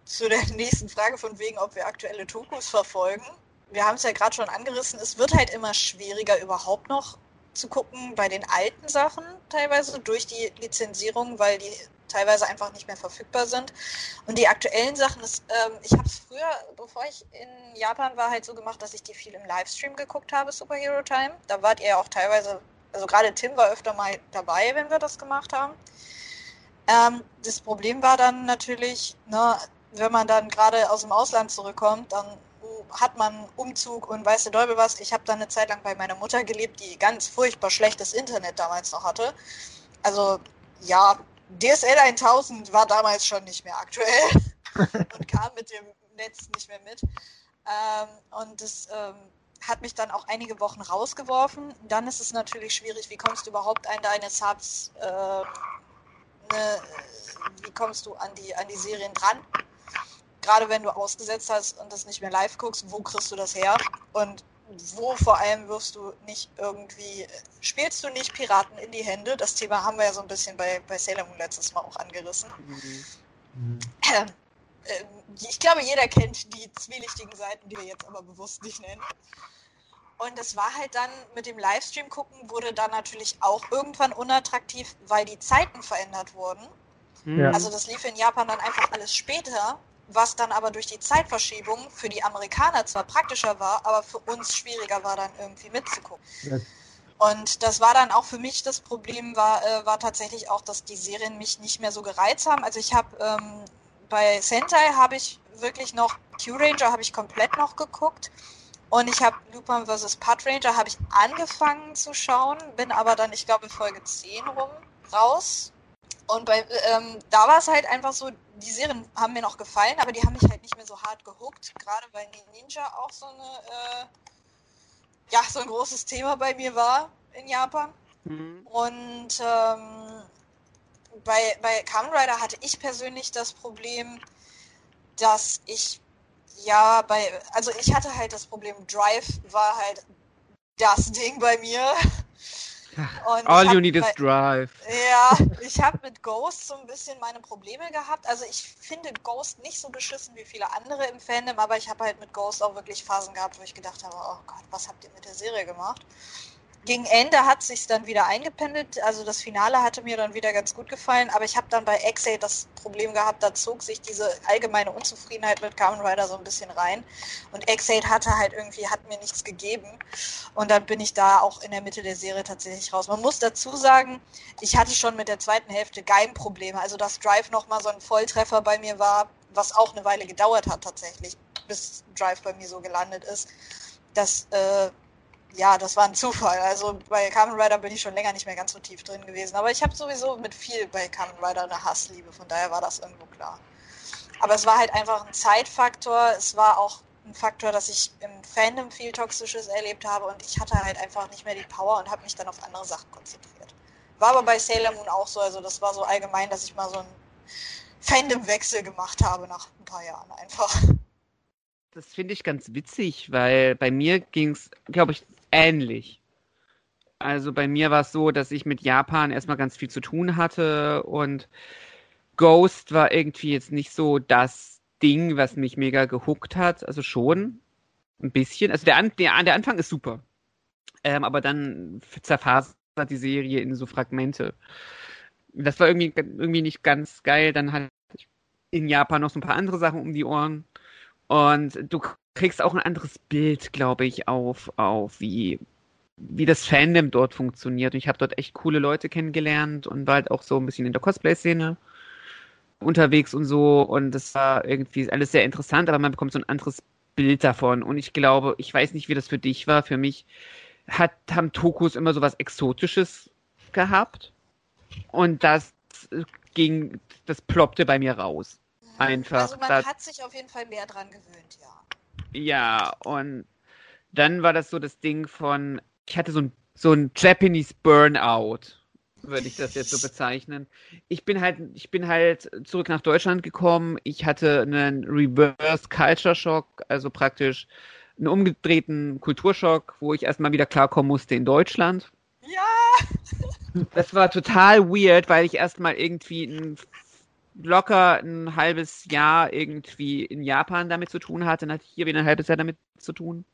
zu der nächsten Frage von wegen, ob wir aktuelle Tokus verfolgen. Wir haben es ja gerade schon angerissen, es wird halt immer schwieriger überhaupt noch zu gucken bei den alten Sachen teilweise durch die Lizenzierung, weil die teilweise einfach nicht mehr verfügbar sind. Und die aktuellen Sachen, ist, ähm, ich habe es früher, bevor ich in Japan war, halt so gemacht, dass ich die viel im Livestream geguckt habe, Superhero Time. Da wart ihr ja auch teilweise also gerade Tim war öfter mal dabei, wenn wir das gemacht haben. Ähm, das Problem war dann natürlich, ne, wenn man dann gerade aus dem Ausland zurückkommt, dann hat man Umzug und weißt du Däubel was. Ich habe dann eine Zeit lang bei meiner Mutter gelebt, die ganz furchtbar schlechtes Internet damals noch hatte. Also ja, DSL 1000 war damals schon nicht mehr aktuell und kam mit dem Netz nicht mehr mit. Ähm, und das ähm, hat mich dann auch einige Wochen rausgeworfen. Dann ist es natürlich schwierig, wie kommst du überhaupt an deine Subs, äh, ne, wie kommst du an die, an die Serien dran? Gerade wenn du ausgesetzt hast und das nicht mehr live guckst, wo kriegst du das her? Und wo vor allem wirfst du nicht irgendwie, spielst du nicht Piraten in die Hände? Das Thema haben wir ja so ein bisschen bei, bei Sailor Moon letztes Mal auch angerissen. Mhm. Äh, ich glaube, jeder kennt die zwielichtigen Seiten, die wir jetzt aber bewusst nicht nennen. Und das war halt dann mit dem Livestream gucken, wurde dann natürlich auch irgendwann unattraktiv, weil die Zeiten verändert wurden. Ja. Also das lief in Japan dann einfach alles später, was dann aber durch die Zeitverschiebung für die Amerikaner zwar praktischer war, aber für uns schwieriger war dann irgendwie mitzugucken. Ja. Und das war dann auch für mich das Problem, war, äh, war tatsächlich auch, dass die Serien mich nicht mehr so gereizt haben. Also ich habe ähm, bei Sentai habe ich wirklich noch, Q-Ranger habe ich komplett noch geguckt. Und ich habe Lupin vs. Pud Ranger habe ich angefangen zu schauen, bin aber dann, ich glaube, Folge 10 rum raus. Und bei, ähm, da war es halt einfach so, die Serien haben mir noch gefallen, aber die haben mich halt nicht mehr so hart gehuckt. Gerade weil Ninja auch so eine, äh, ja, so ein großes Thema bei mir war in Japan. Mhm. Und ähm, bei, bei Kamen Rider hatte ich persönlich das Problem, dass ich ja bei, also ich hatte halt das Problem, Drive war halt das Ding bei mir. Und All you need is Drive. Ja, ich habe mit Ghost so ein bisschen meine Probleme gehabt. Also ich finde Ghost nicht so beschissen wie viele andere im Fandom, aber ich habe halt mit Ghost auch wirklich Phasen gehabt, wo ich gedacht habe, oh Gott, was habt ihr mit der Serie gemacht? Gegen Ende hat sich dann wieder eingependelt. Also das Finale hatte mir dann wieder ganz gut gefallen, aber ich habe dann bei Exay das Problem gehabt, da zog sich diese allgemeine Unzufriedenheit mit Kamen Rider so ein bisschen rein. Und Exay hatte halt irgendwie, hat mir nichts gegeben. Und dann bin ich da auch in der Mitte der Serie tatsächlich raus. Man muss dazu sagen, ich hatte schon mit der zweiten Hälfte Geim-Probleme. Also dass Drive nochmal so ein Volltreffer bei mir war, was auch eine Weile gedauert hat tatsächlich, bis Drive bei mir so gelandet ist. Das äh, ja, das war ein Zufall. Also bei Kamen Rider bin ich schon länger nicht mehr ganz so tief drin gewesen. Aber ich habe sowieso mit viel bei Kamen Rider eine Hassliebe, von daher war das irgendwo klar. Aber es war halt einfach ein Zeitfaktor. Es war auch ein Faktor, dass ich im Fandom viel Toxisches erlebt habe und ich hatte halt einfach nicht mehr die Power und habe mich dann auf andere Sachen konzentriert. War aber bei Sailor Moon auch so. Also das war so allgemein, dass ich mal so einen Fandom-Wechsel gemacht habe nach ein paar Jahren einfach. das finde ich ganz witzig, weil bei mir ging es, glaube ich, ähnlich. Also bei mir war es so, dass ich mit Japan erstmal ganz viel zu tun hatte und Ghost war irgendwie jetzt nicht so das Ding, was mich mega gehuckt hat. Also schon ein bisschen. Also der, An der, der Anfang ist super. Ähm, aber dann zerfasert die Serie in so Fragmente. Das war irgendwie, irgendwie nicht ganz geil. Dann hatte ich in Japan noch so ein paar andere Sachen um die Ohren. Und du kriegst auch ein anderes Bild, glaube ich, auf, auf wie, wie das Fandom dort funktioniert. Und ich habe dort echt coole Leute kennengelernt und war halt auch so ein bisschen in der Cosplay-Szene unterwegs und so. Und das war irgendwie alles sehr interessant, aber man bekommt so ein anderes Bild davon. Und ich glaube, ich weiß nicht, wie das für dich war. Für mich hat, haben Tokus immer so was Exotisches gehabt. Und das ging, das ploppte bei mir raus. Einfach. Also man hat sich auf jeden Fall mehr dran gewöhnt, ja. Ja, und dann war das so das Ding von, ich hatte so ein, so ein Japanese Burnout, würde ich das jetzt so bezeichnen. Ich bin halt, ich bin halt zurück nach Deutschland gekommen. Ich hatte einen Reverse Culture Shock, also praktisch einen umgedrehten Kulturschock, wo ich erstmal wieder klarkommen musste in Deutschland. Ja! Das war total weird, weil ich erstmal irgendwie ein locker ein halbes Jahr irgendwie in Japan damit zu tun hatte. Dann hatte ich hier wieder ein halbes Jahr damit zu tun.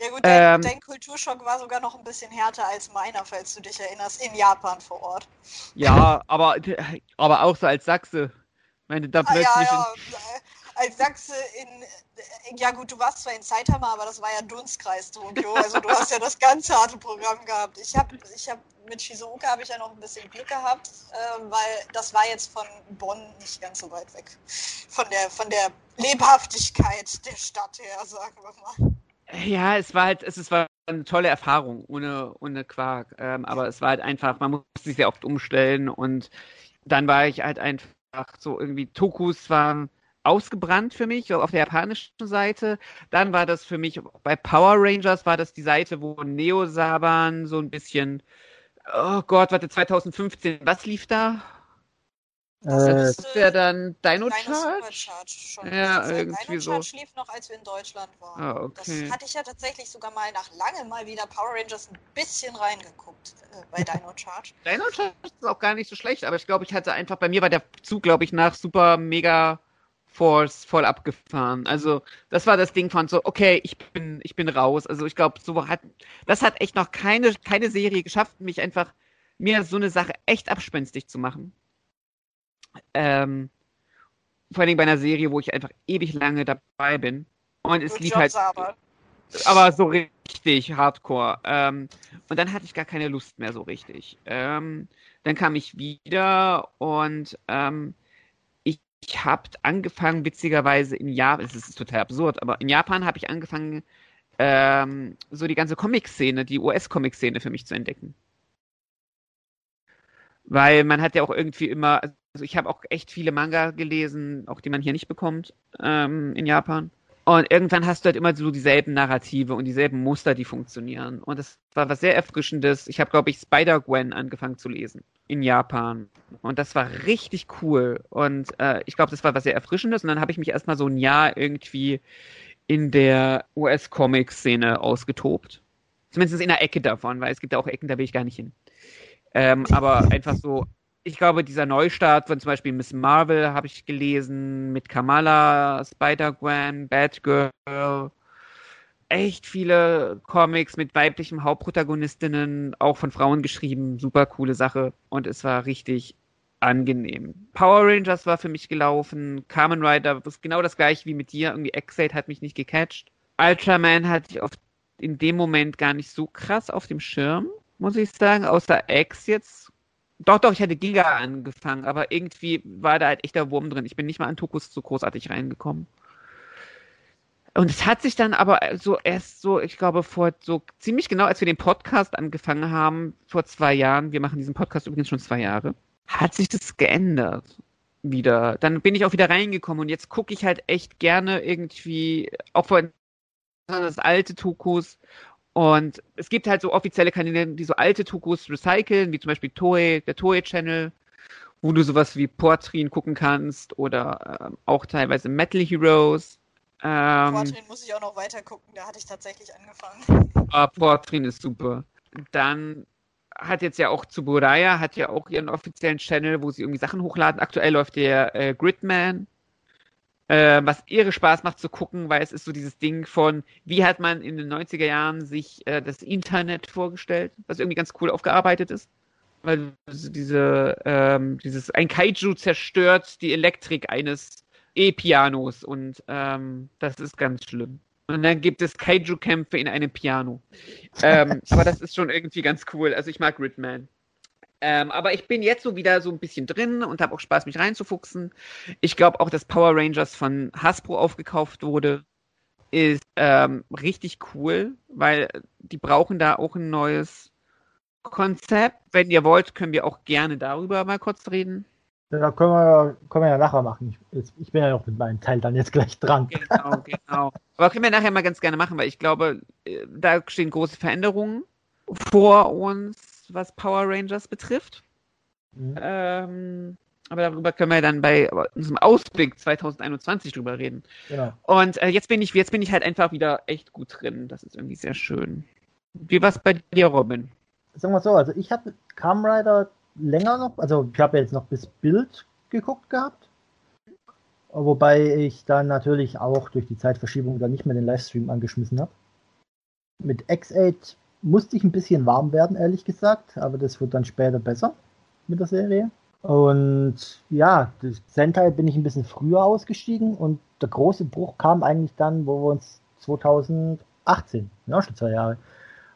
Ja gut, dein, Ähm. dein Kulturschock war sogar noch ein bisschen härter als meiner, falls du dich erinnerst, in Japan vor Ort. Ja, aber, aber auch so als Sachse. Ich meine, da Ah, plötzlich. ja, ja. Als Sachse in, äh, ja gut, du warst zwar in Saitama, aber das war ja Dunstkreis Tokio, also du hast ja das ganz harte Programm gehabt. Ich habe ich hab, mit Shizuoka habe ich ja noch ein bisschen Glück gehabt, äh, weil das war jetzt von Bonn nicht ganz so weit weg. Von der, von der Lebhaftigkeit der Stadt her, sagen wir mal. Ja, es war halt, es, es war eine tolle Erfahrung, ohne, ohne Quark. Ähm, aber es war halt einfach, man musste sich sehr oft umstellen und dann war ich halt einfach so irgendwie, Tokus waren ausgebrannt für mich auf der japanischen Seite. Dann war das für mich, bei Power Rangers war das die Seite, wo Neo Saban so ein bisschen, oh Gott, warte, 2015, was lief da? Das Äh, ist, wäre dann Dino Charge? Schon. Ja, irgendwie Dino so. Charge lief noch, als wir in Deutschland waren. Ah, okay. Das hatte ich ja tatsächlich sogar mal nach langem mal wieder Power Rangers ein bisschen reingeguckt äh, bei Dino Charge. Dino Charge ist auch gar nicht so schlecht, aber ich glaube, ich hatte einfach, bei mir war der Zug, glaube ich, nach Super Mega Force voll abgefahren. Also, das war das Ding von so, okay, ich bin, ich bin raus. Also, ich glaube, so hat, das hat echt noch keine, keine Serie geschafft, mich einfach, mir so eine Sache echt abspenstig zu machen. Ähm, vor allem bei einer Serie, wo ich einfach ewig lange dabei bin. Und es Good lief halt aber so richtig hardcore. Ähm, und dann hatte ich gar keine Lust mehr so richtig. Ähm, dann kam ich wieder und ähm, ich, habe angefangen, witzigerweise in Japan, es ist total absurd, aber in Japan habe ich angefangen, ähm, so die ganze Comic-Szene, die US-Comic-Szene für mich zu entdecken. Weil man hat ja auch irgendwie immer, also ich habe auch echt viele Manga gelesen, auch die man hier nicht bekommt ähm, in Japan. Und irgendwann hast du halt immer so dieselben Narrative und dieselben Muster, die funktionieren. Und das war was sehr Erfrischendes. Ich habe, glaube ich, Spider-Gwen angefangen zu lesen in Japan. Und das war richtig cool. Und äh, ich glaube, das war was sehr Erfrischendes. Und dann habe ich mich erstmal so ein Jahr irgendwie in der US-Comic-Szene ausgetobt. Zumindest in der Ecke davon, weil es gibt ja auch Ecken, da will ich gar nicht hin. Ähm, aber einfach so, ich glaube, dieser Neustart von zum Beispiel Miss Marvel habe ich gelesen, mit Kamala, Spider-Gwen, Batgirl, echt viele Comics mit weiblichen Hauptprotagonistinnen, auch von Frauen geschrieben, super coole Sache. Und es war richtig angenehm. Power Rangers war für mich gelaufen, Kamen Rider ist genau das gleiche wie mit dir, irgendwie Exate hat mich nicht gecatcht. Ultraman hatte ich auf, in dem Moment gar nicht so krass auf dem Schirm, muss ich sagen, außer X jetzt doch, doch, ich hatte Giga angefangen, aber irgendwie war da halt echt der Wurm drin. Ich bin nicht mal an Tokus so großartig reingekommen. Und es hat sich dann aber so erst so, ich glaube, vor so ziemlich genau, als wir den Podcast angefangen haben, vor zwei Jahren, wir machen diesen Podcast übrigens schon zwei Jahre, hat sich das geändert wieder. Dann bin ich auch wieder reingekommen und jetzt gucke ich halt echt gerne irgendwie, auch von das alte Tokus und es gibt halt so offizielle Kanäle, die so alte Tokus recyceln, wie zum Beispiel Toei, der Toei-Channel, wo du sowas wie Portrin gucken kannst oder ähm, auch teilweise Metal Heroes. Ähm, Quadrin muss ich auch noch weiter gucken, da hatte ich tatsächlich angefangen. ah, Portrin ist super. Dann hat jetzt ja auch Tsuburaya, hat ja auch ihren offiziellen Channel, wo sie irgendwie Sachen hochladen. Aktuell läuft der äh, Gridman, äh, was irre Spaß macht zu gucken, weil es ist so dieses Ding von, wie hat man in den 90er Jahren sich äh, das Internet vorgestellt, was irgendwie ganz cool aufgearbeitet ist. Weil diese, ähm, dieses, ein Kaiju zerstört die Elektrik eines E-Pianos und ähm, das ist ganz schlimm. Und dann gibt es Kaiju-Kämpfe in einem Piano. Ähm, aber das ist schon irgendwie ganz cool. Also ich mag Gridman. Ähm, aber ich bin jetzt so wieder so ein bisschen drin und habe auch Spaß, mich reinzufuchsen. Ich glaube auch, dass Power Rangers von Hasbro aufgekauft wurde, ist ähm, richtig cool, weil die brauchen da auch ein neues Konzept. Wenn ihr wollt, können wir auch gerne darüber mal kurz reden. Da können wir, können wir ja nachher machen. Ich, ich bin ja noch mit meinem Teil dann jetzt gleich dran. Genau, genau. Aber können wir nachher mal ganz gerne machen, weil ich glaube, äh, da stehen große Veränderungen vor uns, was Power Rangers betrifft. Mhm. Ähm, aber darüber können wir dann bei unserem Ausblick 2021 drüber reden. Genau. Und äh, jetzt bin ich, jetzt bin ich halt einfach wieder echt gut drin. Das ist irgendwie sehr schön. Wie war's bei dir, Robin? Sagen wir so, also ich habe Kamen Rider länger noch, also ich habe jetzt noch bis Bild geguckt gehabt. Wobei ich dann natürlich auch durch die Zeitverschiebung dann nicht mehr den Livestream angeschmissen habe. Mit X8 musste ich ein bisschen warm werden, ehrlich gesagt, aber das wird dann später besser mit der Serie. Und ja, das Sentai bin ich ein bisschen früher ausgestiegen und der große Bruch kam eigentlich dann, wo wir uns 2018, ja schon zwei Jahre,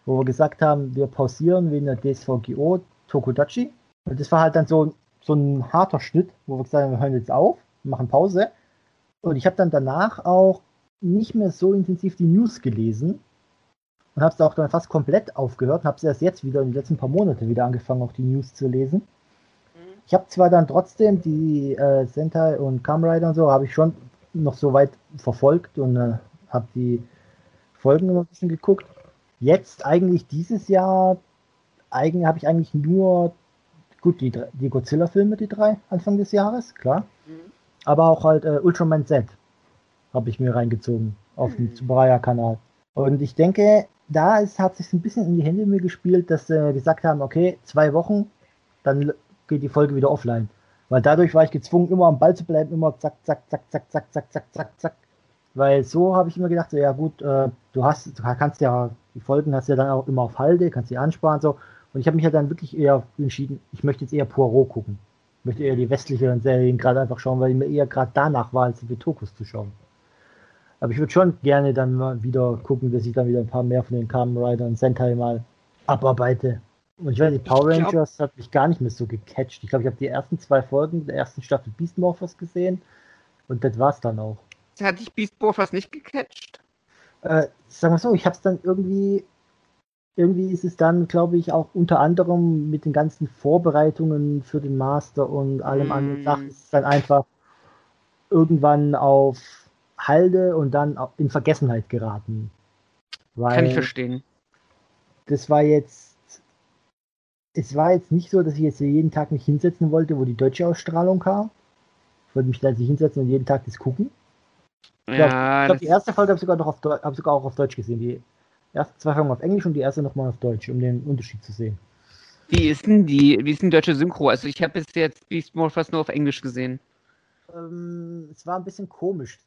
wo wir gesagt haben, wir pausieren wegen der DSVGO Tokudachi. Und das war halt dann so, so ein harter Schnitt, wo wir gesagt haben, wir hören jetzt auf, machen Pause. Und ich habe dann danach auch nicht mehr so intensiv die News gelesen und habe es auch dann fast komplett aufgehört und habe es erst jetzt wieder in den letzten paar Monaten wieder angefangen, auch die News zu lesen. Ich habe zwar dann trotzdem die äh, Sentai und Kamen Rider und so, habe ich schon noch so weit verfolgt und äh, habe die Folgen noch ein bisschen geguckt. Jetzt eigentlich dieses Jahr eigen, habe ich eigentlich nur gut die, die Godzilla-Filme, die drei Anfang des Jahres, klar. Mhm. Aber auch halt äh, Ultraman Z habe ich mir reingezogen auf dem Mhm. Tsuburaya-Kanal. Und ich denke, da ist, hat sich ein bisschen in die Hände mir gespielt, dass sie gesagt haben, okay, zwei Wochen, dann geht die Folge wieder offline. Weil dadurch war ich gezwungen, immer am Ball zu bleiben, immer zack, zack, zack, zack, zack, zack, zack, zack, zack. Weil so habe ich immer gedacht, so, ja gut, äh, du hast, du kannst ja, die Folgen hast du ja dann auch immer auf Halde, kannst die ansparen, so. Und ich habe mich ja dann wirklich eher entschieden, ich möchte jetzt eher Poirot gucken. Ich möchte eher die westlicheren Serien gerade einfach schauen, weil mir eher gerade danach war, als die Tokus zu schauen. Aber ich würde schon gerne dann mal wieder gucken, dass ich dann wieder ein paar mehr von den Kamen Rider und Sentai mal abarbeite. Und ich weiß nicht, Power glaub- Rangers hat mich gar nicht mehr so gecatcht. Ich glaube, ich habe die ersten zwei Folgen der ersten Staffel Beast Morphers gesehen und das war's dann auch. Hat dich Beast Morphers nicht gecatcht? Äh, sagen wir so, ich habe es dann irgendwie, irgendwie ist es dann, glaube ich, auch unter anderem mit den ganzen Vorbereitungen für den Master und allem Mm. anderen Sachen, ist es dann einfach irgendwann auf Halde und dann in Vergessenheit geraten. Weil Kann ich verstehen. das war jetzt, es war jetzt nicht so, dass ich jetzt jeden Tag mich hinsetzen wollte, wo die deutsche Ausstrahlung kam. Ich wollte mich da nicht hinsetzen und jeden Tag das gucken. Ja, ich glaube, das, die erste Folge habe ich sogar noch auf Deu- hab sogar auch auf Deutsch gesehen. Die ersten zwei Folgen auf Englisch und die erste nochmal auf Deutsch, um den Unterschied zu sehen. wie ist denn die, wie ist denn deutsche Synchro? Also ich habe bis jetzt Beast Morphers nur auf Englisch gesehen. Ähm, es war ein bisschen komisch.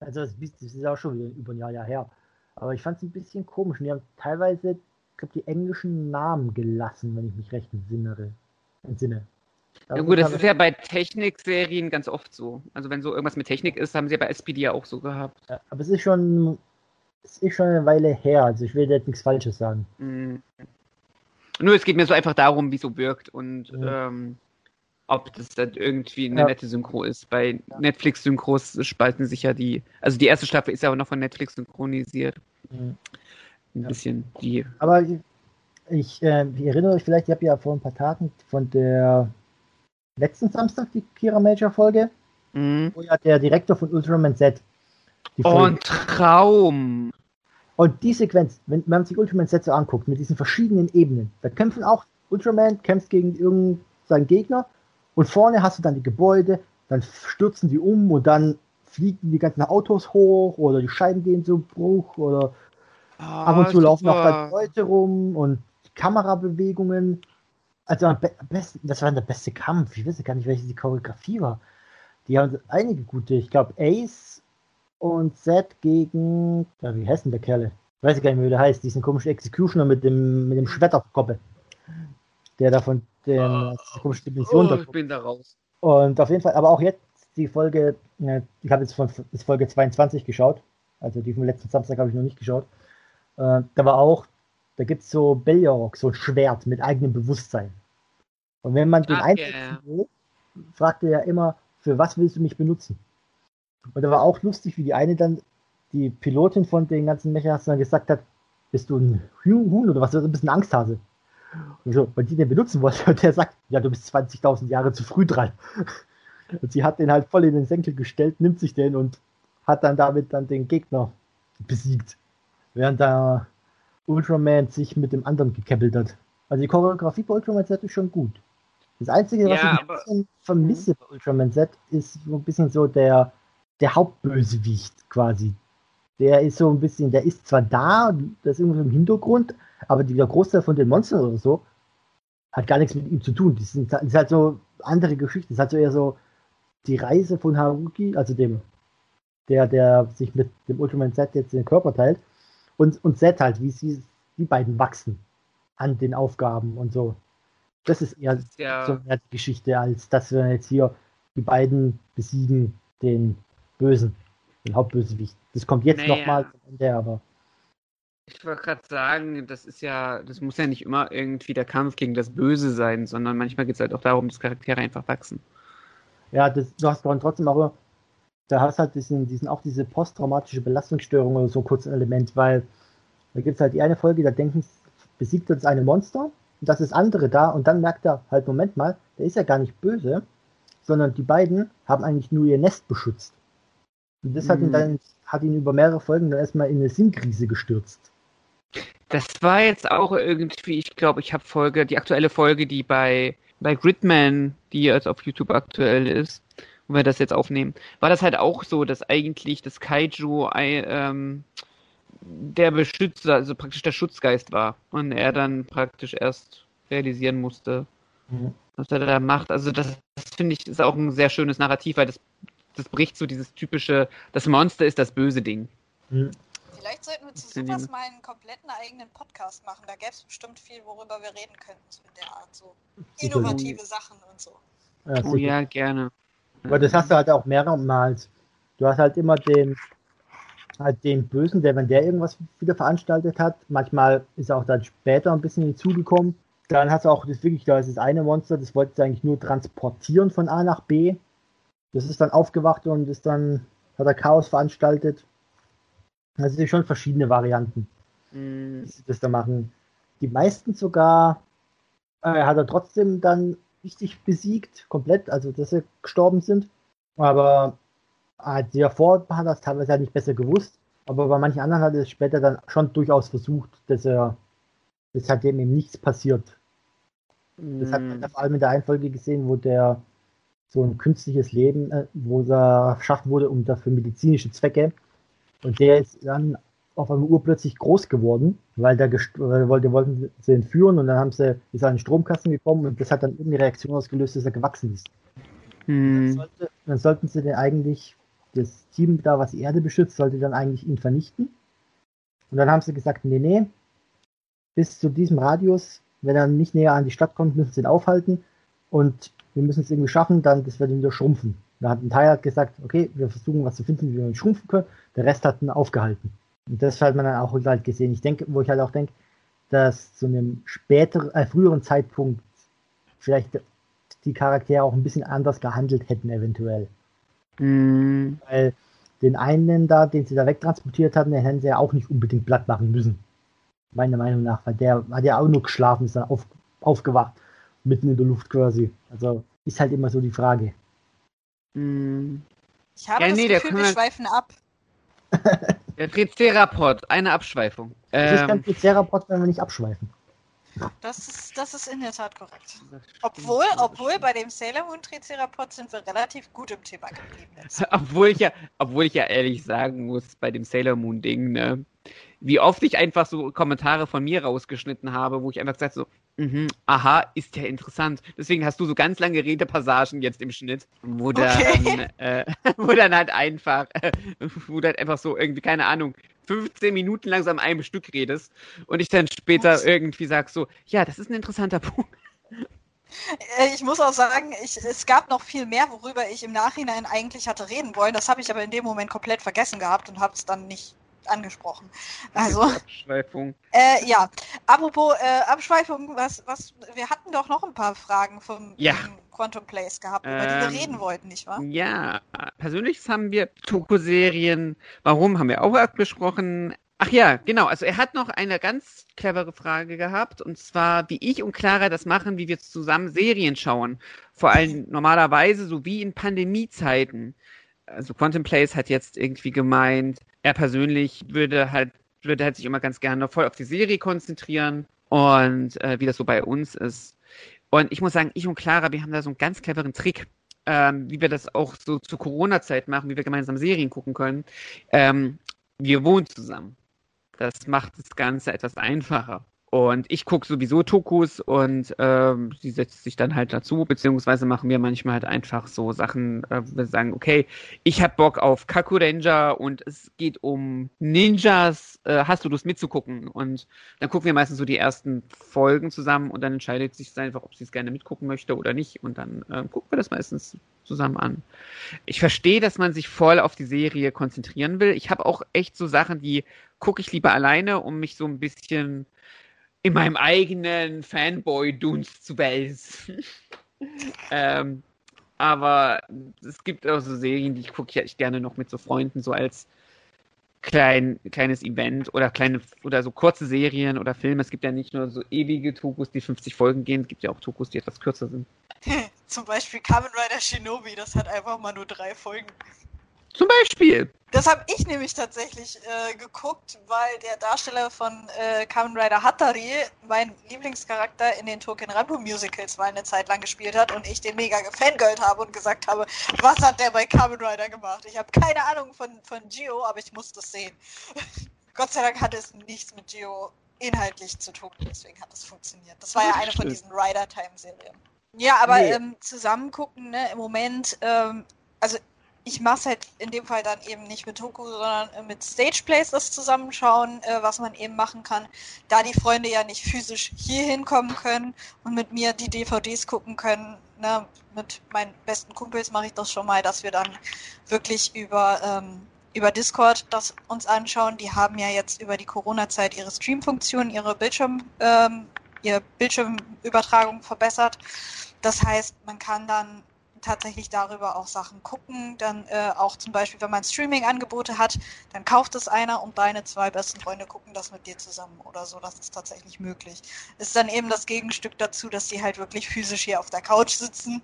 Also das, ist auch schon wieder über ein Jahr, Jahr her. Aber ich fand es ein bisschen komisch. Und die haben teilweise, ich glaube, die englischen Namen gelassen, wenn ich mich recht entsinne. entsinne. Ja gut, das ist ja bei Technikserien ganz oft so. Also wenn so irgendwas mit Technik ist, haben sie ja bei SPD ja auch so gehabt. Ja, aber es ist schon, es ist schon eine Weile her. Also ich will jetzt nichts Falsches sagen. Mhm. Nur es geht mir so einfach darum, wie so wirkt und Ja. ähm, ob das dann irgendwie eine Ja. nette Synchro ist. Bei Netflix-Synchros spalten sich ja die, also die erste Staffel ist ja auch noch von Netflix synchronisiert. Mhm. Ein Ja. bisschen die. Aber ich, äh, ich erinnere euch vielleicht, ich habe ja vor ein paar Tagen von der letzten Samstag die Kira Major Folge, Mhm. wo ja der Direktor von Ultraman Z die Folge ein Traum! Und die Sequenz, wenn, wenn man sich Ultraman Z so anguckt, mit diesen verschiedenen Ebenen, da kämpfen auch Ultraman, kämpft gegen irgendeinen Gegner und vorne hast du dann die Gebäude, dann stürzen die um und dann fliegen die ganzen Autos hoch oder die Scheiben gehen zu Bruch oder Ah, ab und zu laufen auch super. bald Leute rum und Kamerabewegungen. Also am be besten, das war der beste Kampf. Ich weiß gar nicht, welche die Choreografie war. Die haben einige gute. Ich glaube Ace und Z gegen, ja, wie heißt denn der Kerle? Weiß ich gar nicht mehr, wie der heißt. Diesen komischen Executioner mit dem, mit dem Schwert auf der Koppe. Der da von den äh, komischen Dimensionen Oh, ich bin da raus. und auf jeden Fall, aber auch jetzt die Folge, äh, ich habe jetzt von ist Folge 22 geschaut, also die vom letzten Samstag habe ich noch nicht geschaut. Äh, da war auch, da gibt es so Beljorok, so ein Schwert mit eigenem Bewusstsein. Und wenn man den einsetzen will, fragt er ja immer, für was willst du mich benutzen? Und da war auch lustig, wie die eine dann, die Pilotin von den ganzen Mechas dann gesagt hat, bist du ein Huhn Huhn oder was, du bist ein Angsthase. Und so, weil die den benutzen wollte, und der sagt, ja, du bist 20.000 Jahre zu früh dran. Und sie hat den halt voll in den Senkel gestellt, nimmt sich den und hat dann damit dann den Gegner besiegt. Während da Ultraman sich mit dem anderen gekeppelt hat. Also die Choreografie bei Ultraman Z ist schon gut. Das Einzige, was Ja, ich ein bisschen vermisse bei Ultraman Z, ist so ein bisschen so der, der Hauptbösewicht quasi. Der ist so ein bisschen, der ist zwar da, der ist irgendwo im Hintergrund, aber der Großteil von den Monstern oder so hat gar nichts mit ihm zu tun. Die sind, das ist halt so andere Geschichte. Das ist halt so eher so die Reise von Haruki, also dem, der, der sich mit dem Ultraman Z jetzt den Körper teilt, und, und Z halt, wie sie, die beiden wachsen an den Aufgaben und so. Das ist eher Das ja- so mehr die Geschichte, als dass wir jetzt hier die beiden besiegen den Bösen, den Hauptbösewicht. Das kommt jetzt Naja. nochmal zum Ende, aber Ich wollte gerade sagen, das ist ja, das muss ja nicht immer irgendwie der Kampf gegen das Böse sein, sondern manchmal geht es halt auch darum, dass Charaktere einfach wachsen. ja, das, du hast dann trotzdem auch, da hast halt diesen, diesen, auch diese posttraumatische Belastungsstörung oder so kurz ein Element, weil da gibt es halt die eine Folge, da denken, besiegt das eine Monster und das ist andere da und dann merkt er halt, Moment mal, der ist ja gar nicht böse, sondern die beiden haben eigentlich nur ihr Nest beschützt. Und das hat ihn Mhm. dann, hat ihn über mehrere Folgen dann erstmal in eine Sinnkrise gestürzt. Das war jetzt auch irgendwie, ich glaube, ich habe Folge, die aktuelle Folge, die bei, bei Gridman, die jetzt auf YouTube aktuell ist, wo wir das jetzt aufnehmen, war das halt auch so, dass eigentlich das Kaiju ähm, der Beschützer, also praktisch der Schutzgeist war und er dann praktisch erst realisieren musste, Mhm. was er da macht. Also das, das finde ich ist auch ein sehr schönes Narrativ, weil das, das bricht so dieses typische, das Monster ist das böse Ding. Mhm. Vielleicht sollten wir zu sowas mal einen kompletten eigenen Podcast machen. Da gäbe es bestimmt viel, worüber wir reden könnten, so in der Art. So innovative Sachen und so. Ja, Oh ja, gerne. Aber das hast du halt auch mehrmals. Du hast halt immer den, halt den Bösen, der, wenn der irgendwas wieder veranstaltet hat, manchmal ist er auch dann später ein bisschen hinzugekommen. Dann hast du auch das wirklich, da ist das eine Monster, das wollte es eigentlich nur transportieren von A nach B. Das ist dann aufgewacht und ist dann, hat er Chaos veranstaltet. Also es sind schon verschiedene Varianten Mm, wie sie das da machen. Die meisten sogar äh, hat er trotzdem dann richtig besiegt, komplett, also dass sie gestorben sind. Aber äh, die davor hat er es teilweise halt nicht besser gewusst. Aber bei manchen anderen hat er es später dann schon durchaus versucht, dass er, dass halt dem eben nichts passiert. Das hat man mm. vor allem in der einen Folge gesehen, wo der so ein künstliches Leben, äh, wo er geschaffen wurde, um dafür medizinische Zwecke. Und der ist dann auf einmal urplötzlich groß geworden, weil der weil wollte, wollten sie entführen und dann haben sie, ist er an den Stromkasten gekommen und das hat dann irgendeine Reaktion ausgelöst, dass er gewachsen ist. Dann, Mm. sollte, dann sollten sie den eigentlich, das Team da, was die Erde beschützt, sollte dann eigentlich ihn vernichten. Und dann haben sie gesagt, nee, nee, bis zu diesem Radius, wenn er nicht näher an die Stadt kommt, müssen sie ihn aufhalten und wir müssen es irgendwie schaffen, dann, das wird wieder schrumpfen. Da hat ein Teil hat gesagt, okay, wir versuchen was zu finden, wie wir ihn schrumpfen können. Der Rest hat ihn aufgehalten. Und das hat man dann auch halt gesehen. Ich denke, wo ich halt auch denke, dass zu einem späteren, äh, früheren Zeitpunkt vielleicht die Charaktere auch ein bisschen anders gehandelt hätten, eventuell. Mm. Weil den einen da, den sie da wegtransportiert hatten, den hätten sie ja auch nicht unbedingt platt machen müssen. Meiner Meinung nach, weil der hat ja auch nur geschlafen, ist dann auf, aufgewacht, mitten in der Luft quasi. Also ist halt immer so die Frage. Mm. Ich habe Ja, das nee, Gefühl, wir schweifen ab. Der Tricerapod, eine Abschweifung. Das ist kein Ähm, Tricerapod, wenn wir nicht abschweifen. Das ist, das ist in der Tat korrekt. Obwohl, obwohl bei dem Sailor Moon Triceratops sind wir relativ gut im Thema geblieben. Jetzt. Obwohl ich ja, obwohl ich ja ehrlich sagen muss, bei dem Sailor Moon Ding, ne, wie oft ich einfach so Kommentare von mir rausgeschnitten habe, wo ich einfach gesagt so, mhm, aha, ist ja interessant. Deswegen hast du so ganz lange Redepassagen jetzt im Schnitt, wo dann, Okay. äh, wo dann halt einfach, äh, wo du halt einfach so irgendwie, keine Ahnung, 15 Minuten lang so an einem Stück redest und ich dann später Ups. irgendwie sag so, ja, das ist ein interessanter Punkt. Äh, Ich muss auch sagen, ich, es gab noch viel mehr, worüber ich im Nachhinein eigentlich hatte reden wollen. Das habe ich aber in dem Moment komplett vergessen gehabt und habe es dann nicht angesprochen. Also, Abschweifung. äh, ja. Apropos äh, Abschweifung, was, was, wir hatten doch noch ein paar Fragen vom Ja. Quantum Place gehabt, über die Ähm, wir reden wollten, nicht wahr? Ja, persönlich haben wir Toku-Serien. Warum haben wir auch abgesprochen? Ach ja, genau. Also er hat noch eine ganz clevere Frage gehabt, und zwar, wie ich und Clara das machen, wie wir zusammen Serien schauen. Vor allem normalerweise, so wie in Pandemiezeiten. Also Quantum Place hat jetzt irgendwie gemeint, er persönlich würde halt, würde halt sich immer ganz gerne voll auf die Serie konzentrieren und äh, wie das so bei uns ist. Und ich muss sagen, ich und Clara, wir haben da so einen ganz cleveren Trick, ähm, wie wir das auch so zur Corona-Zeit machen, wie wir gemeinsam Serien gucken können. Ähm, wir wohnen zusammen. Das macht das Ganze etwas einfacher. Und ich gucke sowieso Tokus und ähm, sie setzt sich dann halt dazu, beziehungsweise machen wir manchmal halt einfach so Sachen, äh, wir sagen, okay, ich hab Bock auf Kaku Ranger und es geht um Ninjas, äh, hast du Lust mitzugucken? Und dann gucken wir meistens so die ersten Folgen zusammen und dann entscheidet sich einfach, ob sie es gerne mitgucken möchte oder nicht. Und dann äh, gucken wir das meistens zusammen an. Ich verstehe, dass man sich voll auf die Serie konzentrieren will. Ich habe auch echt so Sachen, die gucke ich lieber alleine, um mich so ein bisschen in meinem eigenen Fanboy-Dunst zu wälzen. ähm, aber es gibt auch so Serien, die ich gucke ja echt gerne noch mit so Freunden, so als klein, kleines Event oder kleine oder so kurze Serien oder Filme. Es gibt ja nicht nur so ewige Tokus, die 50 Folgen gehen, es gibt ja auch Tokus, die etwas kürzer sind. Zum Beispiel Kamen Rider Shinobi, das hat einfach mal nur drei Folgen. Zum Beispiel. Das habe ich nämlich tatsächlich äh, geguckt, weil der Darsteller von äh, Kamen Rider Hatari mein Lieblingscharakter in den Token Rambo Musicals mal eine Zeit lang gespielt hat und ich den mega gefangirlt habe und gesagt habe, was hat der bei Kamen Rider gemacht? Ich habe keine Ahnung von, von Gio, aber ich muss das sehen. Gott sei Dank hatte es nichts mit Gio inhaltlich zu tun, deswegen hat es funktioniert. Das war ja eine von diesen Rider-Time-Serien. Ja, aber Nee. ähm, zusammen gucken, ne, im Moment, ähm, also ich mache es halt in dem Fall dann eben nicht mit Toku, sondern äh, mit Stageplays das zusammenschauen, äh, was man eben machen kann. Da die Freunde ja nicht physisch hier hinkommen können und mit mir die DVDs gucken können, ne, mit meinen besten Kumpels mache ich das schon mal, dass wir dann wirklich über, ähm, über Discord das uns anschauen. Die haben ja jetzt über die Corona-Zeit ihre Stream-Funktion, ihre Bildschirm, ähm, ihre Bildschirmübertragung verbessert. Das heißt, man kann dann tatsächlich darüber auch Sachen gucken. Dann äh, auch zum Beispiel, wenn man Streaming-Angebote hat, dann kauft es einer und deine zwei besten Freunde gucken das mit dir zusammen oder so. Das ist tatsächlich möglich. Ist dann eben das Gegenstück dazu, dass die halt wirklich physisch hier auf der Couch sitzen.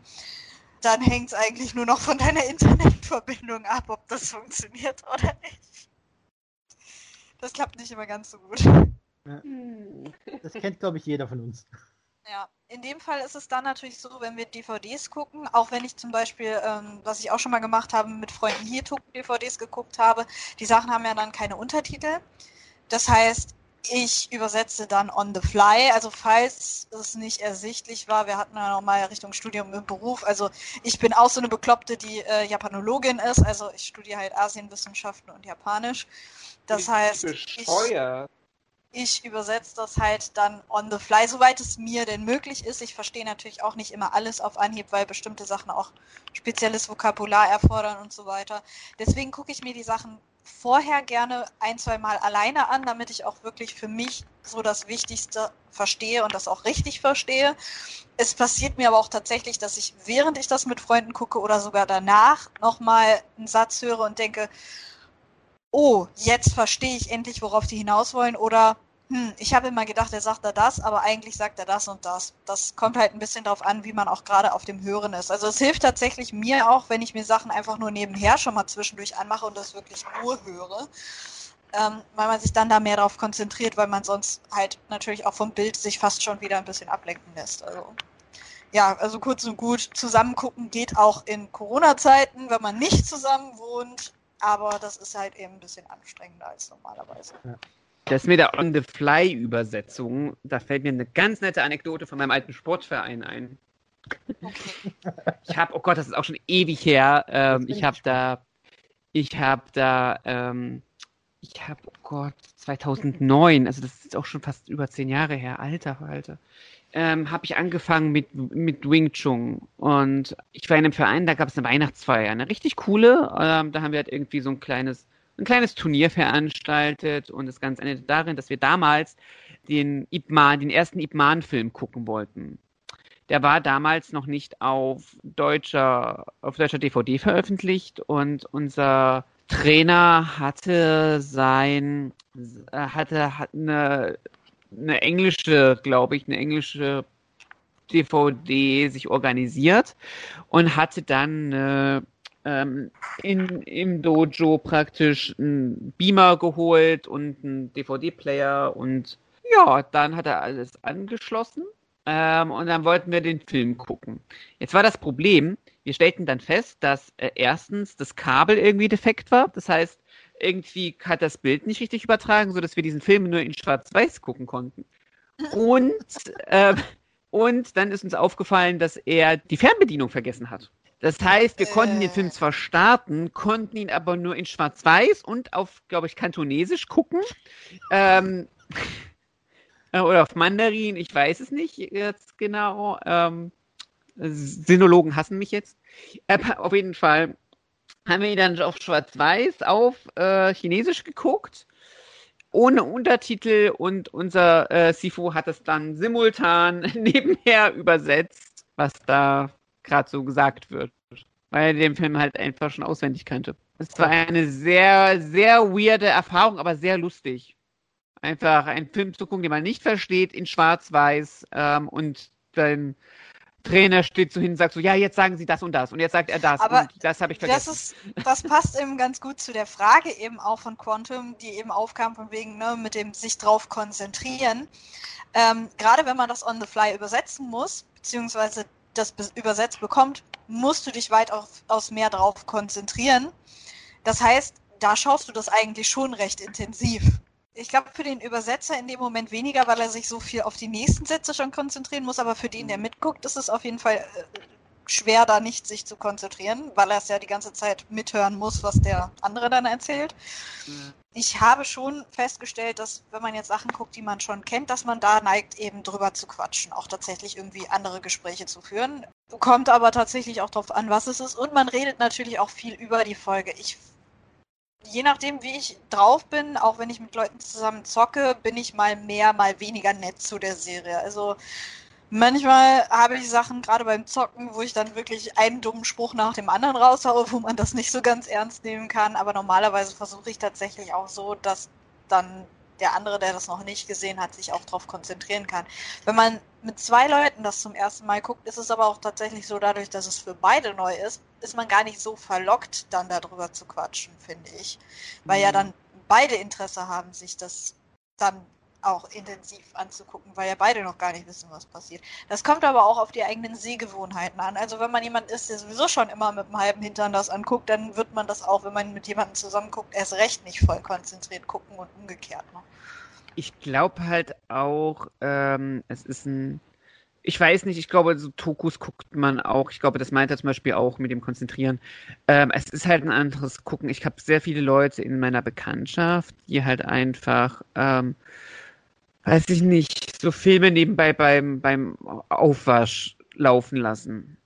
Dann hängt es eigentlich nur noch von deiner Internetverbindung ab, ob das funktioniert oder nicht. Das klappt nicht immer ganz so gut. Das kennt, glaube ich, jeder von uns. Ja, in dem Fall ist es dann natürlich so, wenn wir DVDs gucken, auch wenn ich zum Beispiel, ähm, was ich auch schon mal gemacht habe, mit Freunden hier DVDs geguckt habe, die Sachen haben ja dann keine Untertitel. Das heißt, ich übersetze dann on the fly, also falls es nicht ersichtlich war, wir hatten ja noch mal Richtung Studium im Beruf, also ich bin auch so eine Bekloppte, die äh, Japanologin ist, also ich studiere halt Asienwissenschaften und Japanisch. Das heißt, ich. Ich übersetze das halt dann on the fly, soweit es mir denn möglich ist. Ich verstehe natürlich auch nicht immer alles auf Anhieb, weil bestimmte Sachen auch spezielles Vokabular erfordern und so weiter. Deswegen gucke ich mir die Sachen vorher gerne ein, zwei Mal alleine an, damit ich auch wirklich für mich so das Wichtigste verstehe und das auch richtig verstehe. Es passiert mir aber auch tatsächlich, dass ich, während ich das mit Freunden gucke oder sogar danach, nochmal einen Satz höre und denke, oh, jetzt verstehe ich endlich, worauf die hinaus wollen oder hm, ich habe immer gedacht, er sagt da das, aber eigentlich sagt er das und das. Das kommt halt ein bisschen darauf an, wie man auch gerade auf dem Hören ist. Also es hilft tatsächlich mir auch, wenn ich mir Sachen einfach nur nebenher schon mal zwischendurch anmache und das wirklich nur höre. ähm, weil man sich dann da mehr darauf konzentriert, weil man sonst halt natürlich auch vom Bild sich fast schon wieder ein bisschen ablenken lässt. Also ja, also kurz und gut, zusammen gucken geht auch in Corona-Zeiten, wenn man nicht zusammen wohnt, aber das ist halt eben ein bisschen anstrengender als normalerweise. Ja. Das mit der On-the-Fly-Übersetzung, da fällt mir eine ganz nette Anekdote von meinem alten Sportverein ein. Okay. Ich habe, oh Gott, das ist auch schon ewig her. Ähm, ich habe da, ich habe da, ähm, ich habe, oh Gott, 2009, also das ist auch schon fast über zehn Jahre her, alter Alter, ähm, habe ich angefangen mit, mit Wing Chun. Und ich war in einem Verein, da gab es eine Weihnachtsfeier, eine richtig coole. Ähm, da haben wir halt irgendwie so ein kleines, ein kleines Turnier veranstaltet und das Ganze endete darin, dass wir damals den Ip Man, den ersten Ip Man-Film gucken wollten. Der war damals noch nicht auf deutscher, auf deutscher DVD veröffentlicht und unser Trainer hatte sein, äh, hatte, hat eine, eine englische, glaube ich, eine englische DVD sich organisiert und hatte dann äh, ähm, in, im Dojo praktisch einen Beamer geholt und einen DVD-Player und ja, dann hat er alles angeschlossen ähm, und dann wollten wir den Film gucken. Jetzt war das Problem, wir stellten dann fest, dass äh, erstens das Kabel irgendwie defekt war. Das heißt, irgendwie hat das Bild nicht richtig übertragen, sodass wir diesen Film nur in Schwarz-Weiß gucken konnten. Und, äh, und dann ist uns aufgefallen, dass er die Fernbedienung vergessen hat. Das heißt, wir konnten den Film zwar starten, konnten ihn aber nur in Schwarz-Weiß und auf, glaube ich, Kantonesisch gucken. Ähm, oder auf Mandarin, ich weiß es nicht jetzt genau. Ähm, Sinologen hassen mich jetzt. Äh, auf jeden Fall haben wir ihn dann auf Schwarz-Weiß auf äh, Chinesisch geguckt, ohne Untertitel und unser äh, Sifu hat es dann simultan nebenher übersetzt, was da gerade so gesagt wird, weil er den Film halt einfach schon auswendig kannte. Es war eine sehr, sehr weirde Erfahrung, aber sehr lustig. Einfach einen Film zu gucken, den man nicht versteht, in Schwarz-Weiß ähm, und dann Trainer steht so hin und sagt so, ja, jetzt sagen Sie das und das und jetzt sagt er das Aber und das habe ich vergessen. Das, ist, das passt eben ganz gut zu der Frage eben auch von Quantum, die eben aufkam von wegen ne, mit dem sich drauf konzentrieren. Ähm, gerade wenn man das on the fly übersetzen muss, beziehungsweise das übersetzt bekommt, musst du dich weitaus mehr drauf konzentrieren. Das heißt, da schaust du das eigentlich schon recht intensiv. Ich glaube, für den Übersetzer in dem Moment weniger, weil er sich so viel auf die nächsten Sätze schon konzentrieren muss, aber für den, der mitguckt, ist es auf jeden Fall äh, schwer, da nicht sich zu konzentrieren, weil er es ja die ganze Zeit mithören muss, was der andere dann erzählt. Mhm. Ich habe schon festgestellt, dass wenn man jetzt Sachen guckt, die man schon kennt, dass man da neigt, eben drüber zu quatschen, auch tatsächlich irgendwie andere Gespräche zu führen. Kommt aber tatsächlich auch darauf an, was es ist. Und man redet natürlich auch viel über die Folge. Ich je nachdem, wie ich drauf bin, auch wenn ich mit Leuten zusammen zocke, bin ich mal mehr, mal weniger nett zu der Serie. Also manchmal habe ich Sachen, gerade beim Zocken, wo ich dann wirklich einen dummen Spruch nach dem anderen raushaue, wo man das nicht so ganz ernst nehmen kann. Aber normalerweise versuche ich tatsächlich auch so, dass dann der andere, der das noch nicht gesehen hat, sich auch darauf konzentrieren kann. Wenn man mit zwei Leuten das zum ersten Mal guckt, ist es aber auch tatsächlich so, dadurch, dass es für beide neu ist, ist man gar nicht so verlockt, dann darüber zu quatschen, finde ich. Weil mhm. ja dann beide Interesse haben, sich das dann auch intensiv anzugucken, weil ja beide noch gar nicht wissen, was passiert. Das kommt aber auch auf die eigenen Sehgewohnheiten an. Also wenn man jemand ist, der sowieso schon immer mit einem halben Hintern das anguckt, dann wird man das auch, wenn man mit jemandem zusammen guckt, erst recht nicht voll konzentriert gucken und umgekehrt. Ne? Ich glaube halt auch, ähm, es ist ein ich weiß nicht, ich glaube, so Tokus guckt man auch. Ich glaube, das meint er zum Beispiel auch mit dem Konzentrieren. Ähm, es ist halt ein anderes Gucken. Ich habe sehr viele Leute in meiner Bekanntschaft, die halt einfach ähm, weiß ich nicht, so Filme nebenbei beim, beim Aufwasch laufen lassen.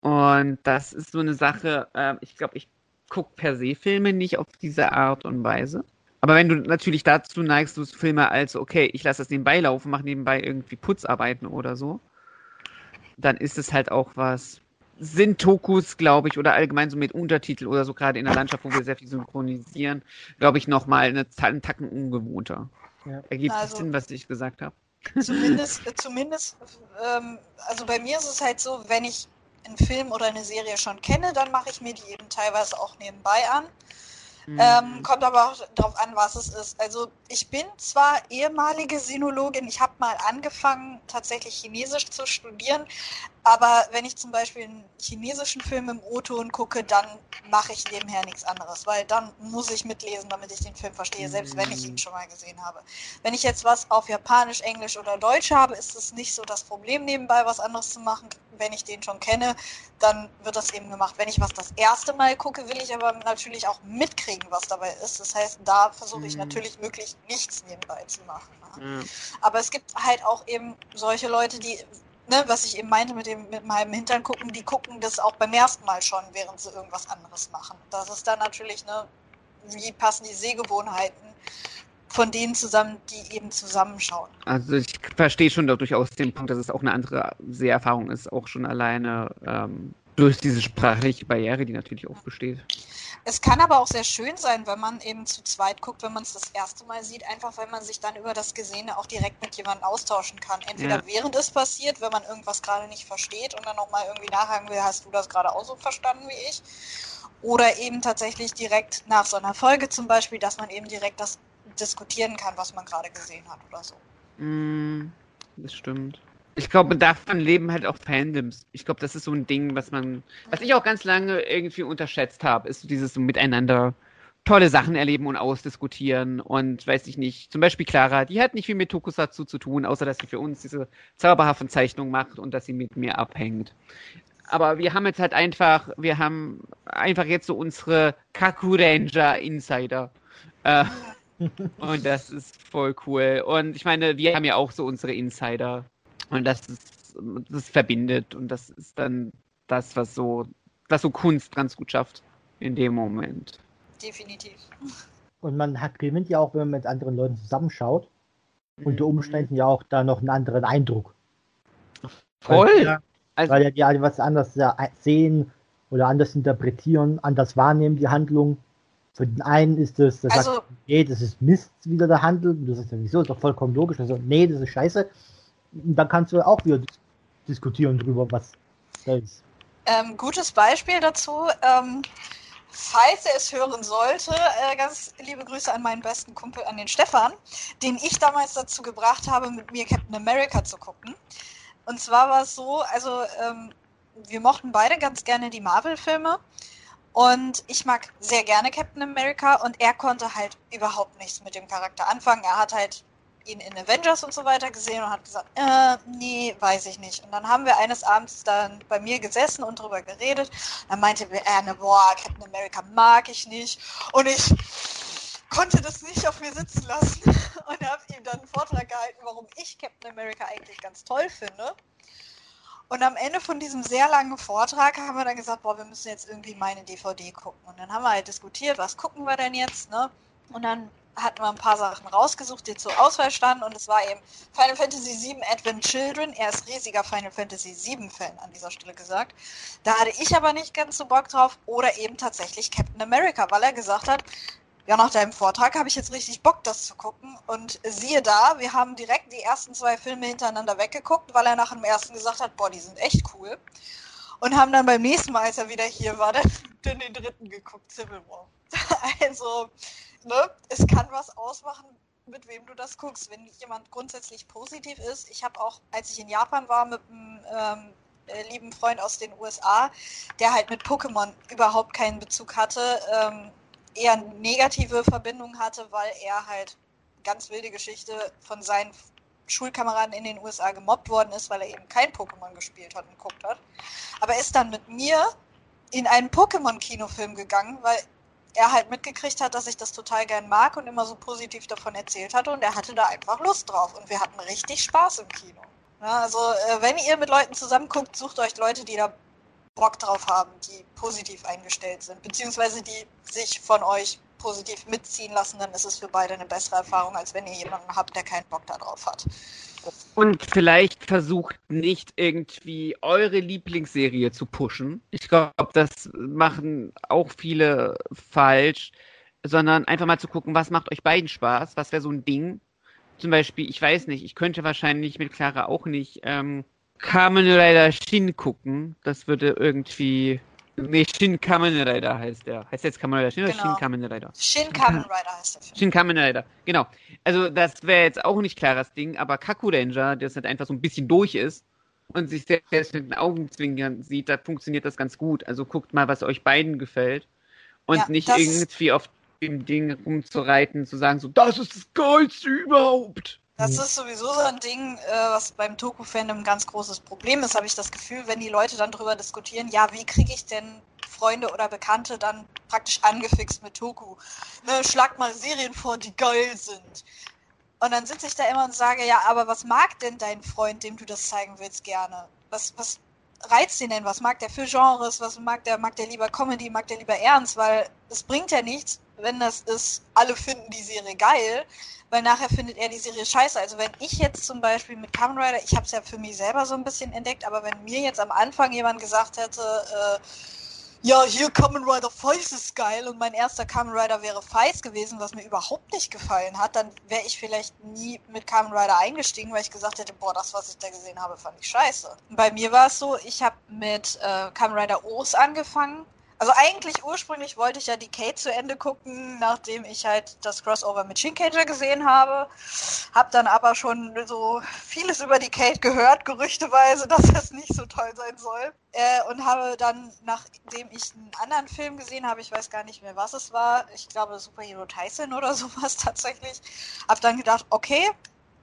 Und das ist so eine Sache, äh, ich glaube, ich gucke per se Filme nicht auf diese Art und Weise. Aber wenn du natürlich dazu neigst, du Filme als, okay, ich lasse das nebenbei laufen, mache nebenbei irgendwie Putzarbeiten oder so, dann ist es halt auch was. Sind Tokus, glaube ich, oder allgemein so mit Untertitel oder so, gerade in der Landschaft, wo wir sehr viel synchronisieren, glaube ich, nochmal eine, einen Tacken ungewohnter. Ja. Ergibt also, Sinn, was ich gesagt habe? Zumindest, zumindest ähm, also bei mir ist es halt so, wenn ich einen Film oder eine Serie schon kenne, dann mache ich mir die eben teilweise auch nebenbei an. Mhm. Ähm, kommt aber auch darauf an, was es ist. Also ich bin zwar ehemalige Sinologin, ich habe mal angefangen, tatsächlich Chinesisch zu studieren, aber wenn ich zum Beispiel einen chinesischen Film im O-Ton gucke, dann mache ich nebenher nichts anderes, weil dann muss ich mitlesen, damit ich den Film verstehe, selbst wenn ich ihn schon mal gesehen habe. Wenn ich jetzt was auf Japanisch, Englisch oder Deutsch habe, ist es nicht so das Problem, nebenbei was anderes zu machen. Wenn ich den schon kenne, dann wird das eben gemacht. Wenn ich was das erste Mal gucke, will ich aber natürlich auch mitkriegen, was dabei ist. Das heißt, da versuche ich mhm. natürlich möglichst nichts nebenbei zu machen. Ne? Mhm. Aber es gibt halt auch eben solche Leute, die ne, was ich eben meinte mit dem mit meinem Hintern gucken, die gucken das auch beim ersten Mal schon, während sie irgendwas anderes machen. Das ist dann natürlich, ne, wie passen die Sehgewohnheiten von denen zusammen, die eben zusammenschauen. Also ich verstehe schon durchaus den Punkt, dass es auch eine andere Seherfahrung ist, auch schon alleine ähm, durch diese sprachliche Barriere, die natürlich auch besteht. Es kann aber auch sehr schön sein, wenn man eben zu zweit guckt, wenn man es das erste Mal sieht, einfach weil man sich dann über das Gesehene auch direkt mit jemandem austauschen kann. Entweder ja. während es passiert, wenn man irgendwas gerade nicht versteht und dann nochmal irgendwie nachhaken will, hast du das gerade auch so verstanden wie ich? Oder eben tatsächlich direkt nach so einer Folge zum Beispiel, dass man eben direkt das diskutieren kann, was man gerade gesehen hat oder so. Mm, das stimmt. Ich glaube, davon leben halt auch Fandoms. Ich glaube, das ist so ein Ding, was man, was ich auch ganz lange irgendwie unterschätzt habe, ist so dieses miteinander tolle Sachen erleben und ausdiskutieren und weiß ich nicht. Zum Beispiel Clara, die hat nicht viel mit Tokusatsu zu tun, außer dass sie für uns diese zauberhaften Zeichnungen macht und dass sie mit mir abhängt. Aber wir haben jetzt halt einfach, wir haben einfach jetzt so unsere Kaku Ranger Insider. Äh, und das ist voll cool. Und ich meine, wir haben ja auch so unsere Insider. Und das ist, das verbindet und das ist dann das, was so, was so Kunst ganz gut schafft in dem Moment. Definitiv. Und man hat gewinnt ja auch, wenn man mit anderen Leuten zusammenschaut, mhm. unter Umständen ja auch da noch einen anderen Eindruck. Voll! Weil, ja, also, weil ja die alle was anders sehen oder anders interpretieren, anders wahrnehmen, die Handlung. Für den einen ist es, das also, sagt, nee, das ist Mist wieder der Handel. Das ist ja wieso, ist doch vollkommen logisch. Also, nee, das ist scheiße dann kannst du auch wieder diskutieren drüber, was da ist. Ähm, gutes Beispiel dazu. Ähm, falls er es hören sollte, äh, ganz liebe Grüße an meinen besten Kumpel, an den Stefan, den ich damals dazu gebracht habe, mit mir Captain America zu gucken. Und zwar war es so, also ähm, wir mochten beide ganz gerne die Marvel-Filme. Und ich mag sehr gerne Captain America und er konnte halt überhaupt nichts mit dem Charakter anfangen. Er hat halt ihn in Avengers und so weiter gesehen und hat gesagt, äh, nee, weiß ich nicht. Und dann haben wir eines Abends dann bei mir gesessen und drüber geredet. Dann meinte er, boah, Captain America mag ich nicht. Und ich konnte das nicht auf mir sitzen lassen und habe ihm dann einen Vortrag gehalten, warum ich Captain America eigentlich ganz toll finde. Und am Ende von diesem sehr langen Vortrag haben wir dann gesagt, boah, wir müssen jetzt irgendwie meine DVD gucken. Und dann haben wir halt diskutiert, was gucken wir denn jetzt, ne? Und dann hatten wir ein paar Sachen rausgesucht, die zur Auswahl standen und es war eben Final Fantasy VII Advent Children. Er ist riesiger Final Fantasy VII Fan an dieser Stelle gesagt. Da hatte ich aber nicht ganz so Bock drauf oder eben tatsächlich Captain America, weil er gesagt hat, ja, nach deinem Vortrag habe ich jetzt richtig Bock, das zu gucken. Und siehe da, wir haben direkt die ersten zwei Filme hintereinander weggeguckt, weil er nach dem ersten gesagt hat, boah, die sind echt cool. Und haben dann beim nächsten Mal, als er wieder hier war, dann den dritten geguckt, Civil War. Also, ne, es kann was ausmachen, mit wem du das guckst. Wenn jemand grundsätzlich positiv ist, ich habe auch, als ich in Japan war, mit einem ähm, äh, lieben Freund aus den USA, der halt mit Pokémon überhaupt keinen Bezug hatte, ähm, eher negative Verbindungen hatte, weil er halt ganz wilde Geschichte von seinen Schulkameraden in den USA gemobbt worden ist, weil er eben kein Pokémon gespielt hat und geguckt hat. Aber er ist dann mit mir in einen Pokémon-Kinofilm gegangen, weil er halt mitgekriegt hat, dass ich das total gern mag und immer so positiv davon erzählt hatte und er hatte da einfach Lust drauf und wir hatten richtig Spaß im Kino. Also äh, wenn ihr mit Leuten zusammen guckt, sucht euch Leute, die da Bock drauf haben, die positiv eingestellt sind, beziehungsweise die sich von euch positiv mitziehen lassen, dann ist es für beide eine bessere Erfahrung, als wenn ihr jemanden habt, der keinen Bock darauf hat. Und vielleicht versucht nicht irgendwie eure Lieblingsserie zu pushen. Ich glaube, das machen auch viele falsch, sondern einfach mal zu gucken, was macht euch beiden Spaß, was wäre so ein Ding. Zum Beispiel, ich weiß nicht, ich könnte wahrscheinlich mit Clara auch nicht ähm, Kamen Rider Shin gucken. Das würde irgendwie Nee, Shin Kamen Rider heißt der. Heißt jetzt Kamen Rider Shin oder Genau. Shin Kamen Rider? Shin Kamen Rider heißt der Film. Shin Kamen Rider, genau. Also das wäre jetzt auch nicht klares Ding, aber Kaku Ranger, der halt einfach so ein bisschen durch ist und sich selbst mit den Augenzwinkern sieht, da funktioniert das ganz gut. Also guckt mal, was euch beiden gefällt und Ja, nicht irgendwie auf dem Ding rumzureiten, zu sagen so, das ist das Geilste überhaupt. Das ist sowieso so ein Ding, äh, was beim Toku-Fandom ein ganz großes Problem ist, habe ich das Gefühl, wenn die Leute dann drüber diskutieren, ja, wie kriege ich denn Freunde oder Bekannte dann praktisch angefixt mit Toku? Ne, schlag mal Serien vor, die geil sind. Und dann sitze ich da immer und sage, ja, aber was mag denn dein Freund, dem du das zeigen willst, gerne? Was, was reizt ihn denn? Was mag der für Genres? Was mag der? Mag der lieber Comedy? Mag der lieber Ernst? Weil es bringt ja nichts, wenn das ist, alle finden die Serie geil, weil nachher findet er die Serie scheiße. Also wenn ich jetzt zum Beispiel mit Kamen Rider, ich habe es ja für mich selber so ein bisschen entdeckt, aber wenn mir jetzt am Anfang jemand gesagt hätte, äh, ja, hier Kamen Rider Feist ist geil und mein erster Kamen Rider wäre Feist gewesen, was mir überhaupt nicht gefallen hat, dann wäre ich vielleicht nie mit Kamen Rider eingestiegen, weil ich gesagt hätte, boah, das, was ich da gesehen habe, fand ich scheiße. Bei mir war es so, ich habe mit äh, Kamen Rider O's angefangen. Also eigentlich ursprünglich wollte ich ja die Kate zu Ende gucken, nachdem ich halt das Crossover mit Shinkager gesehen habe. Hab dann aber schon so vieles über die Kate gehört, gerüchteweise, dass das nicht so toll sein soll. Äh, und habe dann, nachdem ich einen anderen Film gesehen habe, ich weiß gar nicht mehr, was es war, ich glaube Superhero Tyson oder sowas tatsächlich, habe dann gedacht, okay,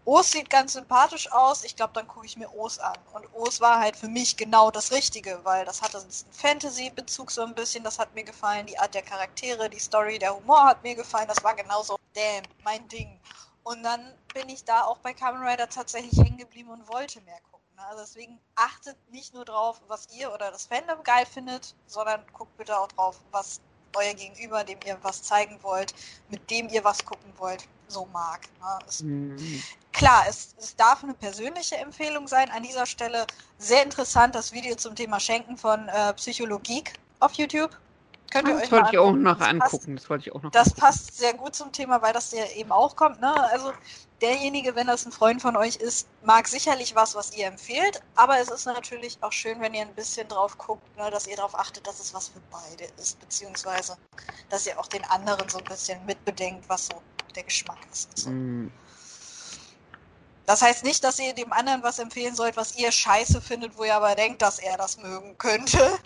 O's sieht ganz sympathisch aus. Ich glaube, dann gucke ich mir O's an. Und O's war halt für mich genau das Richtige, weil das hatte einen Fantasy-Bezug so ein bisschen. Das hat mir gefallen. Die Art der Charaktere, die Story, der Humor hat mir gefallen. Das war genauso, damn, mein Ding. Und dann bin ich da auch bei Kamen Rider tatsächlich hängen geblieben und wollte mehr gucken. ne? Also deswegen achtet nicht nur drauf, was ihr oder das Fandom geil findet, sondern guckt bitte auch drauf, was euer Gegenüber, dem ihr was zeigen wollt, mit dem ihr was gucken wollt, so mag. ne? Es Mhm. Klar, es, es darf eine persönliche Empfehlung sein. An dieser Stelle sehr interessant das Video zum Thema Schenken von äh, Psychologie auf YouTube. Könnt ihr Das euch wollte ich auch noch Das passt- angucken. Das wollte ich auch noch Das angucken. passt sehr gut zum Thema, weil das ja eben auch kommt. Ne? Also derjenige, wenn das ein Freund von euch ist, mag sicherlich was, was ihr empfehlt. Aber es ist natürlich auch schön, wenn ihr ein bisschen drauf guckt, ne, dass ihr darauf achtet, dass es was für beide ist. Beziehungsweise, dass ihr auch den anderen so ein bisschen mitbedenkt, was so der Geschmack ist. und So. Mhm. Das heißt nicht, dass ihr dem anderen was empfehlen sollt, was ihr scheiße findet, wo ihr aber denkt, dass er das mögen könnte.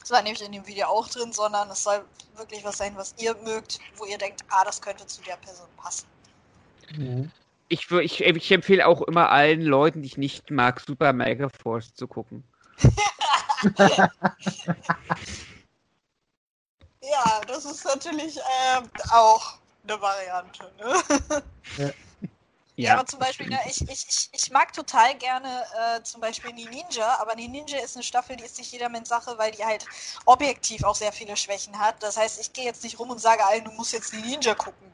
Das war nämlich in dem Video auch drin, sondern es soll wirklich was sein, was ihr mögt, wo ihr denkt, ah, das könnte zu der Person passen. Mhm. Ich, ich, ich empfehle auch immer allen Leuten, die ich nicht mag, Super Mega Force zu gucken. Ja, das ist natürlich ähm, auch eine Variante. Ne? Ja, aber zum Beispiel, ne, ich, ich, ich, ich mag total gerne äh, zum Beispiel die Ninja, aber die Ninja ist eine Staffel, die ist nicht jedermanns Sache, weil die halt objektiv auch sehr viele Schwächen hat. Das heißt, ich gehe jetzt nicht rum und sage allen, du musst jetzt die Ninja gucken,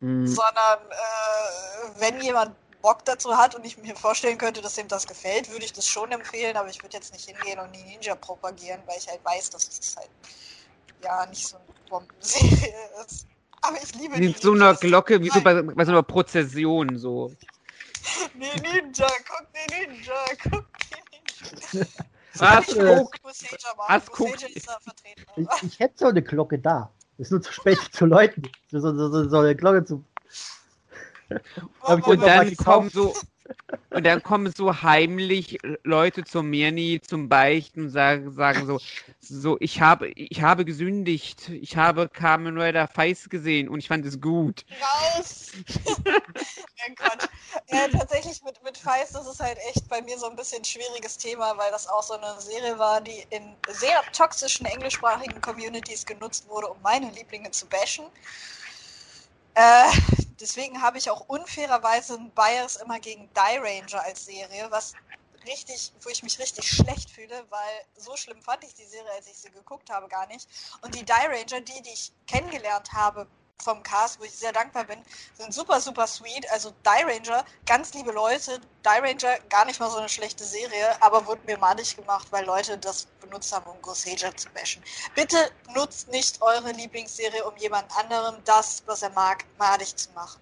Mhm. sondern äh, wenn jemand Bock dazu hat und ich mir vorstellen könnte, dass ihm das gefällt, würde ich das schon empfehlen, aber ich würde jetzt nicht hingehen und die Ninja propagieren, weil ich halt weiß, dass es halt ja nicht so eine Bombenserie ist. Aber ich liebe die Mit so einer Ninjas. Glocke, wie so bei, bei so einer Prozession, so. Die Ninja, guck die Ninja, guck die Ninja. Was äh, guckt? Was guckt? Ich, ich hätte so eine Glocke da. Ist nur zu spät zu läuten. So, so, so, so eine Glocke zu. Hab ich Und dann kommen so und dann kommen so heimlich Leute zur Mirni zum Beichten und sagen, sagen so, so ich habe ich habe gesündigt, ich habe Kamen Rider Feist gesehen und ich fand es gut. Raus! ja, Quatsch. Ja, tatsächlich mit, mit Feist, das ist halt echt bei mir so ein bisschen ein schwieriges Thema, weil das auch so eine Serie war, die in sehr toxischen englischsprachigen Communities genutzt wurde, um meine Lieblinge zu bashen. Äh, deswegen habe ich auch unfairerweise einen Bias immer gegen Die Ranger als Serie, was richtig, wo ich mich richtig schlecht fühle, weil so schlimm fand ich die Serie, als ich sie geguckt habe, gar nicht. Und die Die Ranger, die, die ich kennengelernt habe vom Cast, wo ich sehr dankbar bin, sind super, super sweet. Also Die Ranger, ganz liebe Leute. Die Ranger, gar nicht mal so eine schlechte Serie, aber wurde mir madig gemacht, weil Leute das benutzt haben, um Gosager zu bashen. Bitte nutzt nicht eure Lieblingsserie, um jemand anderem das, was er mag, madig zu machen.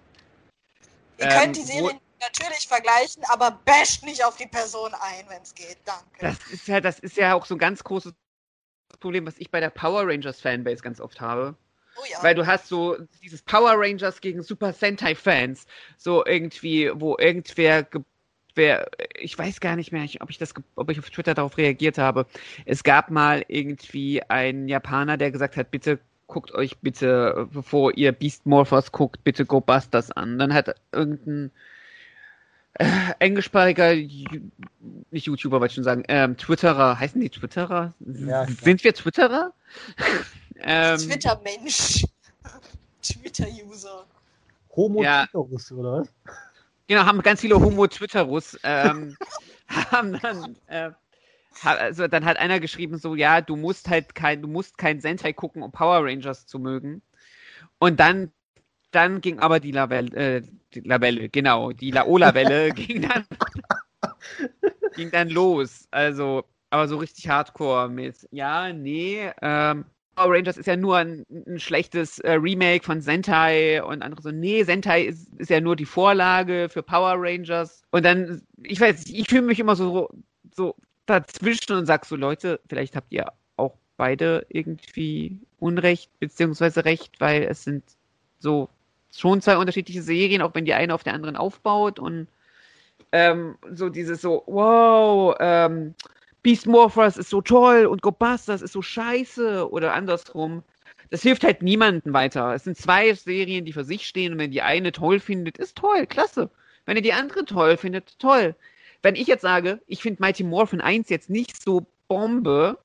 Ihr Ähm, könnt die Serien natürlich vergleichen, aber basht nicht auf die Person ein, wenn es geht. Danke. Das ist ja, das ist ja auch so ein ganz großes Problem, was ich bei der Power Rangers Fanbase ganz oft habe. Oh ja. Weil du hast so dieses Power Rangers gegen Super Sentai Fans, so irgendwie, wo irgendwer, ge- wer, ich weiß gar nicht mehr, ob ich das, ob ich auf Twitter darauf reagiert habe. Es gab mal irgendwie einen Japaner, der gesagt hat, bitte guckt euch bitte, bevor ihr Beast Morphers guckt, bitte Go Busters an. Dann hat irgendein äh, englischsprachiger, nicht YouTuber, wollte ich schon sagen, ähm, Twitterer, heißen die Twitterer? Ja. Sind wir Twitterer? ähm, Twitter-Mensch. Twitter-User. Homo Ja. Twitterus, oder was? Genau, haben ganz viele Homo-Twitterus. Ähm, haben dann, äh, also dann hat einer geschrieben so, ja, du musst halt kein, du musst kein Sentai gucken, um Power Rangers zu mögen. Und dann, dann ging aber die Lavelle, äh, die Lavelle, genau, die Laola-Welle ging dann, ging dann los. Also, aber so richtig Hardcore mit, ja, nee, ähm, Power Rangers ist ja nur ein, ein schlechtes äh, Remake von Sentai und andere so, nee, Sentai ist, ist ja nur die Vorlage für Power Rangers. Und dann, ich weiß ich fühle mich immer so, so dazwischen und sag so, Leute, vielleicht habt ihr auch beide irgendwie Unrecht beziehungsweise Recht, weil es sind so schon zwei unterschiedliche Serien, auch wenn die eine auf der anderen aufbaut und ähm, so dieses so, wow, ähm, Beast Morphers ist so toll und Go Busters ist so scheiße oder andersrum. Das hilft halt niemandem weiter. Es sind zwei Serien, die für sich stehen und wenn die eine toll findet, ist toll, klasse. Wenn ihr die andere toll findet, toll. Wenn ich jetzt sage, ich finde Mighty Morphin 1 jetzt nicht so Bombe,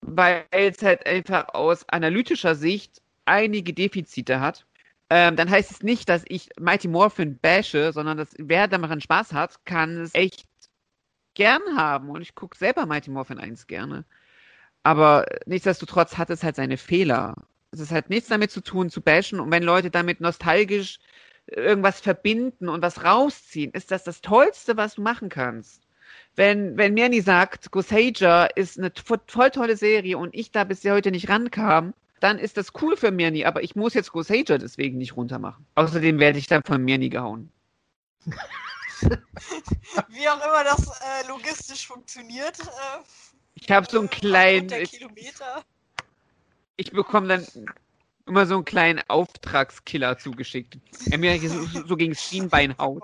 weil es halt einfach aus analytischer Sicht einige Defizite hat, ähm, dann heißt es nicht, dass ich Mighty Morphin bashe, sondern dass wer daran Spaß hat, kann es echt gern haben. Und ich gucke selber Mighty Morphin 1 gerne. Aber nichtsdestotrotz hat es halt seine Fehler. Es halt nichts damit zu tun, zu bashen. Und wenn Leute damit nostalgisch irgendwas verbinden und was rausziehen, ist das das Tollste, was du machen kannst. Wenn, wenn Mirni sagt, Gosager ist eine voll, tolle Serie und ich da bis heute nicht rankam, dann ist das cool für Mirni, aber ich muss jetzt Gosager deswegen nicht runtermachen. Außerdem werde ich dann von Mirni gehauen. Wie auch immer das äh, logistisch funktioniert. Äh, Ich habe so einen kleinen, der ich, Kilometer. ich bekomme dann immer so einen kleinen Auftragskiller zugeschickt. Er mir so, so gegen das Schienbein haut.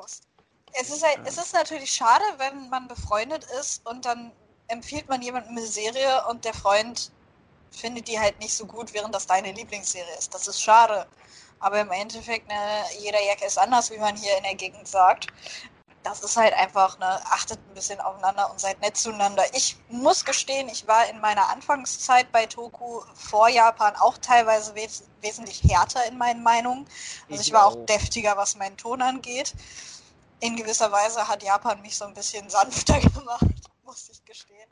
Es ist, halt, es ist natürlich schade, wenn man befreundet ist und dann empfiehlt man jemandem eine Serie und der Freund findet die halt nicht so gut, während das deine Lieblingsserie ist. Das ist schade. Aber im Endeffekt, ne, jeder Jack ist anders, wie man hier in der Gegend sagt. Das ist halt einfach, ne, achtet ein bisschen aufeinander und seid nett zueinander. Ich muss gestehen, ich war in meiner Anfangszeit bei Toku vor Japan auch teilweise wes wesentlich härter in meinen Meinungen. Also ich, Ich war auch deftiger, was meinen Ton angeht. In gewisser Weise hat Japan mich so ein bisschen sanfter gemacht, muss ich gestehen.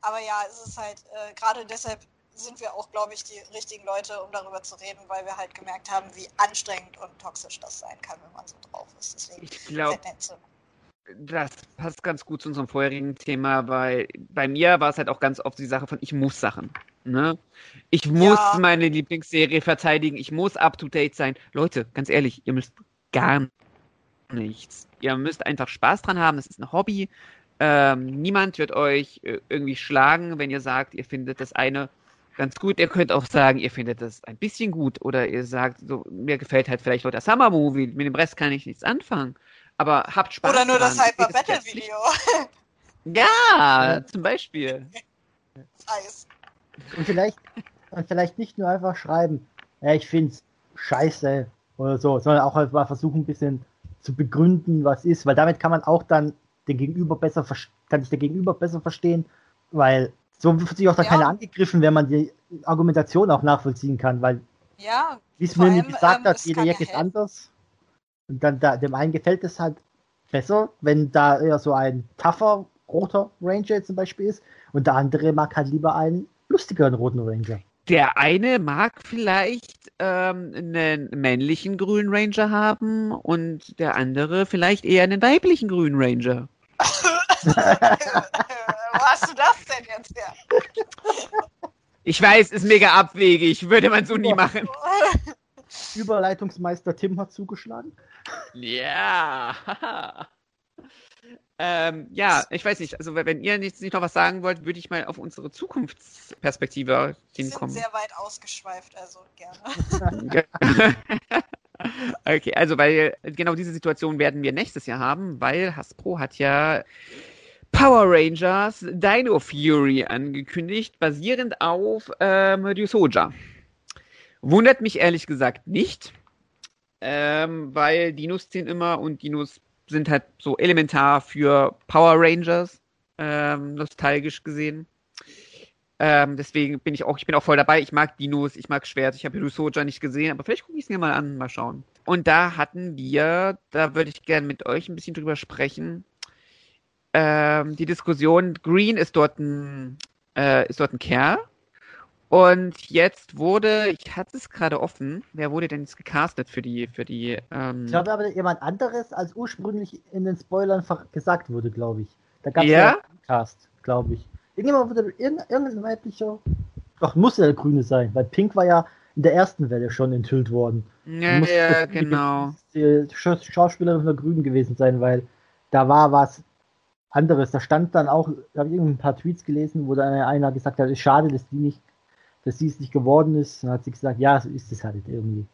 Aber ja, es ist halt, äh, gerade deshalb sind wir auch, glaube ich, die richtigen Leute, um darüber zu reden, weil wir halt gemerkt haben, wie anstrengend und toxisch das sein kann, wenn man so drauf ist. Deswegen Ich glaube. Das passt ganz gut zu unserem vorherigen Thema, weil bei mir war es halt auch ganz oft die Sache von, ich muss Sachen. Ne? Ich muss Ja. meine Lieblingsserie verteidigen, ich muss up-to-date sein. Leute, ganz ehrlich, ihr müsst gar nichts. Ihr müsst einfach Spaß dran haben, das ist ein Hobby. Ähm, niemand wird euch äh, irgendwie schlagen, wenn ihr sagt, ihr findet das eine ganz gut. Ihr könnt auch sagen, ihr findet das ein bisschen gut oder ihr sagt, so, mir gefällt halt vielleicht nur der Summer Movie, mit dem Rest kann ich nichts anfangen. Aber habt Spaß Oder nur dran. das Hyper es Battle Video. Ja, zum Beispiel. Eis. Und vielleicht, und vielleicht nicht nur einfach schreiben, ja, ich find's scheiße oder so, sondern auch einfach mal versuchen, ein bisschen zu begründen, was ist, weil damit kann man auch dann den Gegenüber besser, kann sich der Gegenüber besser verstehen, weil so wird sich auch dann Ja. keiner angegriffen, wenn man die Argumentation auch nachvollziehen kann, weil, Ja, wie es Vor mir gesagt ähm, hat, es jeder Jack ja ist helfen. anders. Und dann da, dem einen gefällt es halt besser, wenn da eher so ein tougher roter Ranger zum Beispiel ist und der andere mag halt lieber einen lustigeren roten Ranger. Der eine mag vielleicht ähm, einen männlichen Grünen Ranger haben und der andere vielleicht eher einen weiblichen Grünen Ranger. Wo hast du das denn jetzt her? Ich weiß, ist mega abwegig, würde man so nie machen. Überleitungsmeister Tim hat zugeschlagen. Ja. Ähm, ja, ich weiß nicht, also wenn ihr nicht, nicht noch was sagen wollt, würde ich mal auf unsere Zukunftsperspektive hinkommen. Wir sind sehr weit ausgeschweift, also gerne. okay, also weil genau diese Situation werden wir nächstes Jahr haben, weil Hasbro hat ja Power Rangers Dino Fury angekündigt, basierend auf ähm, Ryusoja. Wundert mich ehrlich gesagt nicht, ähm, weil Dinos ziehen immer und Dinos sind halt so elementar für Power Rangers, ähm, nostalgisch gesehen. Ähm, deswegen bin ich auch, ich bin auch voll dabei. Ich mag Dinos, ich mag Schwert, ich habe Hirusoja nicht gesehen, aber vielleicht gucke ich es mir mal an, mal schauen. Und da hatten wir, da würde ich gerne mit euch ein bisschen drüber sprechen, ähm, die Diskussion, Green ist dort ein, äh, ist dort ein Kerl. Und jetzt wurde, ich hatte es gerade offen, wer wurde denn jetzt gecastet für die, für die, ähm, Ich glaube aber jemand anderes, als ursprünglich in den Spoilern gesagt wurde, glaube ich. Da gab es Ja? einen Cast, glaube ich. Irgendjemand wurde, irgendein, irgendein weiblicher, doch, muss ja der Grüne sein, weil Pink war ja in der ersten Welle schon enthüllt worden. ja, ja, genau. Die Scha- Schauspielerin von der Grünen gewesen sein, weil da war was anderes. Da stand dann auch, da habe ich irgendwie ein paar Tweets gelesen, wo dann einer gesagt hat, es ist schade, dass die nicht, dass sie es nicht geworden ist. Dann hat sie gesagt, ja, so ist es halt irgendwie.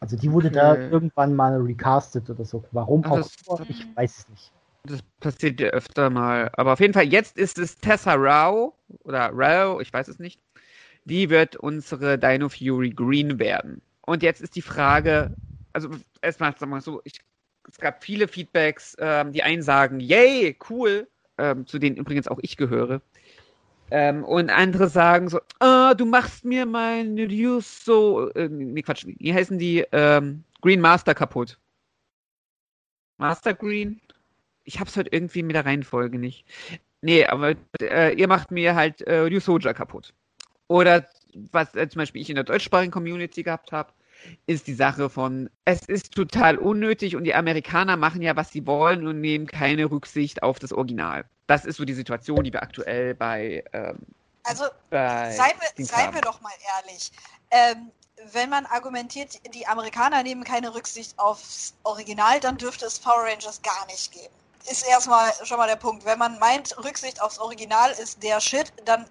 Also die wurde da Okay. irgendwann mal recastet oder so. Warum Ach, auch das- ich weiß es nicht. Das passiert ja öfter mal. Aber auf jeden Fall, jetzt ist es Tessa Rao oder Rao, ich weiß es nicht. Die wird unsere Dino Fury Green werden. Und jetzt ist die Frage, also erstmal sagen wir so, ich, es gab viele Feedbacks, ähm, die einen sagen, yay, cool, ähm, zu denen übrigens auch ich gehöre. Ähm, und andere sagen so, ah, du machst mir mein News so, äh, nee, Quatsch, wie heißen die, ähm, Green Master kaputt. Master Green? Ich hab's heute irgendwie mit der Reihenfolge nicht. Nee, aber äh, ihr macht mir halt äh, Ryusoja kaputt. Oder was äh, zum Beispiel ich in der deutschsprachigen Community gehabt habe, ist die Sache von, es ist total unnötig und die Amerikaner machen ja, was sie wollen und nehmen keine Rücksicht auf das Original. Das ist so die Situation, die wir aktuell bei, ähm, Also bei Seien wir, seien wir doch mal ehrlich. Ähm, wenn man argumentiert, die Amerikaner nehmen keine Rücksicht aufs Original, dann dürfte es Power Rangers gar nicht geben. Ist erstmal schon mal der Punkt. Wenn man meint, Rücksicht aufs Original ist der Shit, dann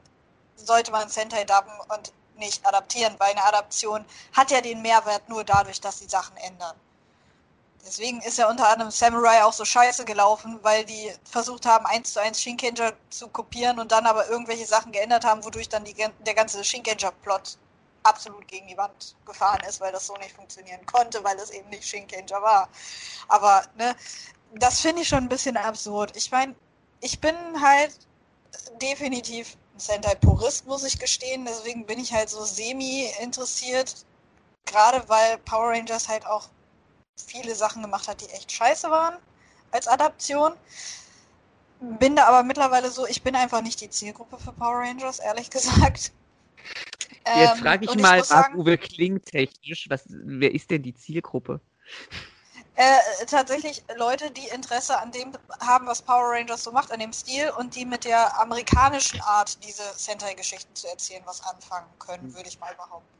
sollte man Sentai dubben und nicht adaptieren, weil eine Adaption hat ja den Mehrwert nur dadurch, dass die Sachen ändern. Deswegen ist ja unter anderem Samurai auch so scheiße gelaufen, weil die versucht haben, eins zu eins Shinkenger zu kopieren und dann aber irgendwelche Sachen geändert haben, wodurch dann die, der ganze Shinkenger-Plot absolut gegen die Wand gefahren ist, weil das so nicht funktionieren konnte, weil es eben nicht Shinkenger war. Aber ne, das finde ich schon ein bisschen absurd. Ich meine, ich bin halt definitiv ein Sentai-Purist, muss ich gestehen. Deswegen bin ich halt so semi interessiert. Gerade weil Power Rangers halt auch viele Sachen gemacht hat, die echt scheiße waren als Adaption. Bin da aber mittlerweile so, ich bin einfach nicht die Zielgruppe für Power Rangers, ehrlich gesagt. Jetzt Ähm, frage ich und mal, muss sagen, Uwe klingt technisch, was, wer ist denn die Zielgruppe? Äh, tatsächlich Leute, die Interesse an dem haben, was Power Rangers so macht, an dem Stil und die mit der amerikanischen Art, diese Sentai-Geschichten zu erzählen, was anfangen können, würde ich mal behaupten.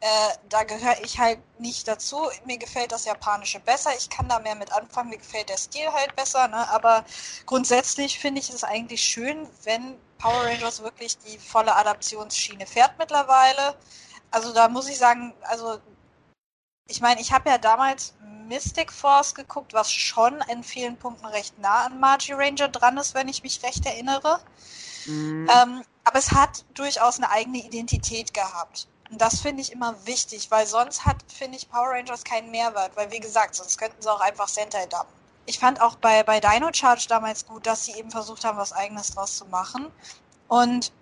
Äh, da gehöre ich halt nicht dazu. Mir gefällt das Japanische besser. Ich kann da mehr mit anfangen. Mir gefällt der Stil halt besser. Ne? Aber grundsätzlich finde ich es eigentlich schön, wenn Power Rangers wirklich die volle Adaptionsschiene fährt mittlerweile. Also da muss ich sagen, also ich meine, ich habe ja damals Mystic Force geguckt, was schon in vielen Punkten recht nah an Margie Ranger dran ist, wenn ich mich recht erinnere. Mhm. Ähm, aber es hat durchaus eine eigene Identität gehabt. Und das finde ich immer wichtig, weil sonst hat, finde ich, Power Rangers keinen Mehrwert. Weil, wie gesagt, sonst könnten sie auch einfach Sentai dubben. Ich fand auch bei, bei Dino Charge damals gut, dass sie eben versucht haben, was Eigenes draus zu machen. Und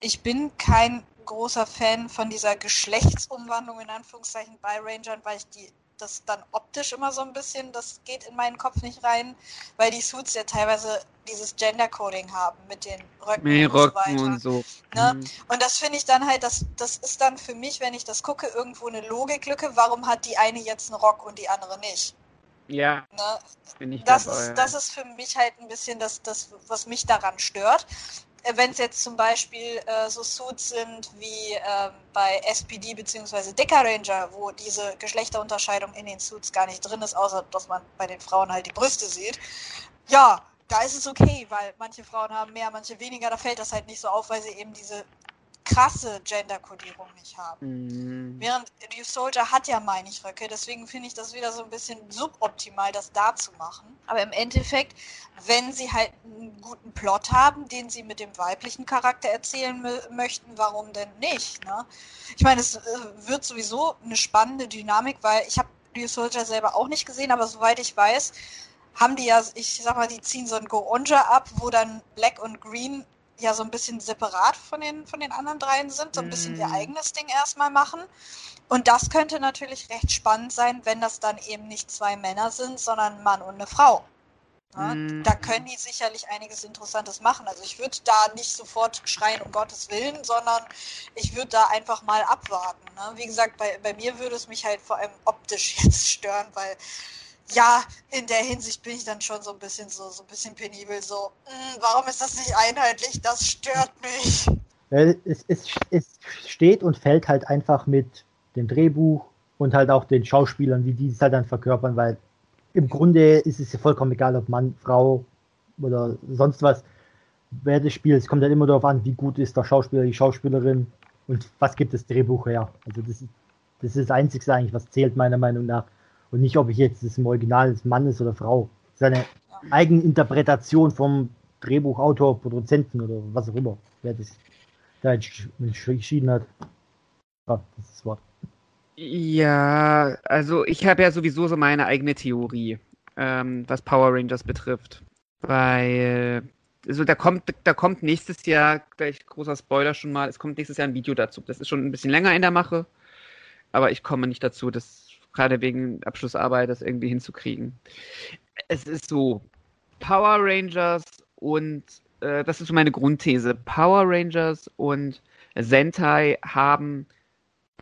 ich bin kein großer Fan von dieser Geschlechtsumwandlung in Anführungszeichen bei Rangern, weil ich die das dann optisch immer so ein bisschen, das geht in meinen Kopf nicht rein, weil die Suits ja teilweise dieses Gender-Coding haben mit den Röcken Nee, und so Röcken weiter. und so. Ne? Mhm. Und das finde ich dann halt, das, das ist dann für mich, wenn ich das gucke, irgendwo eine Logiklücke. Warum hat die eine jetzt einen Rock und die andere nicht? Ja, Ne? bin ich Das, dabei. ist, das ist für mich halt ein bisschen das, das was mich daran stört. Wenn es jetzt zum Beispiel äh, so Suits sind wie ähm, bei SPD bzw. Decker Ranger, wo diese Geschlechterunterscheidung in den Suits gar nicht drin ist, außer dass man bei den Frauen halt die Brüste sieht. ja, da ist es okay, weil manche Frauen haben mehr, manche weniger. Da fällt das halt nicht so auf, weil sie eben diese krasse Gender-Kodierung nicht haben. Mm. Während New Soldier hat ja Meinichröcke, deswegen finde ich das wieder so ein bisschen suboptimal, das da zu machen. Aber im Endeffekt, wenn sie halt einen guten Plot haben, den sie mit dem weiblichen Charakter erzählen mö- möchten, warum denn nicht? Ne? Ich meine, es äh, wird sowieso eine spannende Dynamik, weil ich habe New Soldier selber auch nicht gesehen, aber soweit ich weiß, haben die ja, ich sag mal, die ziehen so ein Go-Onja ab, wo dann Black und Green ja so ein bisschen separat von den, von den anderen dreien sind, so ein bisschen ihr Mm. eigenes Ding erstmal machen. Und das könnte natürlich recht spannend sein, wenn das dann eben nicht zwei Männer sind, sondern ein Mann und eine Frau. Ja, Mm. Da können die sicherlich einiges Interessantes machen. Also ich würde da nicht sofort schreien, um Gottes Willen, sondern ich würde da einfach mal abwarten. Ne? Wie gesagt, bei, bei mir würde es mich halt vor allem optisch jetzt stören, weil ja, in der Hinsicht bin ich dann schon so ein bisschen so, so ein bisschen penibel, so, "Mm, warum ist das nicht einheitlich? Das stört mich. Es, es, es steht und fällt halt einfach mit dem Drehbuch und halt auch den Schauspielern, wie die es halt dann verkörpern, weil im Grunde ist es ja vollkommen egal, ob Mann, Frau oder sonst was, wer das spielt. Es kommt halt immer darauf an, wie gut ist der Schauspieler, die Schauspielerin und was gibt das Drehbuch her. Also das ist das, ist das Einzige eigentlich, was zählt meiner Meinung nach. Und nicht, ob ich jetzt das im Original des Mann ist oder Frau. Das ist eine Eigeninterpretation vom Drehbuchautor, Produzenten oder was auch immer, wer das da entsch- entschieden hat. Ja, das ist das Wort. Ja, also ich habe ja sowieso so meine eigene Theorie, ähm, was Power Rangers betrifft. Weil, also da kommt, da kommt nächstes Jahr, gleich großer Spoiler schon mal, es kommt nächstes Jahr ein Video dazu. Das ist schon ein bisschen länger in der Mache, aber ich komme nicht dazu, das gerade wegen Abschlussarbeit das irgendwie hinzukriegen. Es ist so, Power Rangers und äh, das ist so meine Grundthese. Power Rangers und Sentai haben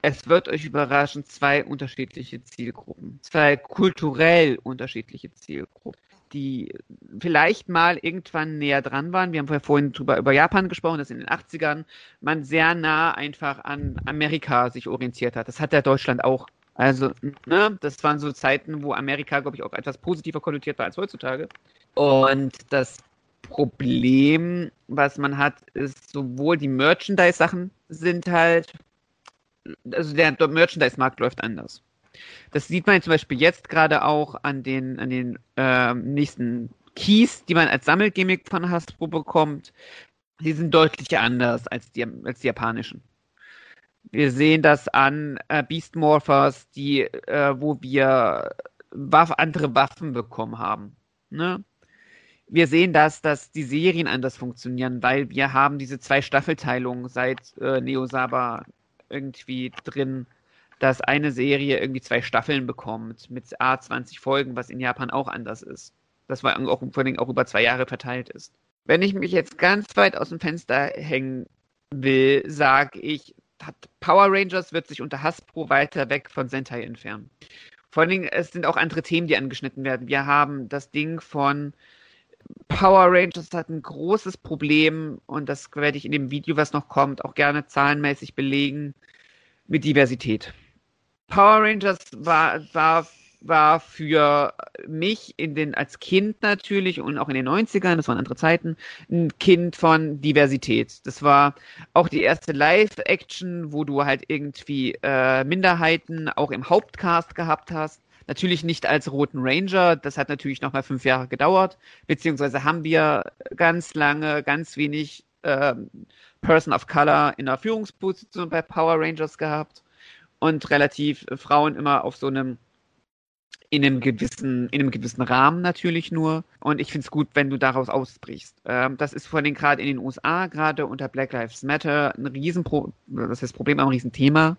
es wird euch überraschen, zwei unterschiedliche Zielgruppen. Zwei kulturell unterschiedliche Zielgruppen, die vielleicht mal irgendwann näher dran waren. Wir haben ja vorhin drüber, über Japan gesprochen, dass in den 80ern man sehr nah einfach an Amerika sich orientiert hat. Das hat ja Deutschland auch. Also, ne, das waren so Zeiten, wo Amerika, glaube ich, auch etwas positiver konnotiert war als heutzutage. Und das Problem, was man hat, ist sowohl die Merchandise-Sachen sind halt also der, Merchandise-Markt läuft anders. Das sieht man zum Beispiel jetzt gerade auch an den, an den ähm, nächsten Keys, die man als Sammelgimmick von Hasbro bekommt. Die sind deutlich anders als die, als die japanischen. Wir sehen das an äh, Beast Morphers, die, äh, wo wir Waff, andere Waffen bekommen haben. Ne? Wir sehen das, dass die Serien anders funktionieren, weil wir haben diese zwei Staffelteilungen seit äh, Neo Saba irgendwie drin, dass eine Serie irgendwie zwei Staffeln bekommt mit A 20 Folgen, was in Japan auch anders ist. Das war auch vor allem auch über zwei Jahre verteilt ist. Wenn ich mich jetzt ganz weit aus dem Fenster hängen will, sage ich, Power Rangers wird sich unter Hasbro weiter weg von Sentai entfernen. Vor allen Dingen, es sind auch andere Themen, die angeschnitten werden. Wir haben das Ding von Power Rangers hat ein großes Problem und das werde ich in dem Video, was noch kommt, auch gerne zahlenmäßig belegen mit Diversität. Power Rangers war, war, war für mich in den, als Kind natürlich und auch in den 90ern, das waren andere Zeiten, ein Kind von Diversität. Das war auch die erste Live-Action, wo du halt irgendwie äh, Minderheiten auch im Hauptcast gehabt hast. Natürlich nicht als Roten Ranger, das hat natürlich nochmal fünf Jahre gedauert, beziehungsweise haben wir ganz lange, ganz wenig ähm, Person of Color in der Führungsposition bei Power Rangers gehabt und relativ äh, Frauen immer auf so einem in einem gewissen, in einem gewissen Rahmen natürlich nur. Und ich finde es gut, wenn du daraus ausbrichst. Ähm, das ist vor allem gerade in den USA, gerade unter Black Lives Matter, ein Riesenpro das ist Problem, ein Riesenthema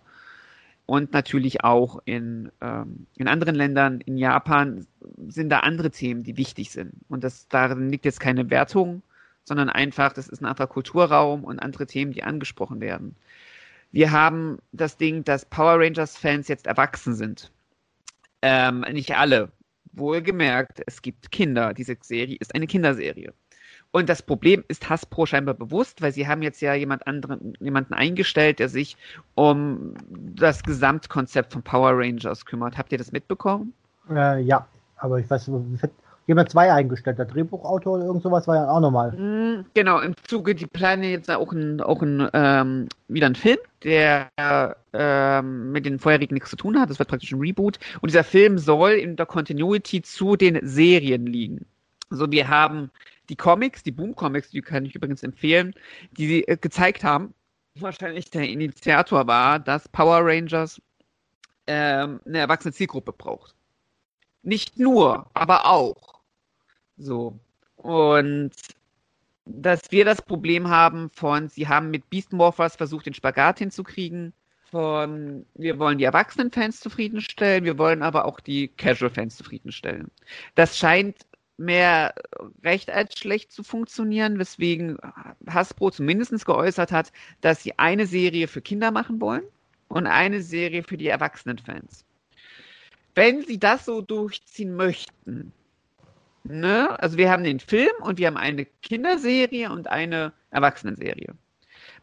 und natürlich auch in, ähm, in anderen Ländern, in Japan, sind da andere Themen, die wichtig sind. Und das, darin liegt jetzt keine Wertung, sondern einfach, das ist ein anderer Kulturraum und andere Themen, die angesprochen werden. Wir haben das Ding, dass Power Rangers-Fans jetzt erwachsen sind. Ähm, nicht alle. Wohlgemerkt, es gibt Kinder. Diese Serie ist eine Kinderserie. Und das Problem ist Hasbro scheinbar bewusst, weil sie haben jetzt ja jemand anderen, jemanden eingestellt, der sich um das Gesamtkonzept von Power Rangers kümmert. Habt ihr das mitbekommen? Äh, ja, aber ich weiß, Die haben zwei eingestellt. Der Drehbuchautor oder irgend sowas war ja auch nochmal. Mm, Genau, im Zuge, die planen jetzt auch ein, auch ein, ähm, wieder ein Film, der ähm, mit den vorherigen nichts zu tun hat. Das wird praktisch ein Reboot. Und dieser Film soll in der Continuity zu den Serien liegen. Also wir haben die Comics, die Boom-Comics, die kann ich übrigens empfehlen, die sie äh, gezeigt haben, wahrscheinlich der Initiator war, dass Power Rangers ähm, eine erwachsene Zielgruppe braucht. Nicht nur, aber auch. So. Und dass wir das Problem haben von, sie haben mit Beast Morphers versucht, den Spagat hinzukriegen. Von, wir wollen die Erwachsenen-Fans zufriedenstellen, wir wollen aber auch die Casual-Fans zufriedenstellen. Das scheint mehr recht als schlecht zu funktionieren, weswegen Hasbro zumindest geäußert hat, dass sie eine Serie für Kinder machen wollen und eine Serie für die Erwachsenen-Fans. Wenn sie das so durchziehen möchten, ne, also wir haben den Film und wir haben eine Kinderserie und eine Erwachsenenserie.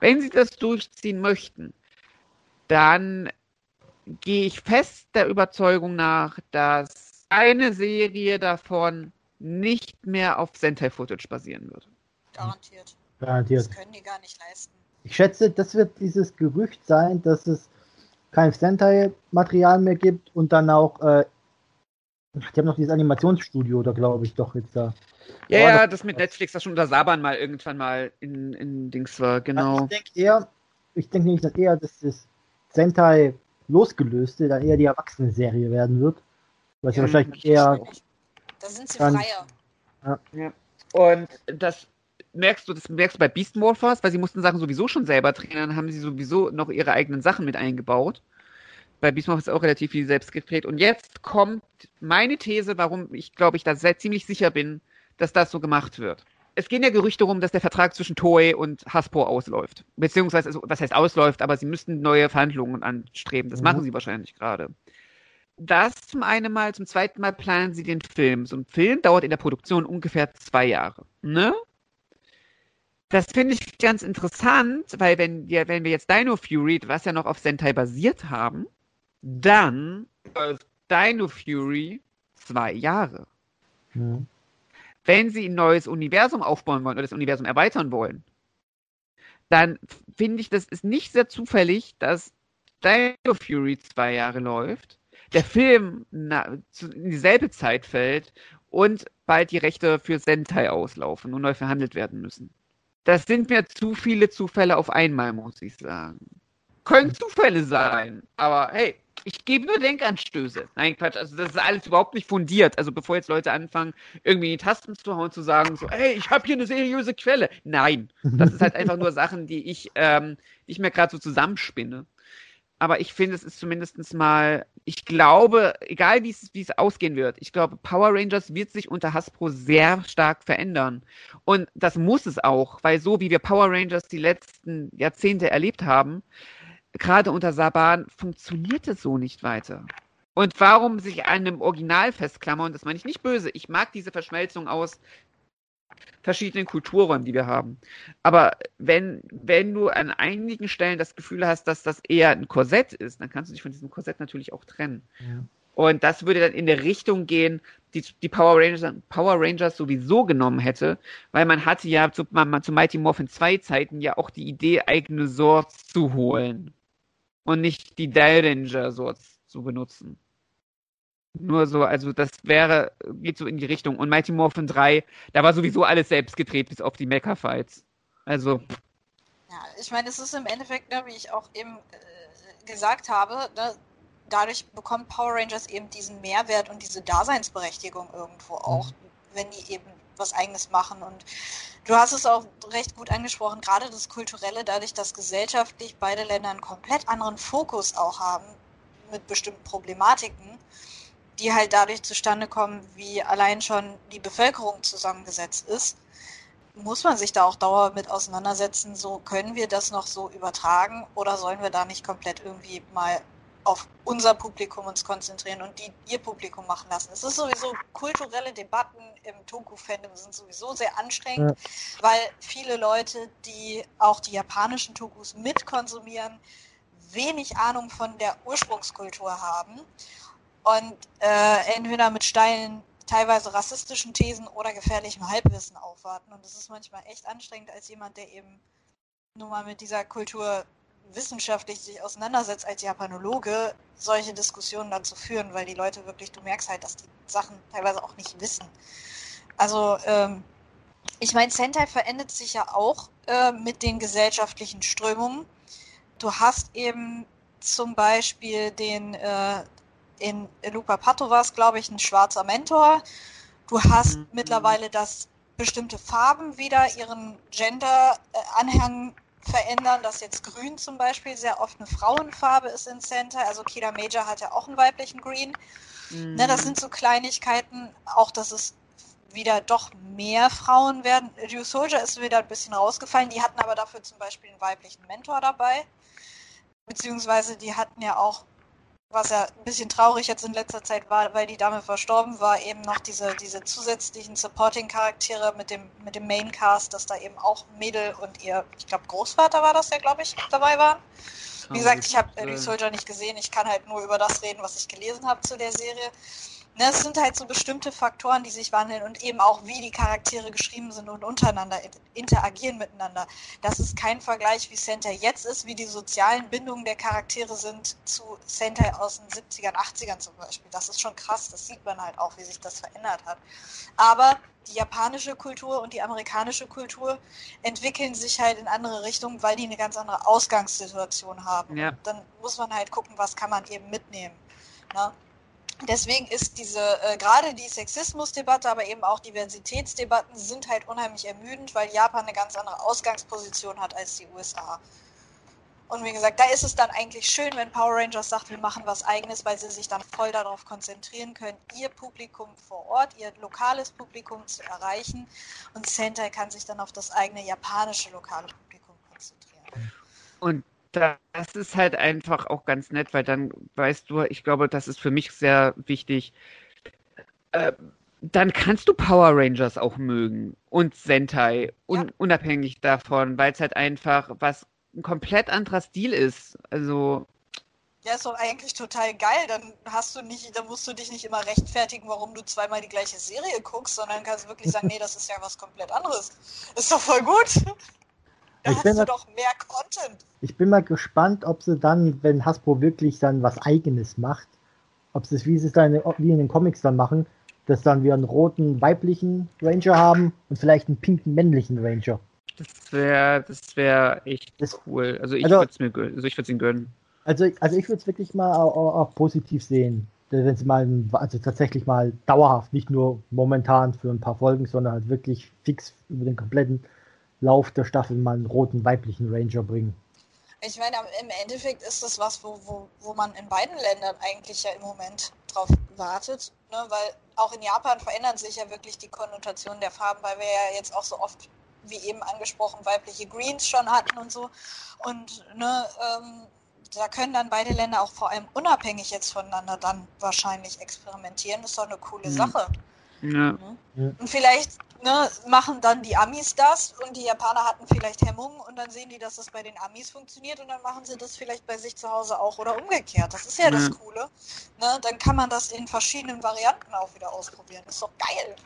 Wenn sie das durchziehen möchten, dann gehe ich fest der Überzeugung nach, dass eine Serie davon nicht mehr auf Sentai-Footage basieren wird. Garantiert. Garantiert. Das können die gar nicht leisten. Ich schätze, das wird dieses Gerücht sein, dass es kein Sentai-Material mehr gibt und dann auch, äh, die haben noch dieses Animationsstudio, da glaube ich doch jetzt da. Ja, Ja, ja, das- das mit Netflix, das schon unter Saban mal irgendwann mal in, in Dings war, genau. Ich denke eher, ich denke nämlich dass eher, dass das Sentai losgelöste dann eher die Erwachsene-Serie werden wird. Was ja, Ja, wahrscheinlich eher, Da sind sie Dann- freier. Und das merkst du, das merkst du bei Beast Morphers, weil sie mussten Sachen sowieso schon selber dann haben sie sowieso noch ihre eigenen Sachen mit eingebaut. Bei Morphers ist auch relativ viel selbst gedreht. Und jetzt kommt meine These, warum ich glaube, ich da sehr ziemlich sicher bin, dass das so gemacht wird. Es gehen ja Gerüchte rum, dass der Vertrag zwischen Toei und Hasbro ausläuft. Beziehungsweise, also, was heißt ausläuft, aber sie müssten neue Verhandlungen anstreben. Das Mhm. machen sie wahrscheinlich gerade. Das zum einen Mal, zum zweiten Mal planen sie den Film. So ein Film dauert in der Produktion ungefähr zwei Jahre. Ne? Das finde ich ganz interessant, weil wenn wir, wenn wir jetzt Dino Fury, was ja noch auf Sentai basiert haben, dann läuft Dino Fury zwei Jahre. Mhm. Wenn sie ein neues Universum aufbauen wollen oder das Universum erweitern wollen, dann finde ich, das ist nicht sehr zufällig, dass Dino Fury zwei Jahre läuft, der Film na, zu, in dieselbe Zeit fällt und bald die Rechte für Sentai auslaufen und neu verhandelt werden müssen. Das sind mir zu viele Zufälle auf einmal, muss ich sagen. Können Zufälle sein, aber hey, ich gebe nur Denkanstöße. Nein, Quatsch, also das ist alles überhaupt nicht fundiert. Also bevor jetzt Leute anfangen, irgendwie in die Tasten zu hauen, zu sagen, so, hey, ich habe hier eine seriöse Quelle. Nein, das ist halt einfach nur Sachen, die ich, ähm, ich mir gerade so zusammenspinne. Aber ich finde, es ist zumindest mal, ich glaube, egal wie es, wie es ausgehen wird, ich glaube, Power Rangers wird sich unter Hasbro sehr stark verändern. Und das muss es auch, weil so wie wir Power Rangers die letzten Jahrzehnte erlebt haben, gerade unter Saban funktioniert es so nicht weiter. Und warum sich an einem Original festklammern, das meine ich nicht böse. Ich mag diese Verschmelzung aus verschiedenen Kulturen, die wir haben. Aber wenn, wenn du an einigen Stellen das Gefühl hast, dass das eher ein Korsett ist, dann kannst du dich von diesem Korsett natürlich auch trennen. Ja. Und das würde dann in der Richtung gehen, die die Power Rangers, Power Rangers sowieso genommen hätte, weil man hatte ja zu, man, zu Mighty Morphin 2 Zeiten ja auch die Idee, eigene Swords zu holen. Und nicht die Ranger Swords zu benutzen. Nur so, also das wäre, geht so in die Richtung. Und Mighty Morphin 3, da war sowieso alles selbst gedreht, bis auf die Mecha-Fights. Also, Ja, ich meine, es ist im Endeffekt, ne, wie ich auch eben äh, gesagt habe, ne, dadurch bekommt Power Rangers eben diesen Mehrwert und diese Daseinsberechtigung irgendwo auch, wenn die eben was eigenes machen. Und du hast es auch recht gut angesprochen, gerade das Kulturelle, dadurch, dass gesellschaftlich beide Länder einen komplett anderen Fokus auch haben mit bestimmten Problematiken, die halt dadurch zustande kommen, wie allein schon die Bevölkerung zusammengesetzt ist muss man sich da auch dauer mit auseinandersetzen, so können wir das noch so übertragen oder sollen wir da nicht komplett irgendwie mal auf unser Publikum uns konzentrieren und die ihr Publikum machen lassen. Es ist sowieso kulturelle Debatten im Toku-Fandom sind sowieso sehr anstrengend, weil viele Leute, die auch die japanischen Tokus mitkonsumieren, wenig Ahnung von der Ursprungskultur haben und äh, entweder mit steilen teilweise rassistischen Thesen oder gefährlichem Halbwissen aufwarten. Und das ist manchmal echt anstrengend als jemand, der eben nur mal mit dieser Kultur wissenschaftlich sich auseinandersetzt als Japanologe, solche Diskussionen dann zu führen, weil die Leute wirklich, du merkst halt, dass die Sachen teilweise auch nicht wissen. Also, ähm, ich meine, Sentai verändert sich ja auch äh, mit den gesellschaftlichen Strömungen. Du hast eben zum Beispiel den, äh, in Lupa Pato war es, glaube ich, ein schwarzer Mentor. Du hast mhm. mittlerweile, dass bestimmte Farben wieder ihren Gender-Anhang verändern, dass jetzt Grün zum Beispiel sehr oft eine Frauenfarbe ist in Center. Also Kida Major hat ja auch einen weiblichen Green. Mhm. Ne, das sind so Kleinigkeiten, auch dass es wieder doch mehr Frauen werden. Ryu Soldier ist wieder ein bisschen rausgefallen. Die hatten aber dafür zum Beispiel einen weiblichen Mentor dabei. Beziehungsweise die hatten ja auch was ja ein bisschen traurig jetzt in letzter Zeit war, weil die Dame verstorben war, eben noch diese, diese zusätzlichen Supporting-Charaktere mit dem, mit dem Main-Cast, dass da eben auch Mädel und ihr, ich glaube, Großvater war das ja, glaube ich, dabei waren. Wie gesagt, ich habe die Soldier nicht gesehen, ich kann halt nur über das reden, was ich gelesen habe zu der Serie. Ne, es sind halt so bestimmte Faktoren, die sich wandeln und eben auch, wie die Charaktere geschrieben sind und untereinander interagieren miteinander. Das ist kein Vergleich, wie Sentai jetzt ist, wie die sozialen Bindungen der Charaktere sind zu Sentai aus den 70ern, 80ern zum Beispiel. Das ist schon krass, das sieht man halt auch, wie sich das verändert hat. Aber die japanische Kultur und die amerikanische Kultur entwickeln sich halt in andere Richtungen, weil die eine ganz andere Ausgangssituation haben. Ja. Dann muss man halt gucken, was kann man eben mitnehmen. Ne? Deswegen ist diese, äh, gerade die Sexismusdebatte, aber eben auch Diversitätsdebatten sind halt unheimlich ermüdend, weil Japan eine ganz andere Ausgangsposition hat als die USA. Und wie gesagt, da ist es dann eigentlich schön, wenn Power Rangers sagt, wir machen was eigenes, weil sie sich dann voll darauf konzentrieren können, ihr Publikum vor Ort, ihr lokales Publikum zu erreichen. Und Sentai kann sich dann auf das eigene japanische lokale Publikum konzentrieren. Und das ist halt einfach auch ganz nett, weil dann weißt du, ich glaube, das ist für mich sehr wichtig. Äh, dann kannst du Power Rangers auch mögen und Sentai, un ja. unabhängig davon, weil es halt einfach was ein komplett anderer Stil ist. Also. Ja, ist doch eigentlich total geil. Dann hast du nicht, dann musst du dich nicht immer rechtfertigen, warum du zweimal die gleiche Serie guckst, sondern kannst wirklich sagen, nee, das ist ja was komplett anderes. Ist doch voll gut. Da ich hast du doch mehr Content. Ich bin mal gespannt, ob sie dann, wenn Hasbro wirklich dann was Eigenes macht, ob sie es, wie sie es dann wie in den Comics dann machen, dass dann wir einen roten weiblichen Ranger haben und vielleicht einen pinken männlichen Ranger. Das wäre das wär echt das, cool. Also ich also, würde es mir gönnen. Also ich würde es ihnen gönnen. Also, also ich würde es wirklich mal auch, auch, positiv sehen. Wenn sie mal, also tatsächlich mal dauerhaft, nicht nur momentan für ein paar Folgen, sondern halt wirklich fix über den kompletten Lauf der Staffel mal einen roten weiblichen Ranger bringen. Ich meine, im Endeffekt ist das was, wo, wo, wo man in beiden Ländern eigentlich ja im Moment drauf wartet, ne? weil auch in Japan verändern sich ja wirklich die Konnotationen der Farben, weil wir ja jetzt auch so oft, wie eben angesprochen, weibliche Greens schon hatten und so. Und ne, ähm, da können dann beide Länder auch vor allem unabhängig jetzt voneinander dann wahrscheinlich experimentieren. Das ist doch eine coole mhm. Sache. Ja. Mhm. Und vielleicht ne, machen dann die Amis das und die Japaner hatten vielleicht Hemmungen und dann sehen die, dass das bei den Amis funktioniert und dann machen sie das vielleicht bei sich zu Hause auch oder umgekehrt. Das ist ja, ja. das Coole. Ne, dann kann man das in verschiedenen Varianten auch wieder ausprobieren. Das ist doch geil.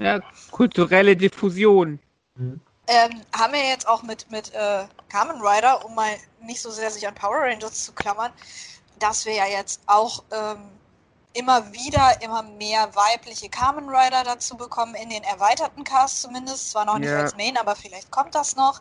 Ja, kulturelle Diffusion. Mhm. Ähm, haben wir jetzt auch mit, mit äh, Kamen Rider, um mal nicht so sehr sich an Power Rangers zu klammern, dass wir ja jetzt auch ähm, immer wieder immer mehr weibliche Kamen Rider dazu bekommen, in den erweiterten Cast zumindest. Zwar noch nicht ja. als Main, aber vielleicht kommt das noch.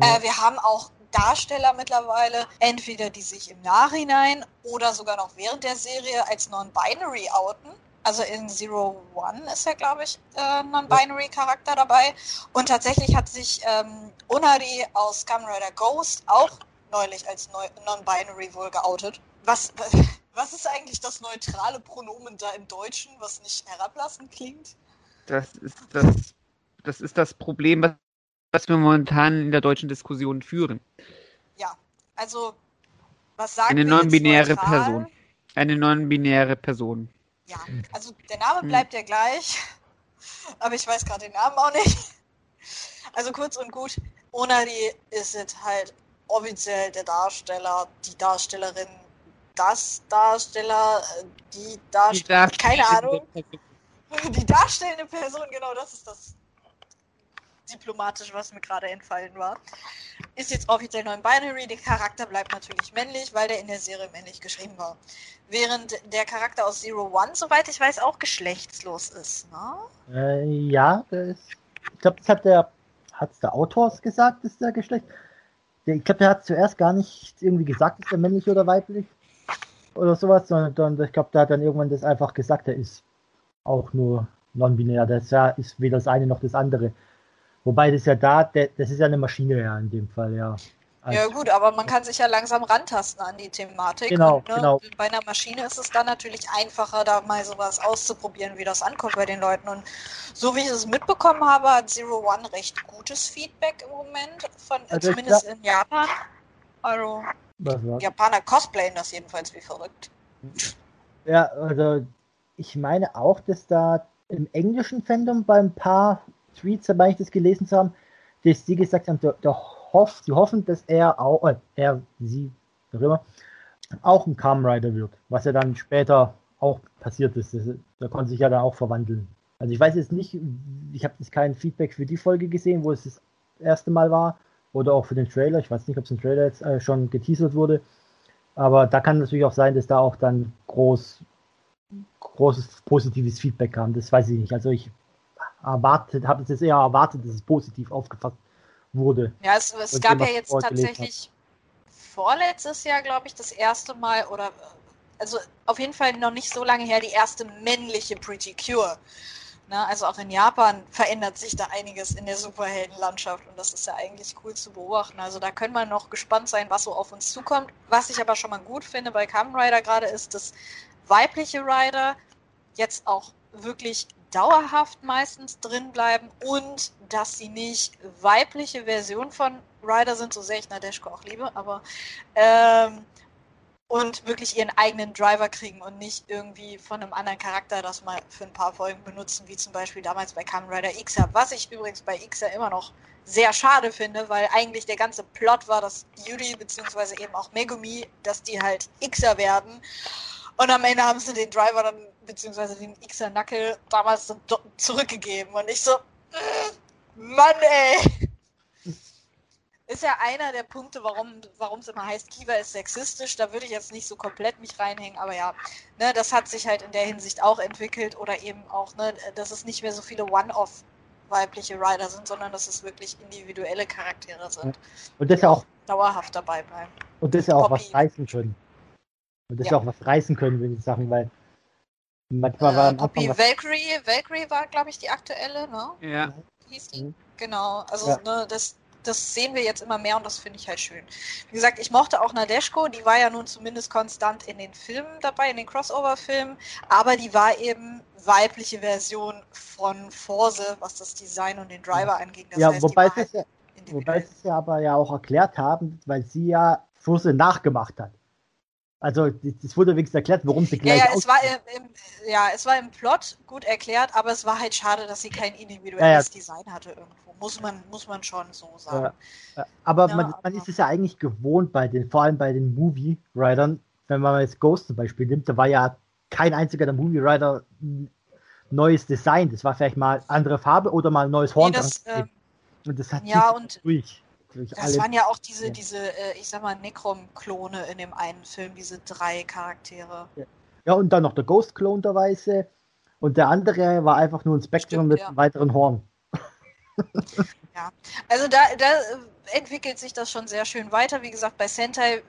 Ja. Äh, wir haben auch Darsteller mittlerweile, entweder die sich im Nachhinein oder sogar noch während der Serie als Non-Binary outen. Also in Zero One ist ja, glaube ich, äh, Non-Binary-Charakter dabei. Und tatsächlich hat sich ähm, Unari aus Kamen Rider Ghost auch neulich als Non-Binary wohl geoutet. Was, was ist eigentlich das neutrale Pronomen da im Deutschen, was nicht herablassend klingt? Das ist das, das, ist das Problem, was, was wir momentan in der deutschen Diskussion führen. Ja, also was sagen Eine non-binäre Person. Eine non-binäre Person. Ja, also der Name hm. bleibt hm. ja gleich, aber ich weiß gerade den Namen auch nicht. Also kurz und gut, Onari ist jetzt halt offiziell der Darsteller, die Darstellerin das Darsteller, die Darsteller, keine Ahnung. Die darstellende Person, genau, das ist das diplomatisch, was mir gerade entfallen war. Ist jetzt offiziell nur ein Binary. Der Charakter bleibt natürlich männlich, weil der in der Serie männlich geschrieben war. Während der Charakter aus Zero One, soweit ich weiß, auch geschlechtslos ist. Ne? Äh, ja, ist, ich glaube, das hat der, hat's der Autor gesagt, ist der Geschlecht. Der, ich glaube, der hat zuerst gar nicht irgendwie gesagt, ist er männlich oder weiblich oder sowas, sondern ich glaube, der hat dann irgendwann das einfach gesagt, er ist auch nur non-binär. Das ja, ist weder das eine noch das andere. Wobei das ja da, das ist ja eine Maschine ja in dem Fall, ja. Also, ja gut, aber man kann sich ja langsam rantasten an die Thematik. Genau, und, ne, genau. Bei einer Maschine ist es dann natürlich einfacher, da mal sowas auszuprobieren, wie das ankommt bei den Leuten. Und so wie ich es mitbekommen habe, hat Zero One recht gutes Feedback im Moment, von, also zumindest in Japan. Also Japaner cosplayen das jedenfalls wie verrückt. Ja, also ich meine auch, dass da im englischen Fandom bei ein paar Tweets, dabei ich das gelesen zu haben, dass die gesagt haben, der hofft, sie hoffen, dass er auch, äh, er, sie, immer, auch ein Kamen Rider wird, was ja dann später auch passiert ist. Das, der konnte sich ja dann auch verwandeln. Also ich weiß jetzt nicht, ich habe jetzt kein Feedback für die Folge gesehen, wo es das erste Mal war, oder auch für den Trailer. Ich weiß nicht, ob es im Trailer jetzt äh, schon geteasert wurde. Aber da kann natürlich auch sein, dass da auch dann groß, großes positives Feedback kam. Das weiß ich nicht. Also ich erwartet, habe es jetzt eher erwartet, dass es positiv aufgefasst wurde. Ja, es, es gab ja jetzt tatsächlich vorletztes Jahr, glaube ich, das erste Mal oder also auf jeden Fall noch nicht so lange her die erste männliche Pretty Cure. Na, also auch in Japan verändert sich da einiges in der Superheldenlandschaft und das ist ja eigentlich cool zu beobachten. Also da können wir noch gespannt sein, was so auf uns zukommt. Was ich aber schon mal gut finde bei Kamen Rider gerade ist, dass weibliche Rider jetzt auch wirklich dauerhaft meistens drin bleiben und dass sie nicht weibliche Versionen von Ryder sind, so sehr ich Nadeshko auch liebe, aber ähm, und wirklich ihren eigenen Driver kriegen und nicht irgendwie von einem anderen Charakter das mal für ein paar Folgen benutzen, wie zum Beispiel damals bei Kamen Rider Xer, was ich übrigens bei Xer immer noch sehr schade finde, weil eigentlich der ganze Plot war, dass Yuri beziehungsweise eben auch Megumi, dass die halt Xer werden und am Ende haben sie den Driver dann beziehungsweise den Xer Knuckle damals zurückgegeben. Und ich so, Mann, ey! Ist ja einer der Punkte, warum es immer heißt, Kiva ist sexistisch. Da würde ich jetzt nicht so komplett mich reinhängen, aber ja, ne, das hat sich halt in der Hinsicht auch entwickelt oder eben auch, ne, dass es nicht mehr so viele One-Off weibliche Rider sind, sondern dass es wirklich individuelle Charaktere sind. Und das ja auch dauerhaft dabei bleiben. Und das ja auch Hobby. was reißen können. Und das ja. auch was reißen können, wenn ich Sachen, weil Manchmal äh, war am Anfang Valkyrie, Valkyrie war, glaube ich, die aktuelle, ne? Ja. Hieß die. Mhm. Genau. Also, ja. ne, das, das sehen wir jetzt immer mehr und das finde ich halt schön. Wie gesagt, ich mochte auch Nadeshko, die war ja nun zumindest konstant in den Filmen dabei, in den Crossover-Filmen, aber die war eben weibliche Version von Forse, was das Design und den Driver angeht. Das ja, heißt, wobei, sie es ja, wobei sie es ja aber ja auch erklärt haben, weil sie ja Forse nachgemacht hat. Also es wurde wenigstens erklärt, warum sie gleich ja, ja, es war im, im, ja, es war im Plot gut erklärt, aber es war halt schade, dass sie kein individuelles ja, ja. Design hatte irgendwo. Muss man, muss man schon so sagen. Aber man, man, ist es ja eigentlich gewohnt bei den, vor allem bei den Movie-Riders, wenn man jetzt Ghost zum Beispiel nimmt, da war ja kein einziger der Movie-Rider neues Design. Das war vielleicht mal andere Farbe oder mal ein neues Horn. Nee, das, ähm, und das hat ja, und durch. Das waren ja auch diese, diese, äh, ich sag mal, Necrom-Klone in dem einen Film, diese drei Charaktere. Ja, und dann noch der Ghost-Klon der Weiße. Und der andere war einfach nur ein Spektrum mit ja. einem weiteren Horn. ja, also da, da entwickelt sich das schon sehr schön weiter. Wie gesagt, bei Sentai,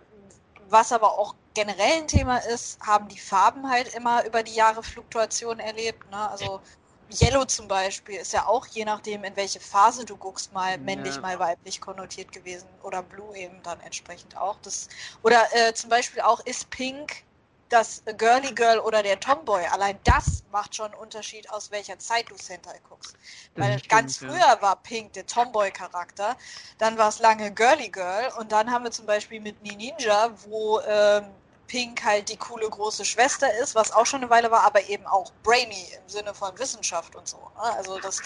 was aber auch generell ein Thema ist, haben die Farben halt immer über die Jahre Fluktuation erlebt. Ne? Also Yellow zum Beispiel ist ja auch je nachdem, in welche Phase du guckst, mal männlich, ja. mal weiblich konnotiert gewesen. Oder Blue eben dann entsprechend auch. Das, oder äh, zum Beispiel auch ist Pink das Girly Girl oder der Tomboy. Allein das macht schon einen Unterschied, aus welcher Zeit du Sentai guckst. Das Weil stimmt, ganz früher ja. war Pink der Tomboy-Charakter, dann war es lange Girly Girl und dann haben wir zum Beispiel mit Ninja, wo ähm, Pink halt die coole große Schwester ist, was auch schon eine Weile war, aber eben auch brainy im Sinne von Wissenschaft und so. Ne? Also das,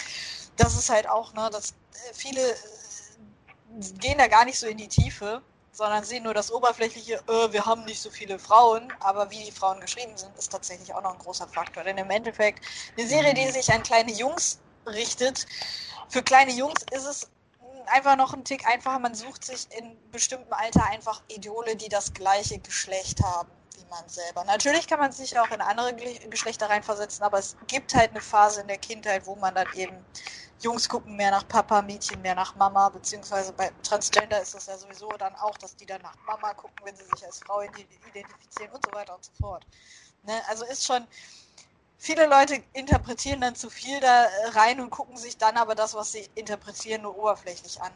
das ist halt auch, ne, dass viele äh, gehen da gar nicht so in die Tiefe, sondern sehen nur das Oberflächliche, äh, wir haben nicht so viele Frauen, aber wie die Frauen geschrieben sind, ist tatsächlich auch noch ein großer Faktor. Denn im Endeffekt, eine Serie, die sich an kleine Jungs richtet, für kleine Jungs ist es einfach noch ein Tick einfacher. Man sucht sich in bestimmtem Alter einfach Idole, die das gleiche Geschlecht haben wie man selber. Natürlich kann man sich auch in andere Geschlechter reinversetzen, aber es gibt halt eine Phase in der Kindheit, wo man dann eben Jungs gucken mehr nach Papa, Mädchen mehr nach Mama, beziehungsweise bei Transgender ist das ja sowieso dann auch, dass die dann nach Mama gucken, wenn sie sich als Frau identifizieren und so weiter und so fort. Ne? Also ist schon, viele Leute interpretieren dann zu viel da rein und gucken sich dann aber das, was sie interpretieren, nur oberflächlich an.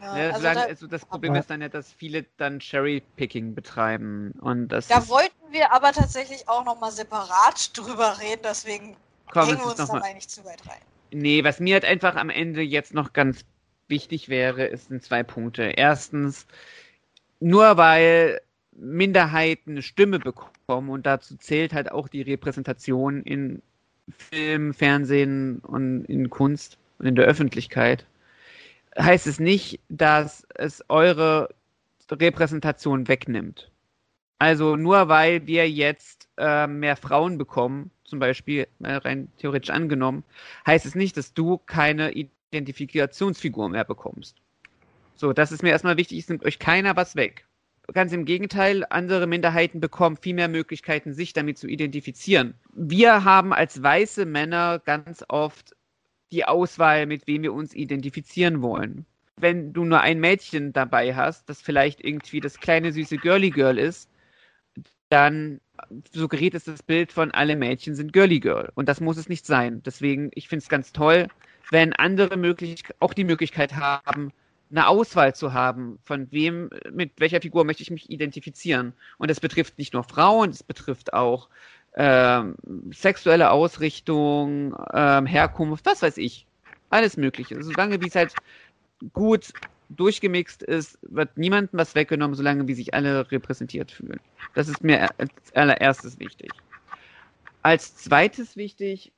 Ja, ja, also, da, also, das Problem ist dann ja, dass viele dann Cherry-Picking betreiben. Und das da wollten wir aber tatsächlich auch nochmal separat drüber reden, deswegen Komm, hängen wir uns da mal nicht zu weit rein. Nee, was mir halt einfach am Ende jetzt noch ganz wichtig wäre, ist sind zwei Punkte. Erstens, nur weil Minderheiten eine Stimme bekommen und dazu zählt halt auch die Repräsentation in Film, Fernsehen und in Kunst und in der Öffentlichkeit, heißt es nicht, dass es eure Repräsentation wegnimmt. Also nur weil wir jetzt äh, mehr Frauen bekommen, zum Beispiel äh, rein theoretisch angenommen, heißt es nicht, dass du keine Identifikationsfigur mehr bekommst. So, das ist mir erstmal wichtig, es nimmt euch keiner was weg. Ganz im Gegenteil, andere Minderheiten bekommen viel mehr Möglichkeiten, sich damit zu identifizieren. Wir haben als weiße Männer ganz oft die Auswahl, mit wem wir uns identifizieren wollen. Wenn du nur ein Mädchen dabei hast, das vielleicht irgendwie das kleine süße Girly Girl ist, dann suggeriert es das Bild von alle Mädchen sind Girly Girl. Und das muss es nicht sein. Deswegen, ich finde es ganz toll, wenn andere möglich auch die Möglichkeit haben, eine Auswahl zu haben, von wem, mit welcher Figur möchte ich mich identifizieren. Und das betrifft nicht nur Frauen, es betrifft auch ähm, sexuelle Ausrichtung, ähm, Herkunft, was weiß ich. Alles Mögliche. Solange wie es halt gut durchgemixt ist, wird niemandem was weggenommen, solange wie sich alle repräsentiert fühlen. Das ist mir als allererstes wichtig. Als zweites wichtig,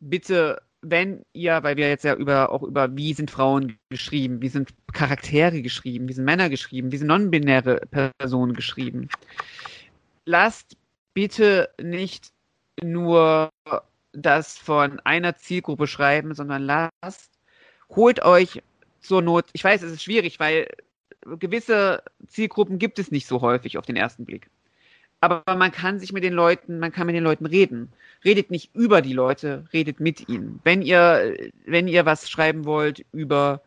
bitte, wenn ihr, weil wir jetzt ja über, auch über, wie sind Frauen geschrieben, wie sind Charaktere geschrieben, wie sind Männer geschrieben, wie sind non-binäre Personen geschrieben, lasst bitte nicht nur das von einer Zielgruppe schreiben, sondern lasst, holt euch zur Not, ich weiß, es ist schwierig, weil gewisse Zielgruppen gibt es nicht so häufig auf den ersten Blick. Aber man kann sich mit den Leuten, man kann mit den Leuten reden. Redet nicht über die Leute, redet mit ihnen. Wenn ihr, wenn ihr was schreiben wollt über,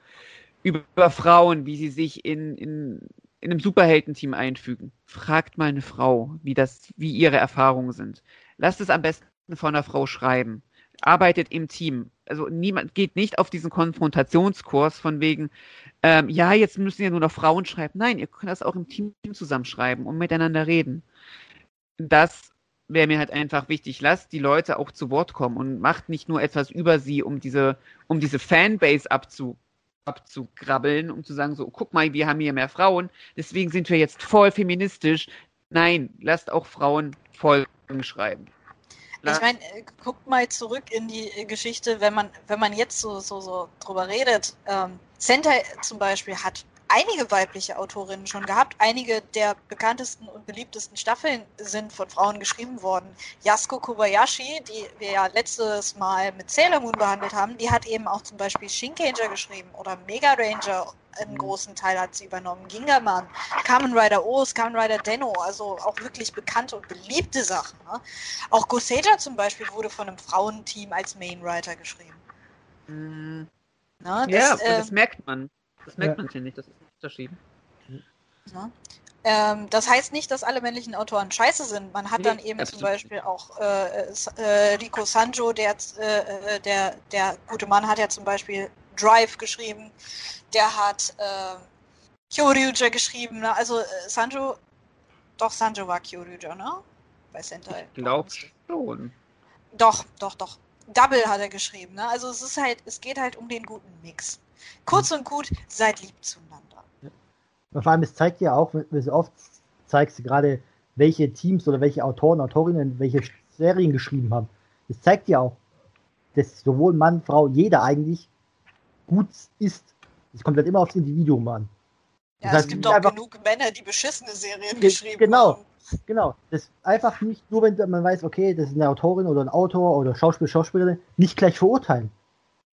über Frauen, wie sie sich in, in in einem Superheldenteam einfügen. Fragt mal eine Frau, wie das, wie ihre Erfahrungen sind. Lasst es am besten von einer Frau schreiben. Arbeitet im Team. Also niemand geht nicht auf diesen Konfrontationskurs von wegen, ähm, ja, jetzt müssen ja nur noch Frauen schreiben. Nein, ihr könnt das auch im Team zusammenschreiben und miteinander reden. Das wäre mir halt einfach wichtig. Lasst die Leute auch zu Wort kommen und macht nicht nur etwas über sie, um diese, um diese Fanbase abzu, abzugrabbeln, um zu sagen, so, guck mal, wir haben hier mehr Frauen, deswegen sind wir jetzt voll feministisch. Nein, lasst auch Frauen Folgen schreiben. Ich meine, äh, guckt mal zurück in die Geschichte, wenn man, wenn man jetzt so, so, so drüber redet. Ähm, Sentai zum Beispiel hat einige weibliche Autorinnen schon gehabt. Einige der bekanntesten und beliebtesten Staffeln sind von Frauen geschrieben worden. Yasuko Kobayashi, die wir ja letztes Mal mit Sailor Moon behandelt haben, die hat eben auch zum Beispiel Shinkanger geschrieben oder Mega Ranger. Einen mhm. großen Teil hat sie übernommen. Gingerman, Kamen Rider O's, Kamen Rider Denno, also auch wirklich bekannte und beliebte Sachen. Ne? Auch Goseja zum Beispiel wurde von einem Frauenteam als Mainwriter geschrieben. Mhm. Na, das, ja, äh, das merkt man. Das merkt ja. man hier nicht, das ist ein Unterschied. Ja. Ähm, das heißt nicht, dass alle männlichen Autoren scheiße sind. Man hat nee, dann eben zum Beispiel auch äh, äh, Rico Sanjo, der, äh, äh, der, der gute Mann hat ja zum Beispiel Drive geschrieben. Der hat äh, Kyoryuja geschrieben. Ne? Also äh, Sanjo, doch Sanjo war Kyoryuja, ne? Bei Sentai. Ich glaube schon. Doch, doch, doch. Double hat er geschrieben. Ne? Also es ist halt, es geht halt um den guten Mix. Kurz und gut, seid lieb zueinander. Ja. Vor allem, es zeigt ja auch, wie so oft zeigst du gerade, welche Teams oder welche Autoren, Autorinnen, welche Serien geschrieben haben. Es zeigt ja auch, dass sowohl Mann, Frau, jeder eigentlich gut ist. Es kommt halt immer aufs Individuum an. Ja, Das heißt, es gibt auch genug Männer, die beschissene Serien Ge- geschrieben genau. haben. Genau. Das einfach nicht, nur wenn man weiß, okay, das ist eine Autorin oder ein Autor oder Schauspieler, Schauspielerin, nicht gleich verurteilen.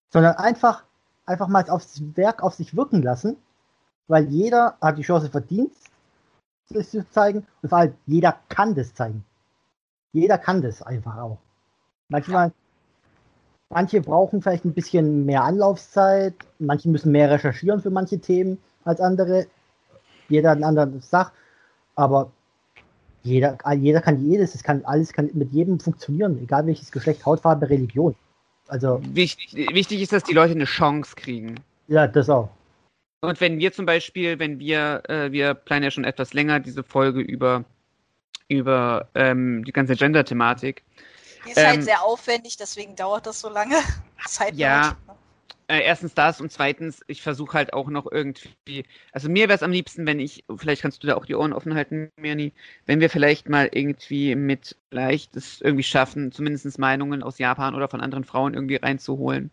Sondern einfach, einfach mal aufs Werk auf sich wirken lassen, weil jeder hat die Chance verdient, das zu zeigen und vor allem jeder kann das zeigen. Jeder kann das einfach auch. Manchmal, manche brauchen vielleicht ein bisschen mehr Anlaufzeit, manche müssen mehr recherchieren für manche Themen als andere. Jeder hat eine andere Sache, aber jeder, jeder kann jedes, es kann alles kann mit jedem funktionieren, egal welches Geschlecht, Hautfarbe, Religion. Also, Wichtig, wichtig ist, dass die Leute eine Chance kriegen. ja, das auch. Und wenn wir zum Beispiel, wenn wir, äh, wir planen ja schon etwas länger diese Folge über, über ähm, die ganze Gender-Thematik. Die ist halt Ähm, sehr aufwendig, deswegen dauert das so lange. Zeit Ja. Äh, erstens das und zweitens, ich versuche halt auch noch irgendwie, also mir wäre es am liebsten, wenn ich, vielleicht kannst du da auch die Ohren offen halten, Mirni, wenn wir vielleicht mal irgendwie mit leicht es irgendwie schaffen, zumindest Meinungen aus Japan oder von anderen Frauen irgendwie reinzuholen.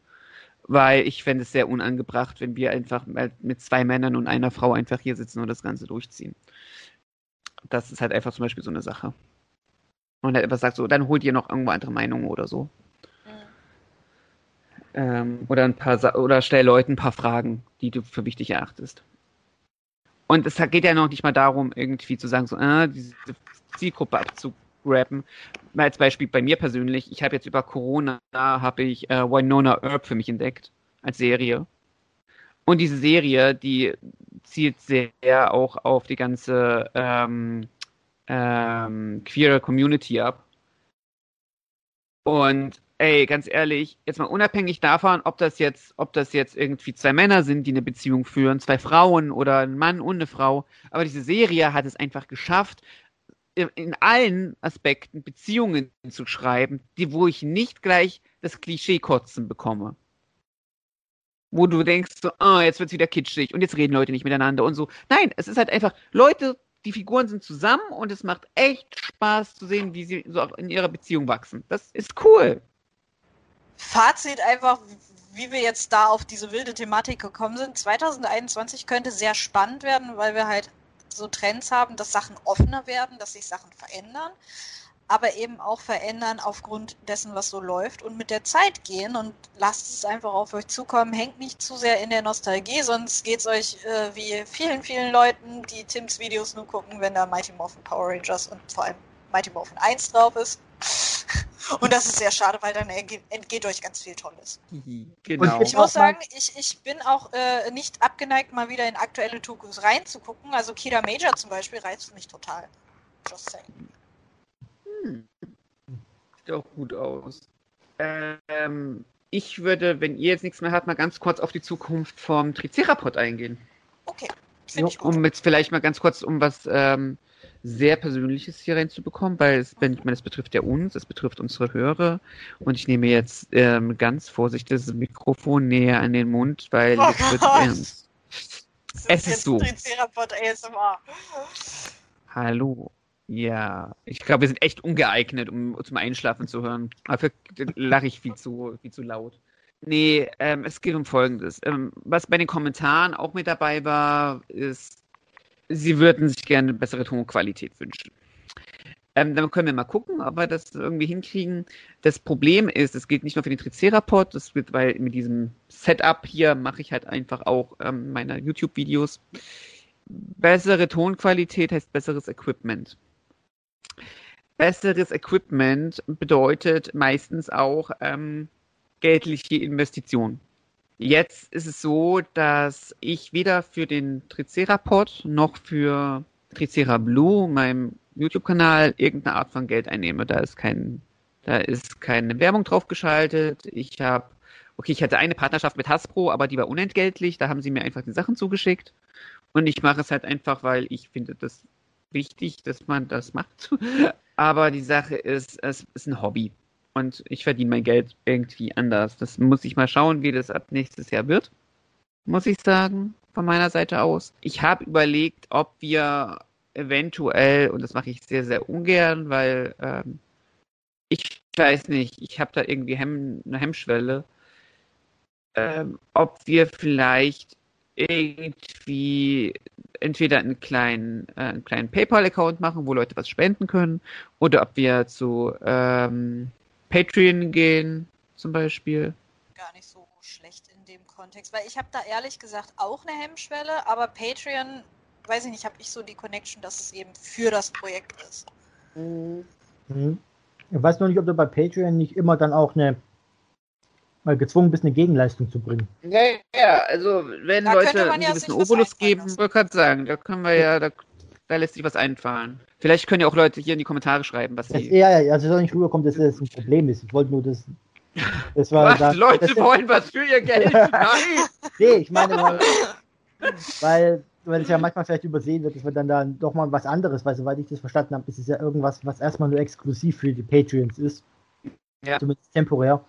Weil ich fände es sehr unangebracht, wenn wir einfach mit zwei Männern und einer Frau einfach hier sitzen und das Ganze durchziehen. Das ist halt einfach zum Beispiel so eine Sache. Und er einfach sagt so, dann holt ihr noch irgendwo andere Meinungen oder so. Mhm. Ähm, oder ein paar Sa oder stell Leuten ein paar Fragen, die du für wichtig erachtest. Und es geht ja noch nicht mal darum, irgendwie zu sagen, so, ah, diese Zielgruppe abzugrappen. Mal als Beispiel bei mir persönlich, ich habe jetzt über Corona, habe ich äh, Winona Earp für mich entdeckt, als Serie. Und diese Serie, die zielt sehr auch auf die ganze ähm, ähm, queere Community ab. Und ey, ganz ehrlich, jetzt mal unabhängig davon, ob das jetzt, ob das jetzt irgendwie zwei Männer sind, die eine Beziehung führen, zwei Frauen oder ein Mann und eine Frau, aber diese Serie hat es einfach geschafft, in, in allen Aspekten Beziehungen zu schreiben, die, wo ich nicht gleich das Klischee-Kotzen bekomme. Wo du denkst, so, ah, jetzt wird's wieder kitschig und jetzt reden Leute nicht miteinander und so. Nein, es ist halt einfach, Leute, die Figuren sind zusammen und es macht echt Spaß zu sehen, wie sie so auch in ihrer Beziehung wachsen. Das ist cool. Fazit einfach, wie wir jetzt da auf diese wilde Thematik gekommen sind. 2021 könnte sehr spannend werden, weil wir halt so Trends haben, dass Sachen offener werden, dass sich Sachen verändern, aber eben auch verändern aufgrund dessen, was so läuft und mit der Zeit gehen und lasst es einfach auf euch zukommen. Hängt nicht zu sehr in der Nostalgie, sonst geht es euch äh, wie vielen, vielen Leuten, die Tims Videos nur gucken, wenn da Mighty Morphin Power Rangers und vor allem Mighty Morphin 1 drauf ist. Und das ist sehr schade, weil dann entgeht, euch ganz viel Tolles. Genau. Und Ich muss sagen, ich, ich bin auch äh, nicht abgeneigt, mal wieder in aktuelle Dokus reinzugucken. Also Kira Major zum Beispiel reizt mich total. Just saying. Sieht auch gut aus. Ähm, ich würde, wenn ihr jetzt nichts mehr habt, mal ganz kurz auf die Zukunft vom Tricerapod eingehen. Okay, finde ich gut. Um jetzt vielleicht mal ganz kurz um was ähm, sehr Persönliches hier reinzubekommen, weil es, wenn ich meine, es betrifft ja uns, es betrifft unsere Hörer und ich nehme jetzt ähm, ganz vorsichtig das Mikrofon näher an den Mund, weil Oh jetzt wird ernst. Es ist so. Hallo. Ja, ich glaube, wir sind echt ungeeignet, um zum Einschlafen zu hören. Dafür lache ich viel zu, viel zu laut. Nee, ähm, es geht um Folgendes. Ähm, was bei den Kommentaren auch mit dabei war, ist, sie würden sich gerne bessere Tonqualität wünschen. Ähm, dann können wir mal gucken, ob wir das irgendwie hinkriegen. Das Problem ist, es gilt nicht nur für den Tricerapod, das wird, weil mit diesem Setup hier mache ich halt einfach auch ähm, meine YouTube-Videos. Bessere Tonqualität heißt besseres Equipment. Besseres Equipment bedeutet meistens auch ähm, geldliche Investitionen. Jetzt ist es so, dass ich weder für den Tricerapod noch für Tricera Blue, meinem YouTube-Kanal, irgendeine Art von Geld einnehme. Da ist kein, da ist keine Werbung drauf geschaltet. Ich habe, okay, ich hatte eine Partnerschaft mit Hasbro, aber die war unentgeltlich. Da haben sie mir einfach die Sachen zugeschickt. Und ich mache es halt einfach, weil ich finde das wichtig, dass man das macht. Aber die Sache ist, es ist ein Hobby. Und ich verdiene mein Geld irgendwie anders. Das muss ich mal schauen, wie das ab nächstes Jahr wird. Muss ich sagen, von meiner Seite aus. Ich habe überlegt, ob wir eventuell, und das mache ich sehr, sehr ungern, weil ähm, ich weiß nicht, ich habe da irgendwie Hemm, eine Hemmschwelle, ähm, ob wir vielleicht irgendwie entweder einen kleinen, äh, einen kleinen PayPal-Account machen, wo Leute was spenden können, oder ob wir zu ähm, Patreon gehen, zum Beispiel. Gar nicht so schlecht in dem Kontext, weil ich habe da ehrlich gesagt auch eine Hemmschwelle, aber Patreon, weiß ich nicht, habe ich so die Connection, dass es eben für das Projekt ist. Mhm. Ich weiß noch nicht, ob du bei Patreon nicht immer dann auch eine mal gezwungen bist, eine Gegenleistung zu bringen. Ja, ja, also wenn Da Leute könnte man einen ja gewissen Obolus geben, wollte gerade sagen, da können wir ja, da, da lässt sich was einfallen. Vielleicht können ja auch Leute hier in die Kommentare schreiben, was Das, sie. ja, ja, also es soll nicht rüberkommen, dass das ein Problem ist. Ich wollte nur das. Das war Was? da, Leute das, wollen was für ihr Geld. Nein! Nee, ich meine, weil, weil, weil es ja manchmal vielleicht übersehen wird, dass wir dann da doch mal was anderes, weil soweit ich das verstanden habe, ist es ja irgendwas, was erstmal nur exklusiv für die Patreons ist. Ja. Zumindest temporär.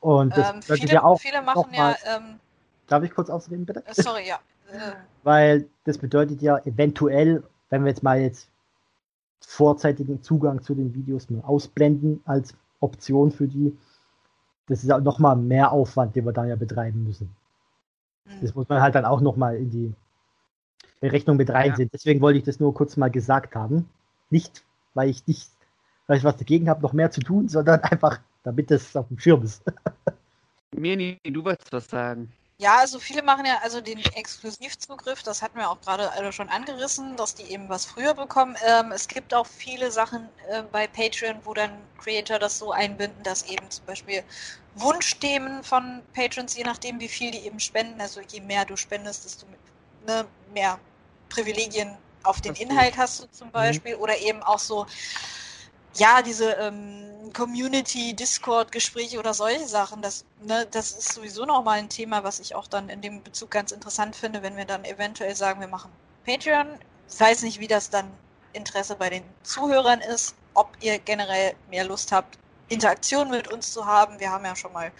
Und das Ähm, viele, ja auch, viele machen noch ja, ähm, darf ich kurz ausreden, bitte? äh, sorry, ja. Weil das bedeutet ja eventuell, wenn wir jetzt mal jetzt vorzeitigen Zugang zu den Videos mal ausblenden als Option für die, das ist auch nochmal mehr Aufwand, den wir da ja betreiben müssen. Das muss man halt dann auch nochmal in die Berechnung mit reinsehen. Deswegen wollte ich das nur kurz mal gesagt haben. Nicht, weil ich nicht, weil ich was dagegen habe, noch mehr zu tun, sondern einfach, damit das auf dem Schirm ist. Mirni, du wolltest was sagen. Ja, also viele machen ja also den Exklusivzugriff, das hatten wir auch gerade alle schon angerissen, dass die eben was früher bekommen. Ähm, es gibt auch viele Sachen äh, bei Patreon, wo dann Creator das so einbinden, dass eben zum Beispiel Wunschthemen von Patrons, je nachdem wie viel die eben spenden, also je mehr du spendest, desto ne, mehr Privilegien auf den. Inhalt hast du zum Beispiel oder eben auch so ja, diese ähm, Community, Discord-Gespräche oder solche Sachen, das, ne, das ist sowieso nochmal ein Thema, was ich auch dann in dem Bezug ganz interessant finde, wenn wir dann eventuell sagen, wir machen Patreon. Ich weiß nicht, wie das dann Interesse bei den Zuhörern ist, ob ihr generell mehr Lust habt, Interaktion mit uns zu haben. Wir haben ja schon mal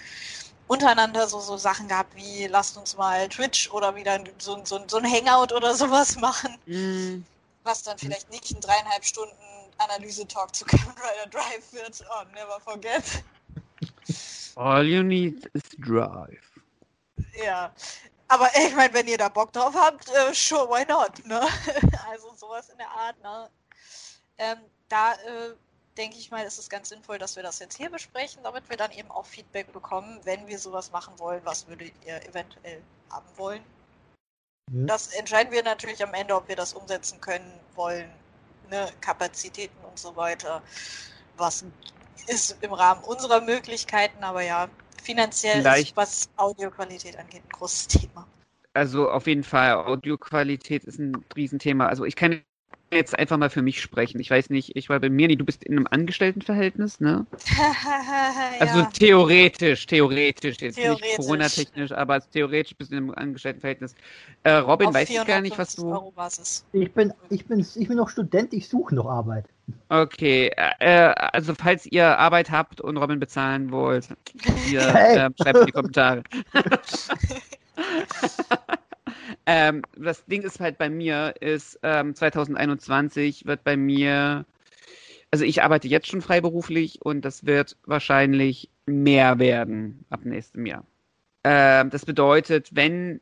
untereinander so, so Sachen gehabt wie lasst uns mal Twitch oder wieder so, so, so ein Hangout oder sowas machen Mm, was dann vielleicht nicht ein dreieinhalb Stunden Analyse-Talk zu Kamen Rider Drive wird. Oh, never forget. all you need is drive. Ja. Aber ich meine, wenn ihr da Bock drauf habt, äh, sure, why not, ne? Also sowas in der Art, ne? Ähm, da äh, denke ich mal, ist es ganz sinnvoll, dass wir das jetzt hier besprechen, damit wir dann eben auch Feedback bekommen, wenn wir sowas machen wollen, was würdet ihr eventuell haben wollen. Das entscheiden wir natürlich am Ende, ob wir das umsetzen können, wollen, ne, Kapazitäten und so weiter. Was ist im Rahmen unserer Möglichkeiten, aber ja, finanziell Vielleicht- ist, was Audioqualität angeht, ein großes Thema. Also auf jeden Fall, Audioqualität ist ein Riesenthema. Also ich kann jetzt einfach mal für mich sprechen. Ich weiß nicht, ich war bei Mirni, du bist in einem Angestelltenverhältnis, ne? Also ja. theoretisch, theoretisch, jetzt Theoretisch. nicht Corona-technisch, aber theoretisch bist du in einem Angestelltenverhältnis. Äh, Robin, Auf weiß ich gar nicht, was 450 du. Ich bin, ich bin, ich bin noch Student, ich suche noch Arbeit. Okay, äh, also falls ihr Arbeit habt und Robin bezahlen wollt, ihr Hey. ähm, schreibt in die Kommentare. ähm, das Ding ist halt bei mir, ist ähm, 2021 wird bei mir, also ich arbeite jetzt schon freiberuflich und das wird wahrscheinlich mehr werden ab nächstem Jahr. Ähm, das bedeutet, wenn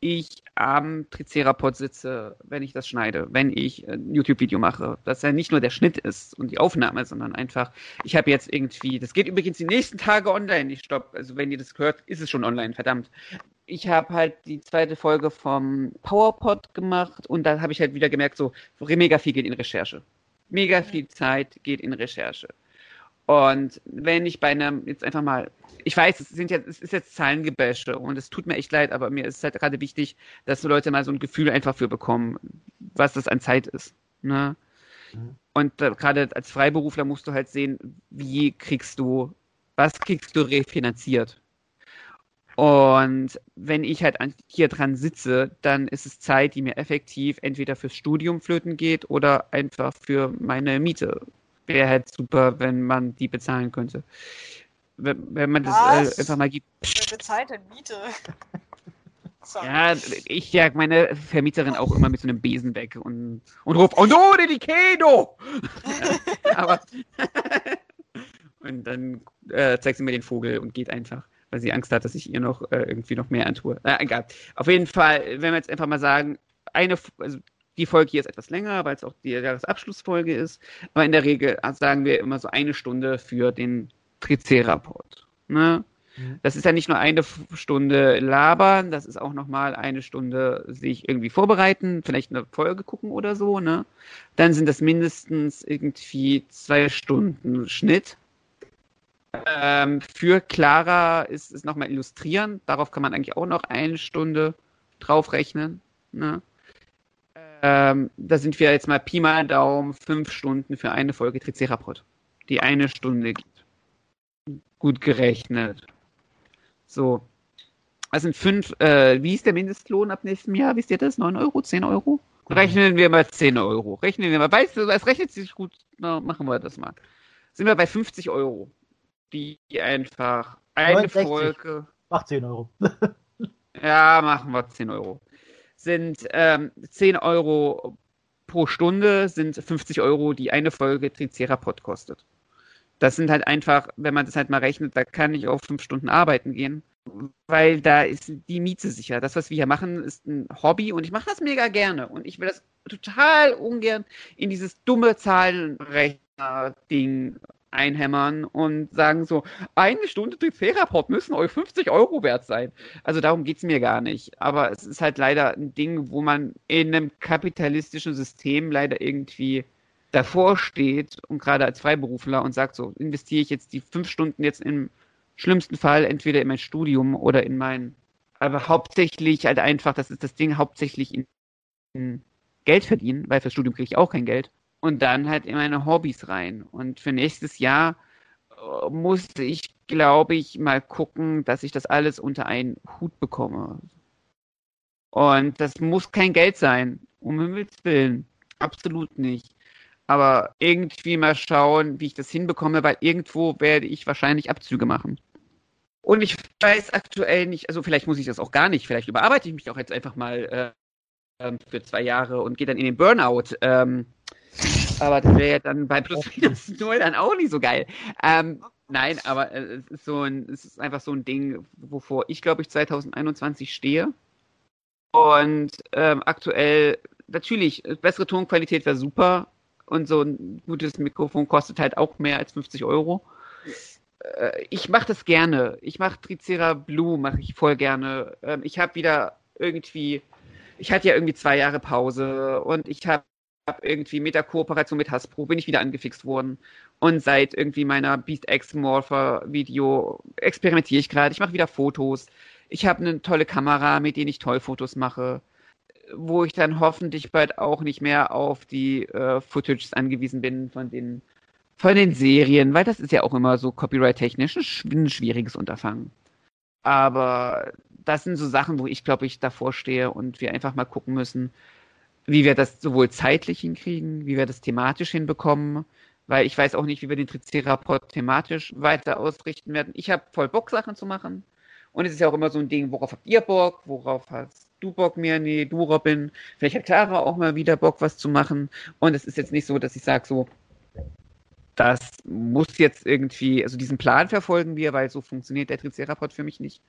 ich am Tricerapod sitze, wenn ich das schneide, wenn ich ein YouTube-Video mache, dass ja nicht nur der Schnitt ist und die Aufnahme, sondern einfach, ich habe jetzt irgendwie, das geht übrigens die nächsten Tage online, ich stopp, also wenn ihr das hört, ist es schon online, verdammt. Ich habe halt die zweite Folge vom PowerPod gemacht und da habe ich halt wieder gemerkt, so mega viel geht in Recherche. Mega viel Zeit geht in Recherche. Und wenn ich bei einem, jetzt einfach mal, ich weiß, es sind jetzt, es ist jetzt Zahlengebäsche und es tut mir echt leid, aber mir ist halt gerade wichtig, dass so Leute mal so ein Gefühl einfach für bekommen, was das an Zeit ist. Ne? Mhm. Und äh, gerade als Freiberufler musst du halt sehen, wie kriegst du, was kriegst du refinanziert. Und wenn ich halt hier dran sitze, dann ist es Zeit, die mir effektiv entweder fürs Studium flöten geht oder einfach für meine Miete. Wäre halt super, wenn man die bezahlen könnte. Wenn, wenn man das Was? äh, einfach mal gibt. Wer bezahlt denn Miete? Sorry. Ja, ich jag meine Vermieterin auch immer mit so einem Besen weg und, und ruft, oh no, di Kedo! Aber und dann äh, zeigt sie mir den Vogel und geht einfach, weil sie Angst hat, dass ich ihr noch äh, irgendwie noch mehr antue. Äh, egal. Auf jeden Fall, wenn wir jetzt einfach mal sagen, eine, also die Folge hier ist etwas länger, weil es auch die Jahresabschlussfolge ist. Aber in der Regel sagen wir immer so eine Stunde für den Tricerapod. Ne? Mhm. Das ist ja nicht nur eine Stunde labern, das ist auch nochmal eine Stunde sich irgendwie vorbereiten, vielleicht eine Folge gucken oder so, ne? Dann sind das mindestens irgendwie zwei Stunden Schnitt. Ähm, für Clara ist es nochmal illustrieren. Darauf kann man eigentlich auch noch eine Stunde draufrechnen. Ne? Ähm, da sind wir jetzt mal Pi mal Daumen fünf Stunden für eine Folge Tricerapod, die eine Stunde. Gut gerechnet. So. Das sind fünf, äh, wie ist der Mindestlohn ab nächstem Jahr? Wisst ihr das? 9 Euro, 10 Euro? Rechnen wir mal 10 Euro. Rechnen wir mal, weißt du, es rechnet sich gut, na, machen wir das mal. Sind wir bei 50 Euro, die einfach eine 69. Folge. Mach 10 Euro. ja, machen wir 10 Euro. Sind ähm, 10 Euro pro Stunde, sind 50 Euro, die eine Folge Tricerapod kostet das sind halt einfach, wenn man das halt mal rechnet, da kann ich auch fünf Stunden arbeiten gehen, weil da ist die Miete sicher. Das, was wir hier machen, ist ein Hobby und ich mache das mega gerne und ich will das total ungern in dieses dumme Zahlenrechner-Ding einhämmern und sagen so, eine Stunde Tricerapod müssen euch 50 Euro wert sein. Also darum geht es mir gar nicht. Aber es ist halt leider ein Ding, wo man in einem kapitalistischen System leider irgendwie davor steht und gerade als Freiberufler und sagt, so investiere ich jetzt die fünf Stunden jetzt im schlimmsten Fall entweder in mein Studium oder in mein, aber hauptsächlich halt einfach, das ist das Ding, hauptsächlich in, in Geld verdienen, weil fürs Studium kriege ich auch kein Geld und dann halt in meine Hobbys rein. Und für nächstes Jahr äh, muss ich, glaube ich, mal gucken, dass ich das alles unter einen Hut bekomme. Und das muss kein Geld sein, um Himmels Willen. Absolut nicht aber irgendwie mal schauen, wie ich das hinbekomme, weil irgendwo werde ich wahrscheinlich Abzüge machen. Und ich weiß aktuell nicht, also vielleicht muss ich das auch gar nicht, vielleicht überarbeite ich mich auch jetzt einfach mal äh, ähm, für zwei Jahre und gehe dann in den Burnout. Ähm, aber das wäre ja dann bei Plus Minus Null dann auch nicht so geil. Ähm, nein, aber äh, es ist so ein, es ist einfach so ein Ding, wovor ich glaube ich 2021 stehe. Und ähm, aktuell natürlich bessere Tonqualität wäre super, und so ein gutes Mikrofon kostet halt auch mehr als 50 Euro. Äh, ich mache das gerne. Ich mache Tricera Blue, mache ich voll gerne. Ähm, ich habe wieder irgendwie, ich hatte ja irgendwie zwei Jahre Pause und ich habe irgendwie mit der Kooperation mit Hasbro bin ich wieder angefixt worden. Und seit irgendwie meiner Beast X Morpher Video experimentiere ich gerade. Ich mache wieder Fotos. Ich habe eine tolle Kamera, mit denen ich toll Fotos mache wo ich dann hoffentlich bald auch nicht mehr auf die äh, Footages angewiesen bin von den, von den Serien, weil das ist ja auch immer so copyright-technisch ein schwieriges Unterfangen. Aber das sind so Sachen, wo ich glaube ich davor stehe und wir einfach mal gucken müssen, wie wir das sowohl zeitlich hinkriegen, wie wir das thematisch hinbekommen, weil ich weiß auch nicht, wie wir den Tricerapod thematisch weiter ausrichten werden. Ich habe voll Bock, Sachen zu machen. Und es ist ja auch immer so ein Ding, worauf habt ihr Bock, worauf hast du Bock mehr? Nee, du Robin. Vielleicht hat Clara auch mal wieder Bock, was zu machen. Und es ist jetzt nicht so, dass ich sage so, das muss jetzt irgendwie, also diesen Plan verfolgen wir, weil so funktioniert der Tricerapod für mich nicht.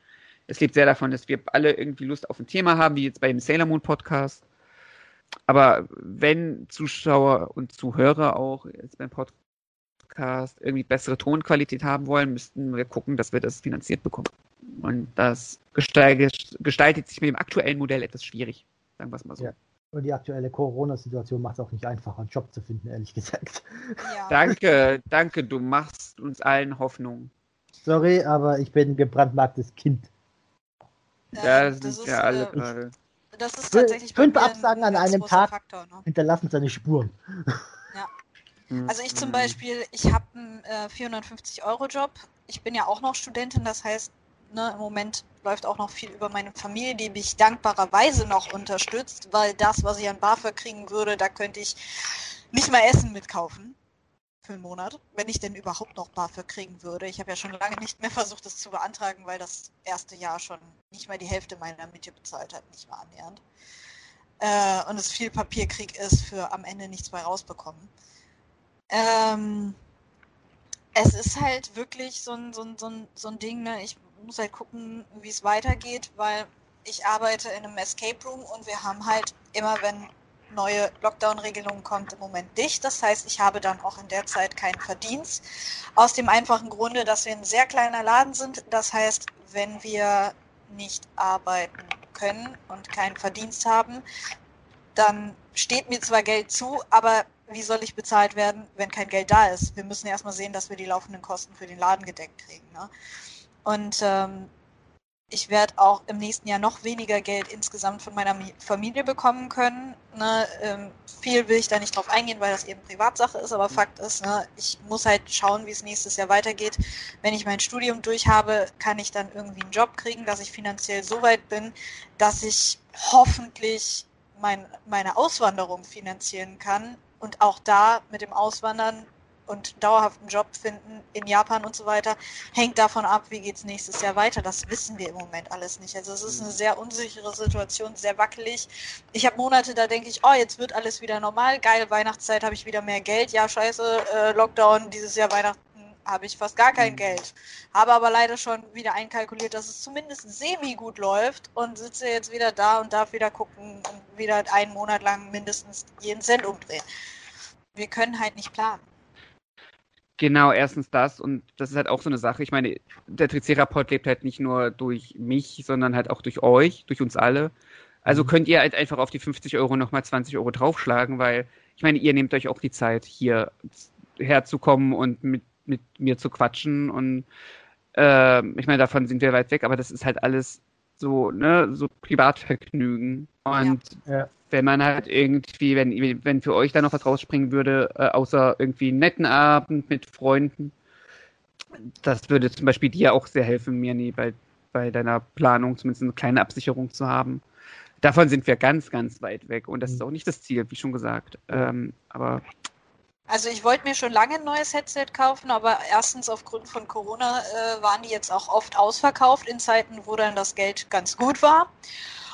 Es lebt sehr davon, dass wir alle irgendwie Lust auf ein Thema haben, wie jetzt bei dem Sailor Moon Podcast. Aber wenn Zuschauer und Zuhörer auch jetzt beim Podcast irgendwie bessere Tonqualität haben wollen, müssten wir gucken, dass wir das finanziert bekommen. Und das gestaltet, sich mit dem aktuellen Modell etwas schwierig, sagen wir es mal so. Ja. Und die aktuelle Corona-Situation macht es auch nicht einfacher, einen Job zu finden, ehrlich gesagt. Ja. Danke, danke, du machst uns allen Hoffnung. Sorry, aber ich bin ein gebrandmarktes Kind. Ja, das, das sind ja alle äh, gerade. Das ist tatsächlich Fünf Absagen an einem Tag Faktor, ne? hinterlassen seine Spuren. Ja. Also ich zum Beispiel, ich habe einen äh, 450-Euro-Job. Ich bin ja auch noch Studentin, das heißt, ne, im Moment läuft auch noch viel über meine Familie, die mich dankbarerweise noch unterstützt, weil das, was ich an BAföG kriegen würde, da könnte ich nicht mal Essen mitkaufen für einen Monat, wenn ich denn überhaupt noch BAföG kriegen würde. Ich habe ja schon lange nicht mehr versucht, das zu beantragen, weil das erste Jahr schon nicht mal die Hälfte meiner Miete bezahlt hat, nicht mal annähernd. Äh, und es viel Papierkrieg ist für am Ende nichts bei rausbekommen. Ähm, es ist halt wirklich so ein, so ein, so ein, so ein Ding, ne? ich muss halt gucken, wie es weitergeht, weil ich arbeite in einem Escape Room und wir haben halt immer, wenn neue Lockdown-Regelungen kommt, im Moment dicht. Das heißt, ich habe dann auch in der Zeit keinen Verdienst. Aus dem einfachen Grunde, dass wir ein sehr kleiner Laden sind. Das heißt, wenn wir nicht arbeiten können und keinen Verdienst haben, dann steht mir zwar Geld zu, aber wie soll ich bezahlt werden, wenn kein Geld da ist? Wir müssen erstmal sehen, dass wir die laufenden Kosten für den Laden gedeckt kriegen. Ne? Und ähm, ich werde auch im nächsten Jahr noch weniger Geld insgesamt von meiner Familie bekommen können. Ne? Ähm, viel will ich da nicht drauf eingehen, weil das eben Privatsache ist, aber Fakt ist, ne, ich muss halt schauen, wie es nächstes Jahr weitergeht. Wenn ich mein Studium durch habe, kann ich dann irgendwie einen Job kriegen, dass ich finanziell so weit bin, dass ich hoffentlich mein, meine Auswanderung finanzieren kann und auch da mit dem Auswandern und dauerhaften Job finden in Japan und so weiter, hängt davon ab, wie geht es nächstes Jahr weiter. Das wissen wir im Moment alles nicht. Also es ist eine sehr unsichere Situation, sehr wackelig. Ich habe Monate, da denke ich, oh, jetzt wird alles wieder normal, geil, Weihnachtszeit habe ich wieder mehr Geld. Ja, scheiße, äh, Lockdown, dieses Jahr Weihnachten habe ich fast gar kein mhm. Geld. Habe aber leider schon wieder einkalkuliert, dass es zumindest semi gut läuft und sitze jetzt wieder da und darf wieder gucken und wieder einen Monat lang mindestens jeden Cent umdrehen. Wir können halt nicht planen. Genau, erstens das und das ist halt auch so eine Sache. Ich meine, der Tricerapod lebt halt nicht nur durch mich, sondern halt auch durch euch, durch uns alle. Also mhm. könnt ihr halt einfach auf die 50 Euro nochmal 20 Euro draufschlagen, weil ich meine, ihr nehmt euch auch die Zeit, hier herzukommen und mit, mit mir zu quatschen und äh, ich meine, davon sind wir weit weg, aber das ist halt alles so, ne, so Privatvergnügen. Und ja. Wenn man halt irgendwie, wenn, wenn für euch da noch was rausspringen würde, äh, außer irgendwie einen netten Abend mit Freunden, das würde zum Beispiel dir auch sehr helfen, Mirni, bei, bei deiner Planung zumindest eine kleine Absicherung zu haben. Davon sind wir ganz, ganz weit weg und das ist mhm. auch nicht das Ziel, wie schon gesagt. Ähm, aber also ich wollte mir schon lange ein neues Headset kaufen, aber erstens aufgrund von Corona äh, waren die jetzt auch oft ausverkauft in Zeiten, wo dann das Geld ganz gut war.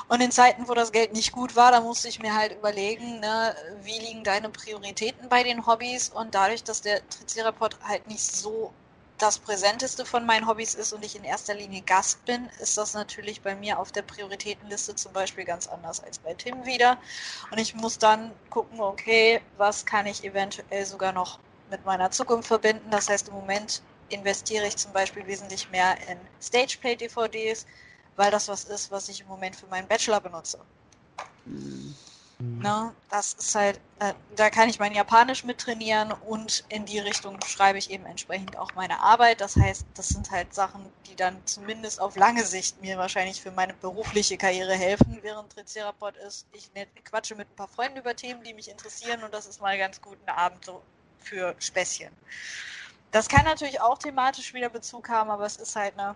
Und in Zeiten, wo das Geld nicht gut war, da musste ich mir halt überlegen, ne, wie liegen deine Prioritäten bei den Hobbys? Und dadurch, dass der Tricerapod halt nicht so das Präsenteste von meinen Hobbys ist und ich in erster Linie Gast bin, ist das natürlich bei mir auf der Prioritätenliste zum Beispiel ganz anders als bei Tim wieder. Und ich muss dann gucken, okay, was kann ich eventuell sogar noch mit meiner Zukunft verbinden. Das heißt, im Moment investiere ich zum Beispiel wesentlich mehr in Stageplay-DVDs, weil das was ist, was ich im Moment für meinen Bachelor benutze. Mhm. Ne, das ist halt, äh, da kann ich mein Japanisch mit trainieren und in die Richtung schreibe ich eben entsprechend auch meine Arbeit. Das heißt, das sind halt Sachen, die dann zumindest auf lange Sicht mir wahrscheinlich für meine berufliche Karriere helfen, während Tricerapod ist, ich quatsche mit ein paar Freunden über Themen, die mich interessieren und das ist mal ganz gut ein Abend so für Späßchen. Das kann natürlich auch thematisch wieder Bezug haben, aber es ist halt eine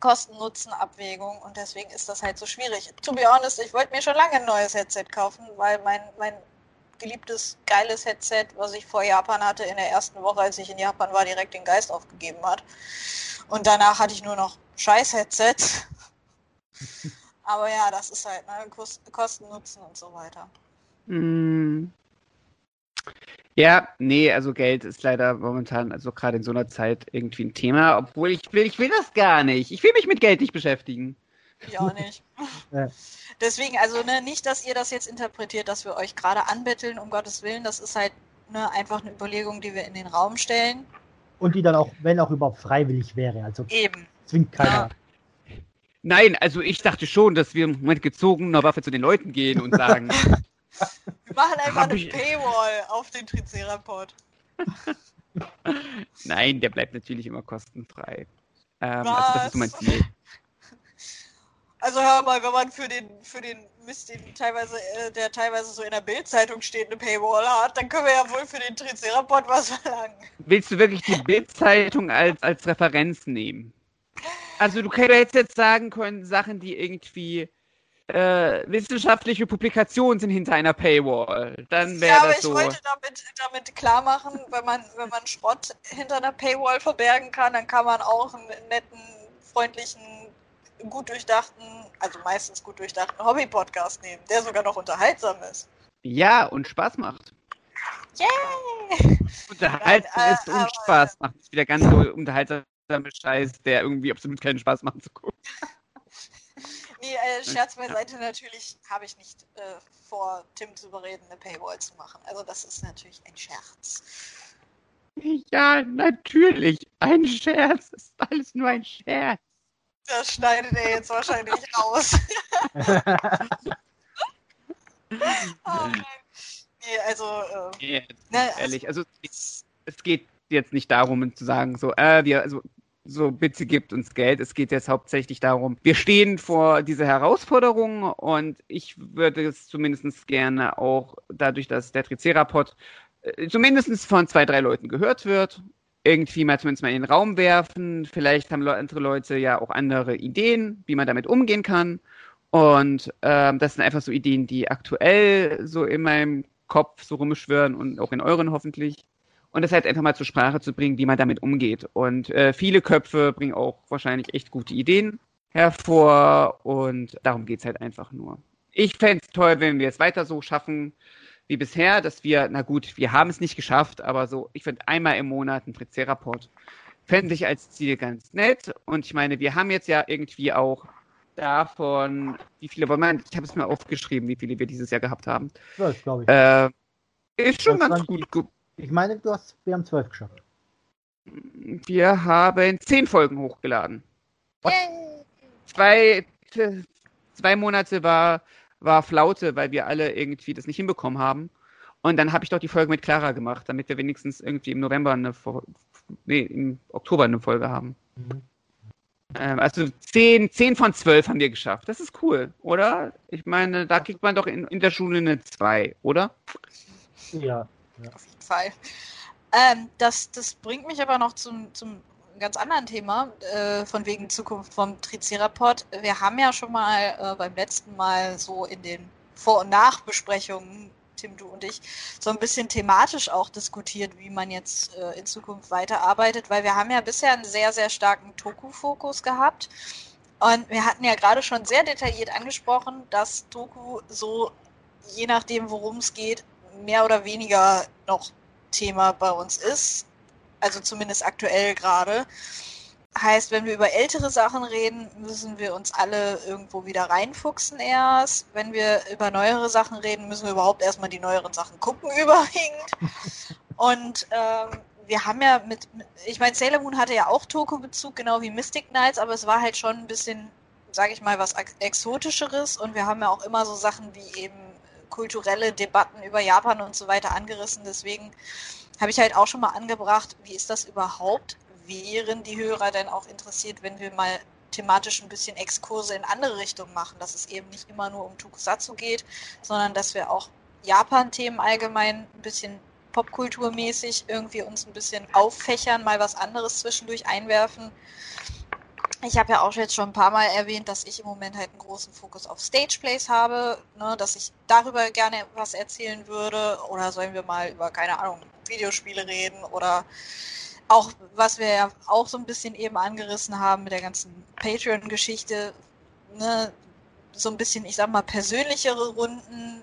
Kosten-Nutzen-Abwägung und deswegen ist das halt so schwierig. To be honest, ich wollte mir schon lange ein neues Headset kaufen, weil mein, mein geliebtes, geiles Headset, was ich vor Japan hatte, in der ersten Woche, als ich in Japan war, direkt den Geist aufgegeben hat. Und danach hatte ich nur noch Scheiß-Headset. Aber ja, das ist halt ne, Kosten, Nutzen und so weiter. Mm. Ja, nee, also Geld ist leider momentan, also gerade in so einer Zeit irgendwie ein Thema, obwohl ich will, ich will das gar nicht. Ich will mich mit Geld nicht beschäftigen. Ich auch nicht. ja. Deswegen, also ne, nicht, dass ihr das jetzt interpretiert, dass wir euch gerade anbetteln, um Gottes Willen. Das ist halt ne, einfach eine Überlegung, die wir in den Raum stellen. Und die dann auch, wenn auch überhaupt freiwillig wäre. Also Eben. zwingt keiner. Ja. Nein, also ich dachte schon, dass wir mit gezogener Waffe zu den Leuten gehen und sagen, machen einfach Hab eine ich... Paywall auf den Tricerapod. Nein, der bleibt natürlich immer kostenfrei. Ähm, also das ist so mein Ziel. Also hör mal, wenn man für den, für den Mist, den teilweise, äh, der teilweise so in der Bildzeitung steht, eine Paywall hat, dann können wir ja wohl für den Tricerapod was verlangen. Willst du wirklich die Bildzeitung als, als Referenz nehmen? Also du hättest jetzt sagen können, Sachen, die irgendwie äh, wissenschaftliche Publikationen sind hinter einer Paywall. Dann wäre ja, das so. Aber ich wollte damit, damit klar machen, wenn man, wenn man Schrott hinter einer Paywall verbergen kann, dann kann man auch einen netten, freundlichen, gut durchdachten, also meistens gut durchdachten Hobby-Podcast nehmen, der sogar noch unterhaltsam ist. Ja, und Spaß macht. Yay! Unterhaltsam Nein, äh, ist und Spaß macht. Das ist wieder ganz so unterhaltsame Scheiß, der irgendwie absolut keinen Spaß macht zu gucken. Nee, äh, Scherz beiseite, natürlich habe ich nicht äh, vor, Tim zu überreden, eine Paywall zu machen. Also das ist natürlich ein Scherz. Ja, natürlich. Ein Scherz. Das ist alles nur ein Scherz. Das schneidet er jetzt wahrscheinlich raus. oh nee, also, äh, Ja, ne, also- ehrlich, also es, es geht jetzt nicht darum, zu sagen, so, äh, wir, also, so, bitte gibt uns Geld. Es geht jetzt hauptsächlich darum, wir stehen vor dieser Herausforderung und ich würde es zumindest gerne auch dadurch, dass der Tricerapod äh, zumindest von zwei, drei Leuten gehört wird, irgendwie mal zumindest mal in den Raum werfen. Vielleicht haben andere Leute ja auch andere Ideen, wie man damit umgehen kann. Und ähm, das sind einfach so Ideen, die aktuell so in meinem Kopf so rumschwirren und auch in euren hoffentlich. Und das halt einfach mal zur Sprache zu bringen, wie man damit umgeht. Und äh, viele Köpfe bringen auch wahrscheinlich echt gute Ideen hervor. Und darum geht's halt einfach nur. Ich fände es toll, wenn wir es weiter so schaffen wie bisher, dass wir, na gut, wir haben es nicht geschafft, aber so, ich finde einmal im Monat ein Tricerapod fände ich als Ziel ganz nett. Und ich meine, wir haben jetzt ja irgendwie auch davon, wie viele, wollen wir, ich habe es mir aufgeschrieben, wie viele wir dieses Jahr gehabt haben. Zwölf, glaube ich. Äh, ist schon Das ganz gut. Ich meine, du hast, wir haben zwölf geschafft. Wir haben zehn Folgen hochgeladen. Zwei, zwei Monate war, war Flaute, weil wir alle irgendwie das nicht hinbekommen haben. Und dann habe ich doch die Folge mit Clara gemacht, damit wir wenigstens irgendwie im November eine nee, im Oktober eine Folge haben. Mhm. Ähm, also zehn, zehn von zwölf haben wir geschafft. Das ist cool, oder? Ich meine, da kriegt man doch in, in der Schule eine zwei, oder? Ja. Auf jeden Fall. Ähm, das, das bringt mich aber noch zum, zum ganz anderen Thema, äh, von wegen Zukunft vom Tricerapod. Wir haben ja schon mal äh, beim letzten Mal so in den Vor- und Nachbesprechungen, Tim, du und ich, so ein bisschen thematisch auch diskutiert, wie man jetzt äh, in Zukunft weiterarbeitet, weil wir haben ja bisher einen sehr, sehr starken Toku-Fokus gehabt. Und wir hatten ja gerade schon sehr detailliert angesprochen, dass Doku so, je nachdem, worum es geht, mehr oder weniger noch Thema bei uns ist. Also zumindest aktuell gerade. Heißt, wenn wir über ältere Sachen reden, müssen wir uns alle irgendwo wieder reinfuchsen erst. Wenn wir über neuere Sachen reden, müssen wir überhaupt erstmal die neueren Sachen gucken überwiegend. Und ähm, wir haben ja mit, ich meine, Sailor Moon hatte ja auch Toko-Bezug, genau wie Mystic Knights, aber es war halt schon ein bisschen, sage ich mal, was Ex Exotischeres. Und wir haben ja auch immer so Sachen wie eben kulturelle Debatten über Japan und so weiter angerissen. Deswegen habe ich halt auch schon mal angebracht, wie ist das überhaupt? Wären die Hörer denn auch interessiert, wenn wir mal thematisch ein bisschen Exkurse in andere Richtungen machen, dass es eben nicht immer nur um Tokusatsu geht, sondern dass wir auch Japan-Themen allgemein ein bisschen popkulturmäßig irgendwie uns ein bisschen auffächern, mal was anderes zwischendurch einwerfen. Ich habe ja auch jetzt schon ein paar Mal erwähnt, dass ich im Moment halt einen großen Fokus auf Stageplays habe, ne, dass ich darüber gerne was erzählen würde. Oder sollen wir mal über, keine Ahnung, Videospiele reden oder auch, was wir ja auch so ein bisschen eben angerissen haben mit der ganzen Patreon-Geschichte, ne, so ein bisschen, ich sag mal, persönlichere Runden,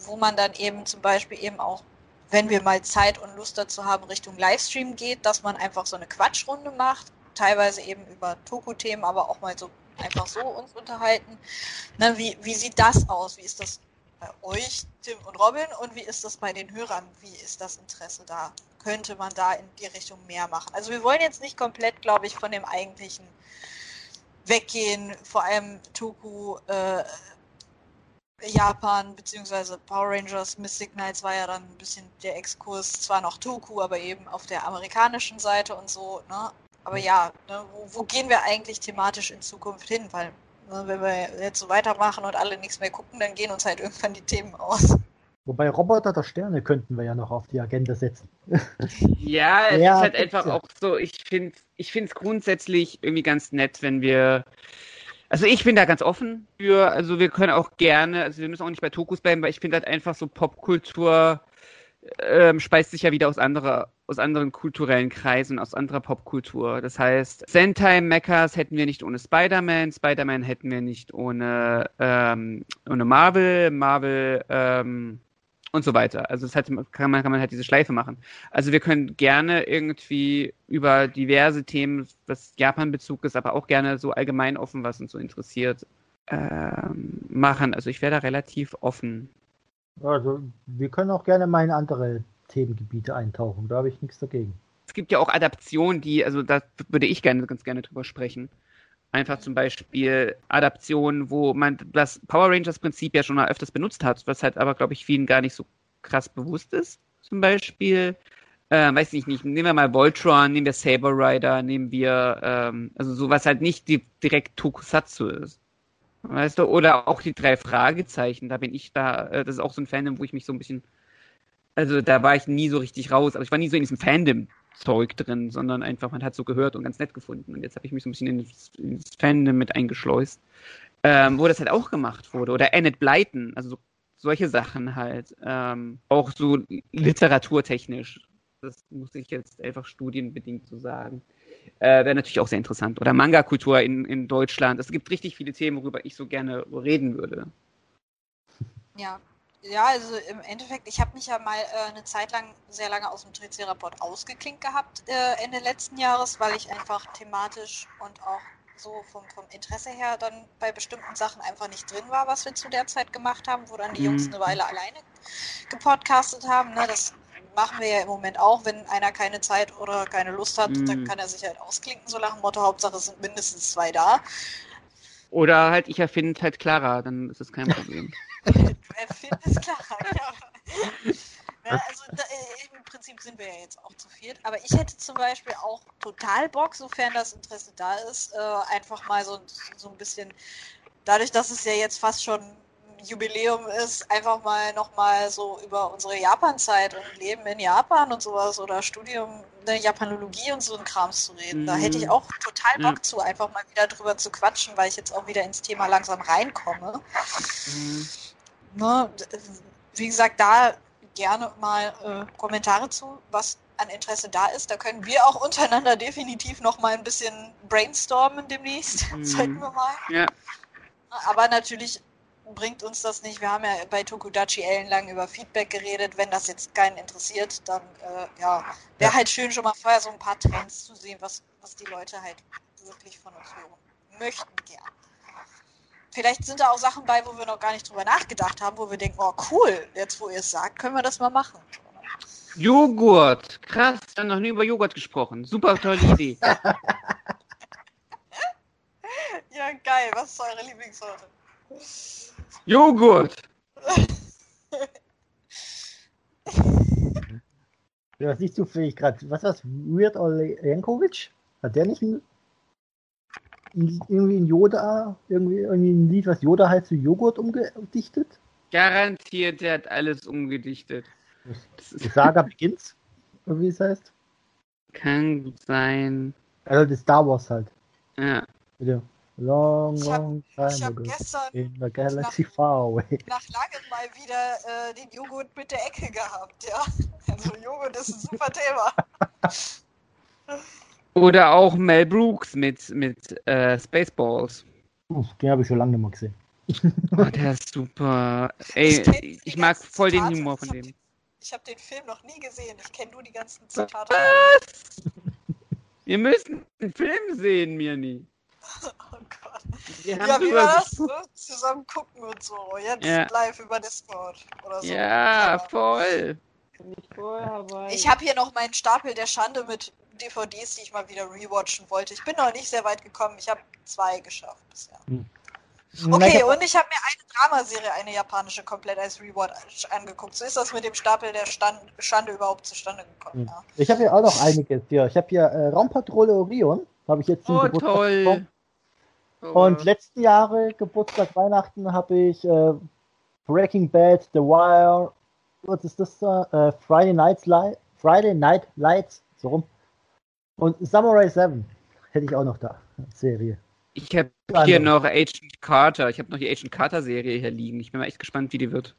wo man dann eben zum Beispiel eben auch, wenn wir mal Zeit und Lust dazu haben, Richtung Livestream geht, dass man einfach so eine Quatschrunde macht, teilweise eben über Toku-Themen, aber auch mal so einfach so uns unterhalten. Ne, wie, wie sieht das aus? Wie ist das bei euch, Tim und Robin, und wie ist das bei den Hörern? Wie ist das Interesse da? Könnte man da in die Richtung mehr machen? Also wir wollen jetzt nicht komplett, glaube ich, von dem eigentlichen weggehen, vor allem Toku, äh, Japan beziehungsweise Power Rangers Mystic Knights war ja dann ein bisschen der Exkurs, zwar noch Toku, aber eben auf der amerikanischen Seite und so. Ne? Aber ja, ne, wo, wo gehen wir eigentlich thematisch in Zukunft hin? Weil ne, wenn wir jetzt so weitermachen und alle nichts mehr gucken, dann gehen uns halt irgendwann die Themen aus. Wobei Roboter der Sterne könnten wir ja noch auf die Agenda setzen. Ja, es Ja, ist halt einfach ja. auch so, ich finde ich finde es grundsätzlich irgendwie ganz nett, wenn wir also ich bin da ganz offen für, also wir können auch gerne, also wir müssen auch nicht bei Tokus bleiben, weil ich finde halt einfach so Popkultur ähm, speist sich ja wieder aus anderer, aus anderen kulturellen Kreisen, aus anderer Popkultur. Das heißt, Sentai Mechas hätten wir nicht ohne Spider-Man, Spider-Man hätten wir nicht ohne, ähm, ohne Marvel, Marvel ähm, und so weiter. Also es hat, kann, man, kann man halt diese Schleife machen. Also wir können gerne irgendwie über diverse Themen, was Japan-Bezug ist, aber auch gerne so allgemein offen, was uns so interessiert, ähm, machen. Also ich wäre da relativ offen. Also, wir können auch gerne mal in andere Themengebiete eintauchen. Da habe ich nichts dagegen. Es gibt ja auch Adaptionen, die, also da würde ich gerne ganz gerne drüber sprechen. Einfach zum Beispiel Adaptionen, wo man das Power Rangers Prinzip ja schon mal öfters benutzt hat, was halt aber, glaube ich, vielen gar nicht so krass bewusst ist. Zum Beispiel, äh, weiß ich nicht, nehmen wir mal Voltron, nehmen wir Saber Rider, nehmen wir, ähm, also sowas halt nicht die, direkt Tokusatsu ist. Weißt du, oder auch die drei Fragezeichen, da bin ich da, äh, das ist auch so ein Fandom, wo ich mich so ein bisschen, also da war ich nie so richtig raus, aber ich war nie so in diesem Fandom-Zeug drin, sondern einfach, man hat so gehört und ganz nett gefunden. Und jetzt habe ich mich so ein bisschen ins, ins Fandom mit eingeschleust, ähm, wo das halt auch gemacht wurde. Oder Annette Blyton, also so, solche Sachen halt. Ähm, auch so literaturtechnisch. Das muss ich jetzt einfach studienbedingt so sagen. Äh, Wäre natürlich auch sehr interessant. Oder Manga-Kultur in, in Deutschland. Es gibt richtig viele Themen, worüber ich so gerne reden würde. Ja. Ja, also im Endeffekt, ich habe mich ja mal äh, eine Zeit lang sehr lange aus dem Tricerapod ausgeklinkt gehabt, äh, Ende letzten Jahres, weil ich einfach thematisch und auch so vom, vom Interesse her dann bei bestimmten Sachen einfach nicht drin war, was wir zu der Zeit gemacht haben, wo dann die Jungs Mhm. eine Weile alleine gepodcastet haben. Ne? Das machen wir ja im Moment auch, wenn einer keine Zeit oder keine Lust hat, dann Mhm. kann er sich halt ausklinken, so nach dem Motto, Hauptsache es sind mindestens zwei da. Oder halt, ich erfinde halt Clara, dann ist das kein Problem. Findet es klar, ja. Also da, äh, im Prinzip sind wir ja jetzt auch zu viert, aber ich hätte zum Beispiel auch total Bock, sofern das Interesse da ist, äh, einfach mal so, so ein bisschen, dadurch, dass es ja jetzt fast schon ein Jubiläum ist, einfach mal nochmal so über unsere Japan-Zeit und Leben in Japan und sowas oder Studium der Japanologie und so ein Krams zu reden. Da hätte ich Mhm. auch total. Bock zu, einfach mal wieder drüber zu quatschen, weil ich jetzt auch wieder ins Thema langsam reinkomme. Mhm. Ne, d- wie gesagt, da gerne mal äh, Kommentare zu, was an Interesse da ist. Da können wir auch untereinander definitiv noch mal ein bisschen brainstormen demnächst, Mhm. sollten wir mal. Ja, Aber natürlich bringt uns das nicht. Wir haben ja bei Tokudachi ellenlang über Feedback geredet. Wenn das jetzt keinen interessiert, dann äh, ja, wäre Ja. halt schön, schon mal vorher so ein paar Trends zu sehen, was, was die Leute halt wirklich von uns hören möchten gern. Vielleicht sind da auch Sachen bei, wo wir noch gar nicht drüber nachgedacht haben, wo wir denken, oh cool, jetzt wo ihr es sagt, können wir das mal machen. Joghurt. Krass, wir haben noch nie über Joghurt gesprochen. Super tolle Idee. Ja, geil. Was ist eure Lieblingssorte? Joghurt. Ja, was nicht zufällig gerade. Was war's? Weird Al Yankovic? Hat der nicht ein, ein, irgendwie ein Yoda, irgendwie, irgendwie ein Lied, was Yoda halt zu Joghurt umgedichtet? Garantiert, der hat alles umgedichtet. Die Saga Begins? Oder wie es heißt? kann gut sein. Also das Star Wars halt. Ja. Wieder. Long, Ich hab- long Ich time habe ago. gestern In the galaxy far away. nach langem mal wieder äh, den Joghurt mit der Ecke gehabt, ja. Also Joghurt ist ein super Thema. Oder auch Mel Brooks mit, mit äh, Spaceballs. Uff, den habe ich schon lange nicht mehr gesehen. Oh, der ist super. Ey, die ich mag voll den Zitate. Humor von Ich dem. Ich habe den Film noch nie gesehen. Ich kenne nur die ganzen Zitate. Wir müssen einen Film sehen, Mirni. Oh Gott. Wir haben Ja, wie war das? Ne? Zusammen gucken und so. Jetzt Ja. live über Discord oder so. Ja, voll. Ich habe hier noch meinen Stapel der Schande mit DVDs, die ich mal wieder rewatchen wollte. Ich bin noch nicht sehr weit gekommen. Ich habe zwei geschafft bisher. Na, Okay, ich hab- und ich habe mir eine Dramaserie, eine japanische, komplett als Rewatch angeguckt. So ist das mit dem Stapel der Stand, Schande überhaupt zustande gekommen. Ja. Ich habe hier auch noch einiges hier. Ich habe hier äh, Raumpatrouille Orion. Habe ich jetzt zum Oh, toll. Oh. Und letzten Jahre, Geburtstag, Weihnachten, habe ich äh, Breaking Bad, The Wire, was ist das da? Äh, Friday, Nights Light, Friday Night Lights, so rum. Und Samurai 7 hätte ich auch noch da, Serie. Ich habe hier noch Agent Carter. Ich habe noch die Agent Carter Serie hier liegen. Ich bin mal echt gespannt, wie die wird.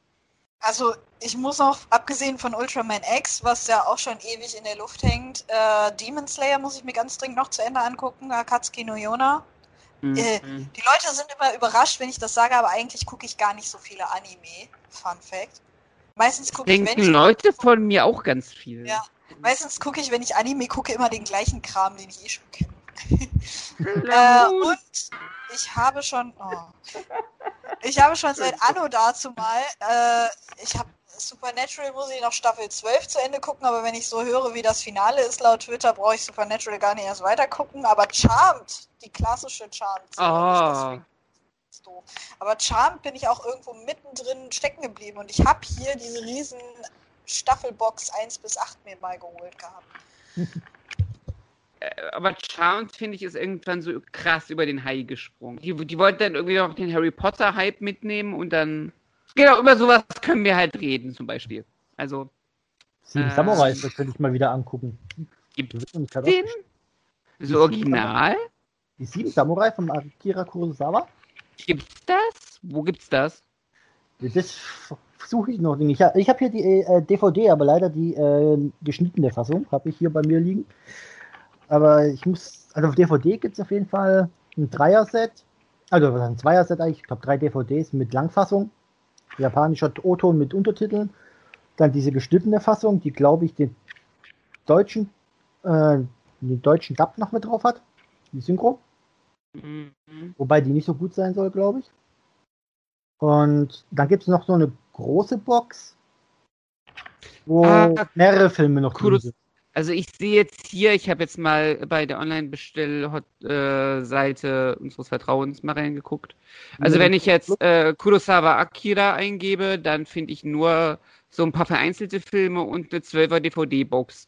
Also, ich muss auch, abgesehen von Ultraman X, was ja auch schon ewig in der Luft hängt, äh, Demon Slayer muss ich mir ganz dringend noch zu Ende angucken. Akatsuki no Yona. Mhm. Äh, Die Leute sind immer überrascht, wenn ich das sage, aber eigentlich gucke ich gar nicht so viele Anime. Fun Fact. Meistens gucke ich, wenn ich, Leute von mir auch ganz viel. Ja. meistens gucke ich, wenn ich Anime gucke, immer den gleichen Kram, den ich eh schon kenne. Äh, und ich habe schon, oh, ich habe schon seit Anno dazu mal, äh, ich habe Supernatural muss ich noch Staffel 12 zu Ende gucken, aber wenn ich so höre, wie das Finale ist laut Twitter, brauche ich Supernatural gar nicht erst weiter gucken. Aber Charmed, die klassische Charmed. Oh. Ist doof. Aber Charmed bin ich auch irgendwo mittendrin stecken geblieben und ich habe hier diese riesen Staffelbox 1 bis 8 mir mal geholt gehabt. Äh, aber Charmed, finde ich, ist irgendwann so krass über den Hai gesprungen. Die, die wollten dann irgendwie noch den Harry Potter-Hype mitnehmen und dann. Genau, über sowas können wir halt reden, zum Beispiel. Also. Sieben Äh. Samurais, das könnte ich mal wieder angucken. Gibt den? So original? Die sieben Samurai von Akira Kurosawa? Gibt's das? Wo gibt's das? Das suche ich noch nicht. Ich habe hier die äh, DVD, aber leider die äh, geschnittene Fassung habe ich hier bei mir liegen. Aber ich muss, also auf DVD gibt es auf jeden Fall ein Dreier-Set, also ein Zweier-Set eigentlich, ich glaube drei DVDs mit Langfassung, japanischer O-Ton mit Untertiteln, dann diese geschnittene Fassung, die glaube ich den deutschen, äh, den deutschen Dub noch mit drauf hat, die Synchro. Mhm. Wobei die nicht so gut sein soll, glaube ich. Und dann gibt es noch so eine große Box, wo Ah, mehrere Filme noch Kuros- sind. Also ich sehe jetzt hier, ich habe jetzt mal bei der Online-Bestell-Seite unseres Vertrauens mal reingeguckt. Also Ja, wenn ich jetzt äh, Kurosawa Akira eingebe, dann finde ich nur so ein paar vereinzelte Filme und eine 12er DVD-Box.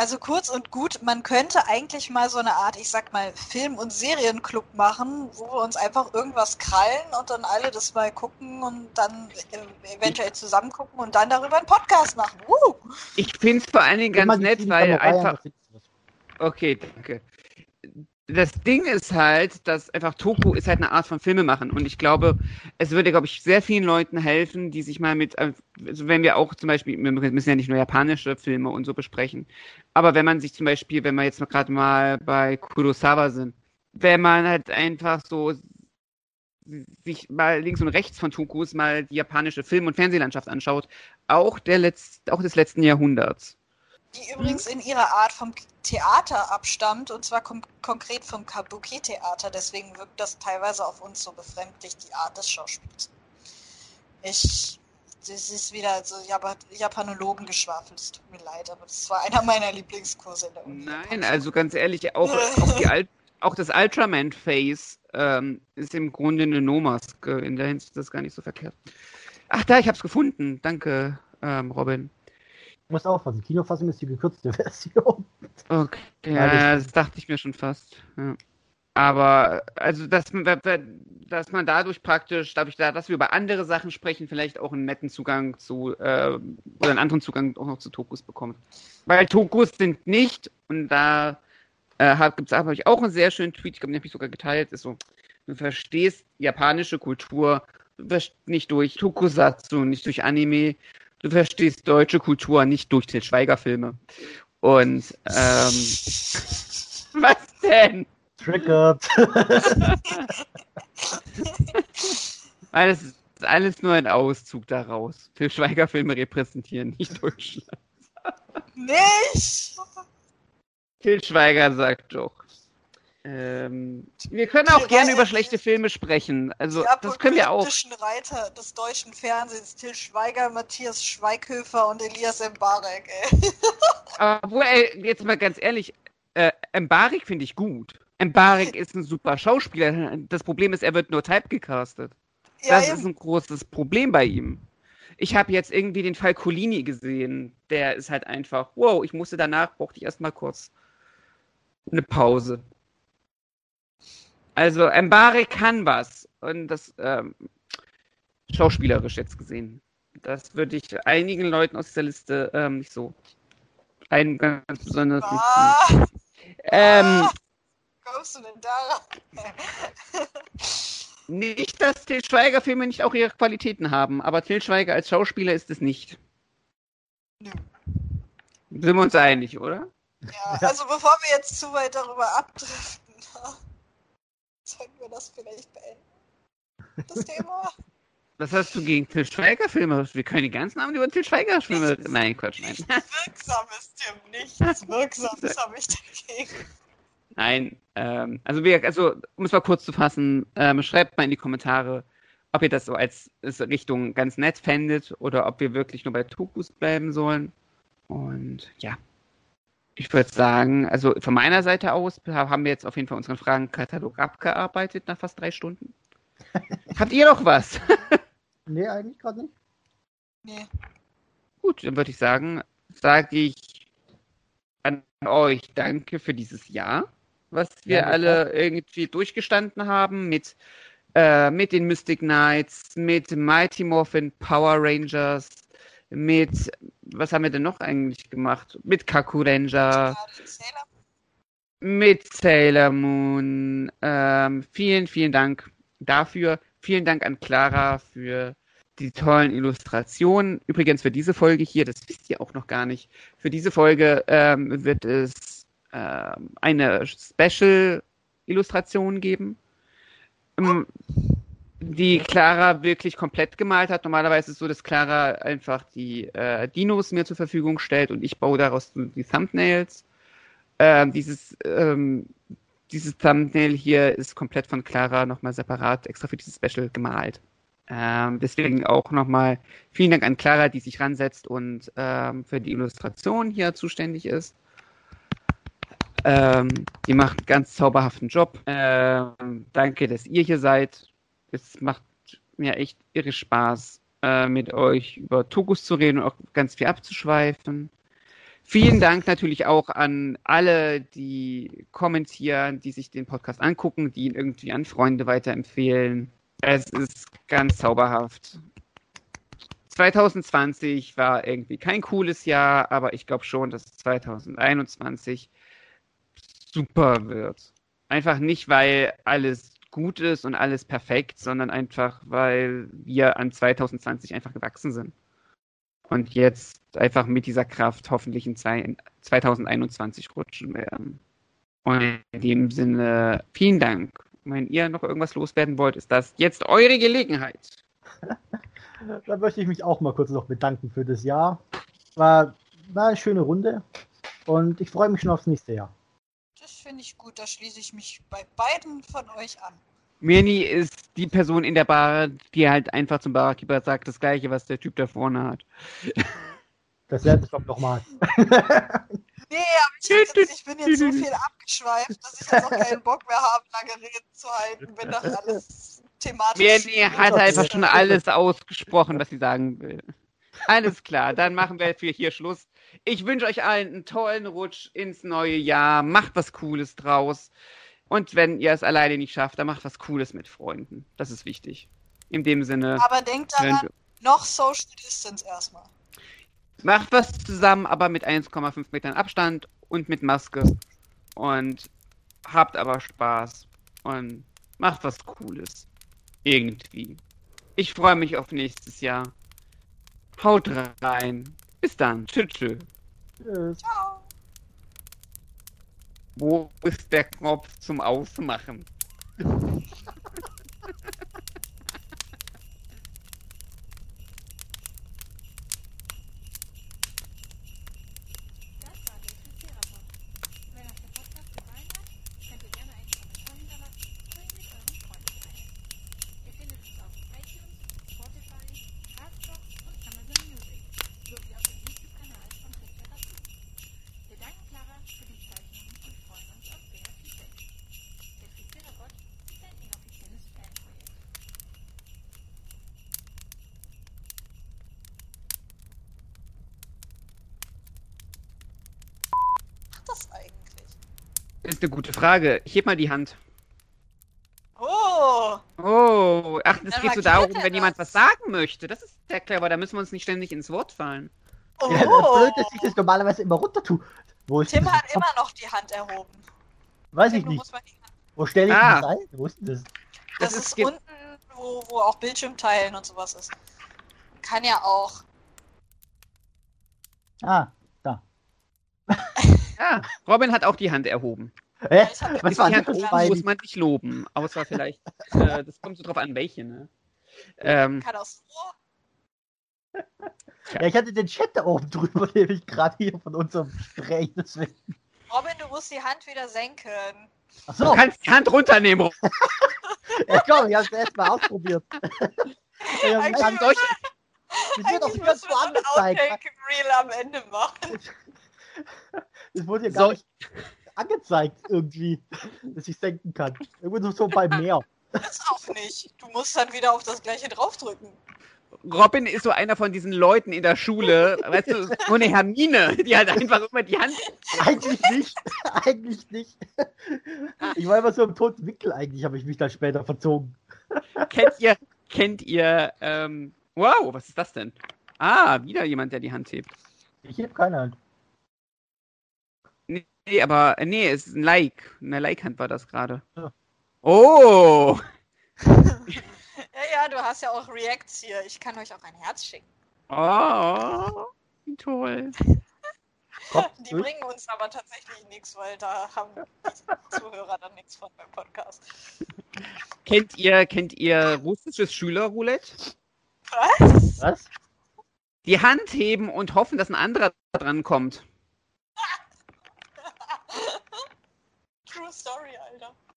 Also kurz und gut, man könnte eigentlich mal so eine Art, ich sag mal, Film- und Serienclub machen, wo wir uns einfach irgendwas krallen und dann alle das mal gucken und dann äh, eventuell zusammen gucken und dann darüber einen Podcast machen. Uh! Ich finde es vor allen Dingen ganz nett, weil einfach. Okay, danke. Das Ding ist halt, dass einfach Toku ist halt eine Art von Filme machen und ich glaube, es würde, glaube ich, sehr vielen Leuten helfen, die sich mal mit, also wenn wir auch zum Beispiel, wir müssen ja nicht nur japanische Filme und so besprechen, aber wenn man sich zum Beispiel, wenn wir jetzt gerade mal bei Kurosawa sind, wenn man halt einfach so sich mal links und rechts von Tokus mal die japanische Film- und Fernsehlandschaft anschaut, auch der Letz auch des letzten Jahrhunderts. Die übrigens in ihrer Art vom Theater abstammt und zwar kon konkret vom Kabuki-Theater. Deswegen wirkt das teilweise auf uns so befremdlich, die Art des Schauspiels. Ich, das ist wieder so Jap Japanologen-Geschwafel. Es tut mir leid, aber das war einer meiner Lieblingskurse in der Uni. Nein, also ganz ehrlich, auch, auch, die Al auch das Ultraman-Face ähm, ist im Grunde eine No-Maske. In der Hinsicht ist das gar nicht so verkehrt. Ach, da, ich hab's gefunden. Danke, ähm, Robin. Du musst aufpassen, Kinofassung ist die gekürzte Version. Okay, Ja, das dachte ich mir schon fast. Ja. Aber, also, dass, man- dass man dadurch praktisch, dadurch, da- dass wir über andere Sachen sprechen, vielleicht auch einen netten Zugang zu, äh, oder einen anderen Zugang auch noch zu Tokus bekommt. Weil Tokus sind nicht, und da äh, gibt es ich auch einen sehr schönen Tweet, ich glaube, den habe ich sogar geteilt, ist so, du verstehst japanische Kultur nicht durch Tokusatsu, nicht durch Anime, du verstehst deutsche Kultur nicht durch Til Schweiger-Filme. Und, ähm, was denn? Triggered. Weil es ist alles nur ein Auszug daraus. Til Schweiger-Filme repräsentieren nicht Deutschland. Nicht! Til Schweiger sagt doch. Ähm, wir können auch gerne über schlechte Filme sprechen. Also, Die das können wir auch. apokalyptischen Reiter des deutschen Fernsehens, Till Schweiger, Matthias Schweighöfer und Elias Mbarek, ey. Obwohl, ey, jetzt mal ganz ehrlich, äh, Mbarek finde ich gut. Mbarek ist ein super Schauspieler. Das Problem ist, er wird nur typecastet. Ja, Das ist eben. ein großes Problem bei ihm. Ich habe jetzt irgendwie den Fall Colini gesehen. Der ist halt einfach, wow, ich musste danach, brauchte ich erstmal kurz eine Pause. Also, Mbarek kann was. Und das, ähm, schauspielerisch jetzt gesehen. Das würde ich einigen Leuten aus dieser Liste ähm, nicht so. Einen ganz besonders nicht. Ah, Ähm, kommst du denn daran? nicht, dass Til Schweiger Filme nicht auch ihre Qualitäten haben, aber Til Schweiger als Schauspieler ist es nicht. Nö. Sind wir uns einig, oder? Ja, also bevor wir jetzt zu weit darüber abdriften, sollten wir das vielleicht beenden, das Thema. Was hast du gegen Til Schweiger Filme? Wir können die ganzen Abend über Til Schweiger Filme. Nein, Quatsch, nein. Nichts Wirksames, Tim, nichts Wirksames habe ich dagegen. Nein, ähm, also, wir, also um es mal kurz zu fassen, ähm, schreibt mal in die Kommentare, ob ihr das so als, als Richtung ganz nett fändet oder ob wir wirklich nur bei Tokus bleiben sollen. Und ja, ich würde sagen, also von meiner Seite aus haben wir jetzt auf jeden Fall unseren Fragenkatalog abgearbeitet nach fast drei Stunden. Habt ihr noch was? nee, eigentlich gerade nicht. Nee. Gut, dann würde ich sagen, sage ich an euch danke für dieses Jahr, was wir Ja, alle irgendwie durchgestanden haben mit, äh, mit den Mystic Knights, mit Mighty Morphin Power Rangers, mit, was haben wir denn noch eigentlich gemacht? Mit Kaku Ranger, Gerade Sailor mit Sailor Moon. Ähm, vielen, vielen Dank dafür. Vielen Dank an Clara für die tollen Illustrationen. Übrigens für diese Folge hier, das wisst ihr auch noch gar nicht. Für diese Folge ähm, wird es ähm, eine Special-Illustration geben, ähm, die Clara wirklich komplett gemalt hat. Normalerweise ist es so, dass Clara einfach die äh, Dinos mir zur Verfügung stellt und ich baue daraus die Thumbnails. Ähm, dieses, ähm, dieses Thumbnail hier ist komplett von Clara nochmal separat extra für dieses Special gemalt. Ähm, deswegen auch nochmal vielen Dank an Clara, die sich ransetzt und ähm, für die Illustration hier zuständig ist. Ähm, die macht einen ganz zauberhaften Job. Ähm, danke, dass ihr hier seid. Es macht mir echt irre Spaß, äh, mit euch über Tokus zu reden und auch ganz viel abzuschweifen. Vielen Dank natürlich auch an alle, die kommentieren, die sich den Podcast angucken, die ihn irgendwie an Freunde weiterempfehlen. Es ist ganz zauberhaft. 2020 war irgendwie kein cooles Jahr, aber ich glaube schon, dass 2021 super wird. Einfach nicht, weil alles gut ist und alles perfekt, sondern einfach, weil wir an 2020 einfach gewachsen sind. Und jetzt einfach mit dieser Kraft hoffentlich in zwei- 2021 rutschen werden. Und in dem Sinne, vielen Dank. Wenn ihr noch irgendwas loswerden wollt, ist das jetzt eure Gelegenheit. Da möchte ich mich auch mal kurz noch bedanken für das Jahr. War, war eine schöne Runde und ich freue mich schon aufs nächste Jahr. Das finde ich gut. Da schließe ich mich bei beiden von euch an. Mirni ist die Person in der Bar, die halt einfach zum Barkeeper sagt, das gleiche, was der Typ da vorne hat. Dasselbe kommt nochmal. Nee, aber ich, jetzt, ich bin jetzt so viel abgeschweift, dass ich jetzt auch keinen Bock mehr habe, lange Reden zu halten, wenn das alles thematisch Mirni hat einfach schon alles ausgesprochen, was sie sagen will. Alles klar, dann machen wir für hier Schluss. Ich wünsche euch allen einen tollen Rutsch ins neue Jahr. Macht was Cooles draus. Und wenn ihr es alleine nicht schafft, dann macht was Cooles mit Freunden. Das ist wichtig. In dem Sinne, Aber denkt daran, noch Social Distance erstmal. macht was zusammen, aber mit 1,5 Metern Abstand und mit Maske. Und habt aber Spaß. Und macht was Cooles. Irgendwie. Ich freue mich auf nächstes Jahr. Haut rein. Bis dann. Tschüss. tschüss. Tschüss. Ciao. Wo ist der Knopf zum Ausmachen? Das war der Triceratops. Wenn euch der Podcast gefallen hat, könnt ihr gerne einen Kommentar hinterlassen oder ihn mit euren Freunden teilen. Ihr findet uns auf iTunes, Spotify, Castbox und Amazon Music, sowie auf dem YouTube-Kanal von Triceratops. Wir danken Clara für die Zeichnungen und freuen uns auf mehr Feedback. Der Tricerabot ist ein inoffizielles Fanprojekt. macht das eigentlich? Ist eine gute Frage. Ich heb mal die Hand. Oh, Oh, ach, es geht so darum, wenn jemand was sagen möchte. Das ist sehr clever, da müssen wir uns nicht ständig ins Wort fallen. oh. Ja, das blöd, dass ich das normalerweise immer runter tue. Wo ist Tim das? hat immer noch die Hand erhoben. Weiß ich Tim, du nicht. Wo stelle ich Ah. das rein? Wo ist denn das? Das, Das ist unten, wo, wo auch Bildschirm teilen und sowas ist. Kann ja auch. Ah, da. Ja, Robin hat auch die Hand erhoben. Hä? Ich Was war das muss man sich loben. Außer vielleicht, äh, das kommt so drauf an, welche, ne? Ähm, Kann so. Ja, ich hatte den Chat da oben drüber, nämlich gerade hier von unserem Gespräch. Deswegen. Robin, du musst die Hand wieder senken. Ach Du so, kannst die Hand runternehmen. ja, komm, ich hab's erst mal ausprobiert. ja, Eigentlich dann, solche- das wird Eigentlich ganz müssen so wir so ein angezeigt. Outtake-Reel am Ende machen. Das wurde ja So. gar nicht angezeigt irgendwie, dass ich senken kann. Irgendwo so beim Meer. Das auch nicht. Du musst dann wieder auf das gleiche draufdrücken. Robin ist so einer von diesen Leuten in der Schule, weißt du, so eine Hermine, die halt einfach immer die Hand. Eigentlich nicht. eigentlich nicht. Ich war immer so im toten Winkel, eigentlich habe ich mich dann später verzogen. Kennt ihr, kennt ihr, ähm, wow, was ist das denn? Ah, wieder jemand, der die Hand hebt. Ich heb keine Hand. Nee, aber, äh, nee, es ist ein Like. Eine Like-Hand war das gerade. Ja. Oh! Ja, ja, du hast ja auch Reacts hier. Ich kann euch auch ein Herz schicken. Oh! Wie toll. Die bringen uns aber tatsächlich nichts, weil da haben die Zuhörer dann nichts von beim Podcast. Kennt ihr, kennt ihr russisches Schülerroulette? Was? Was? Die Hand heben und hoffen, dass ein anderer dran kommt. True Story, Alter.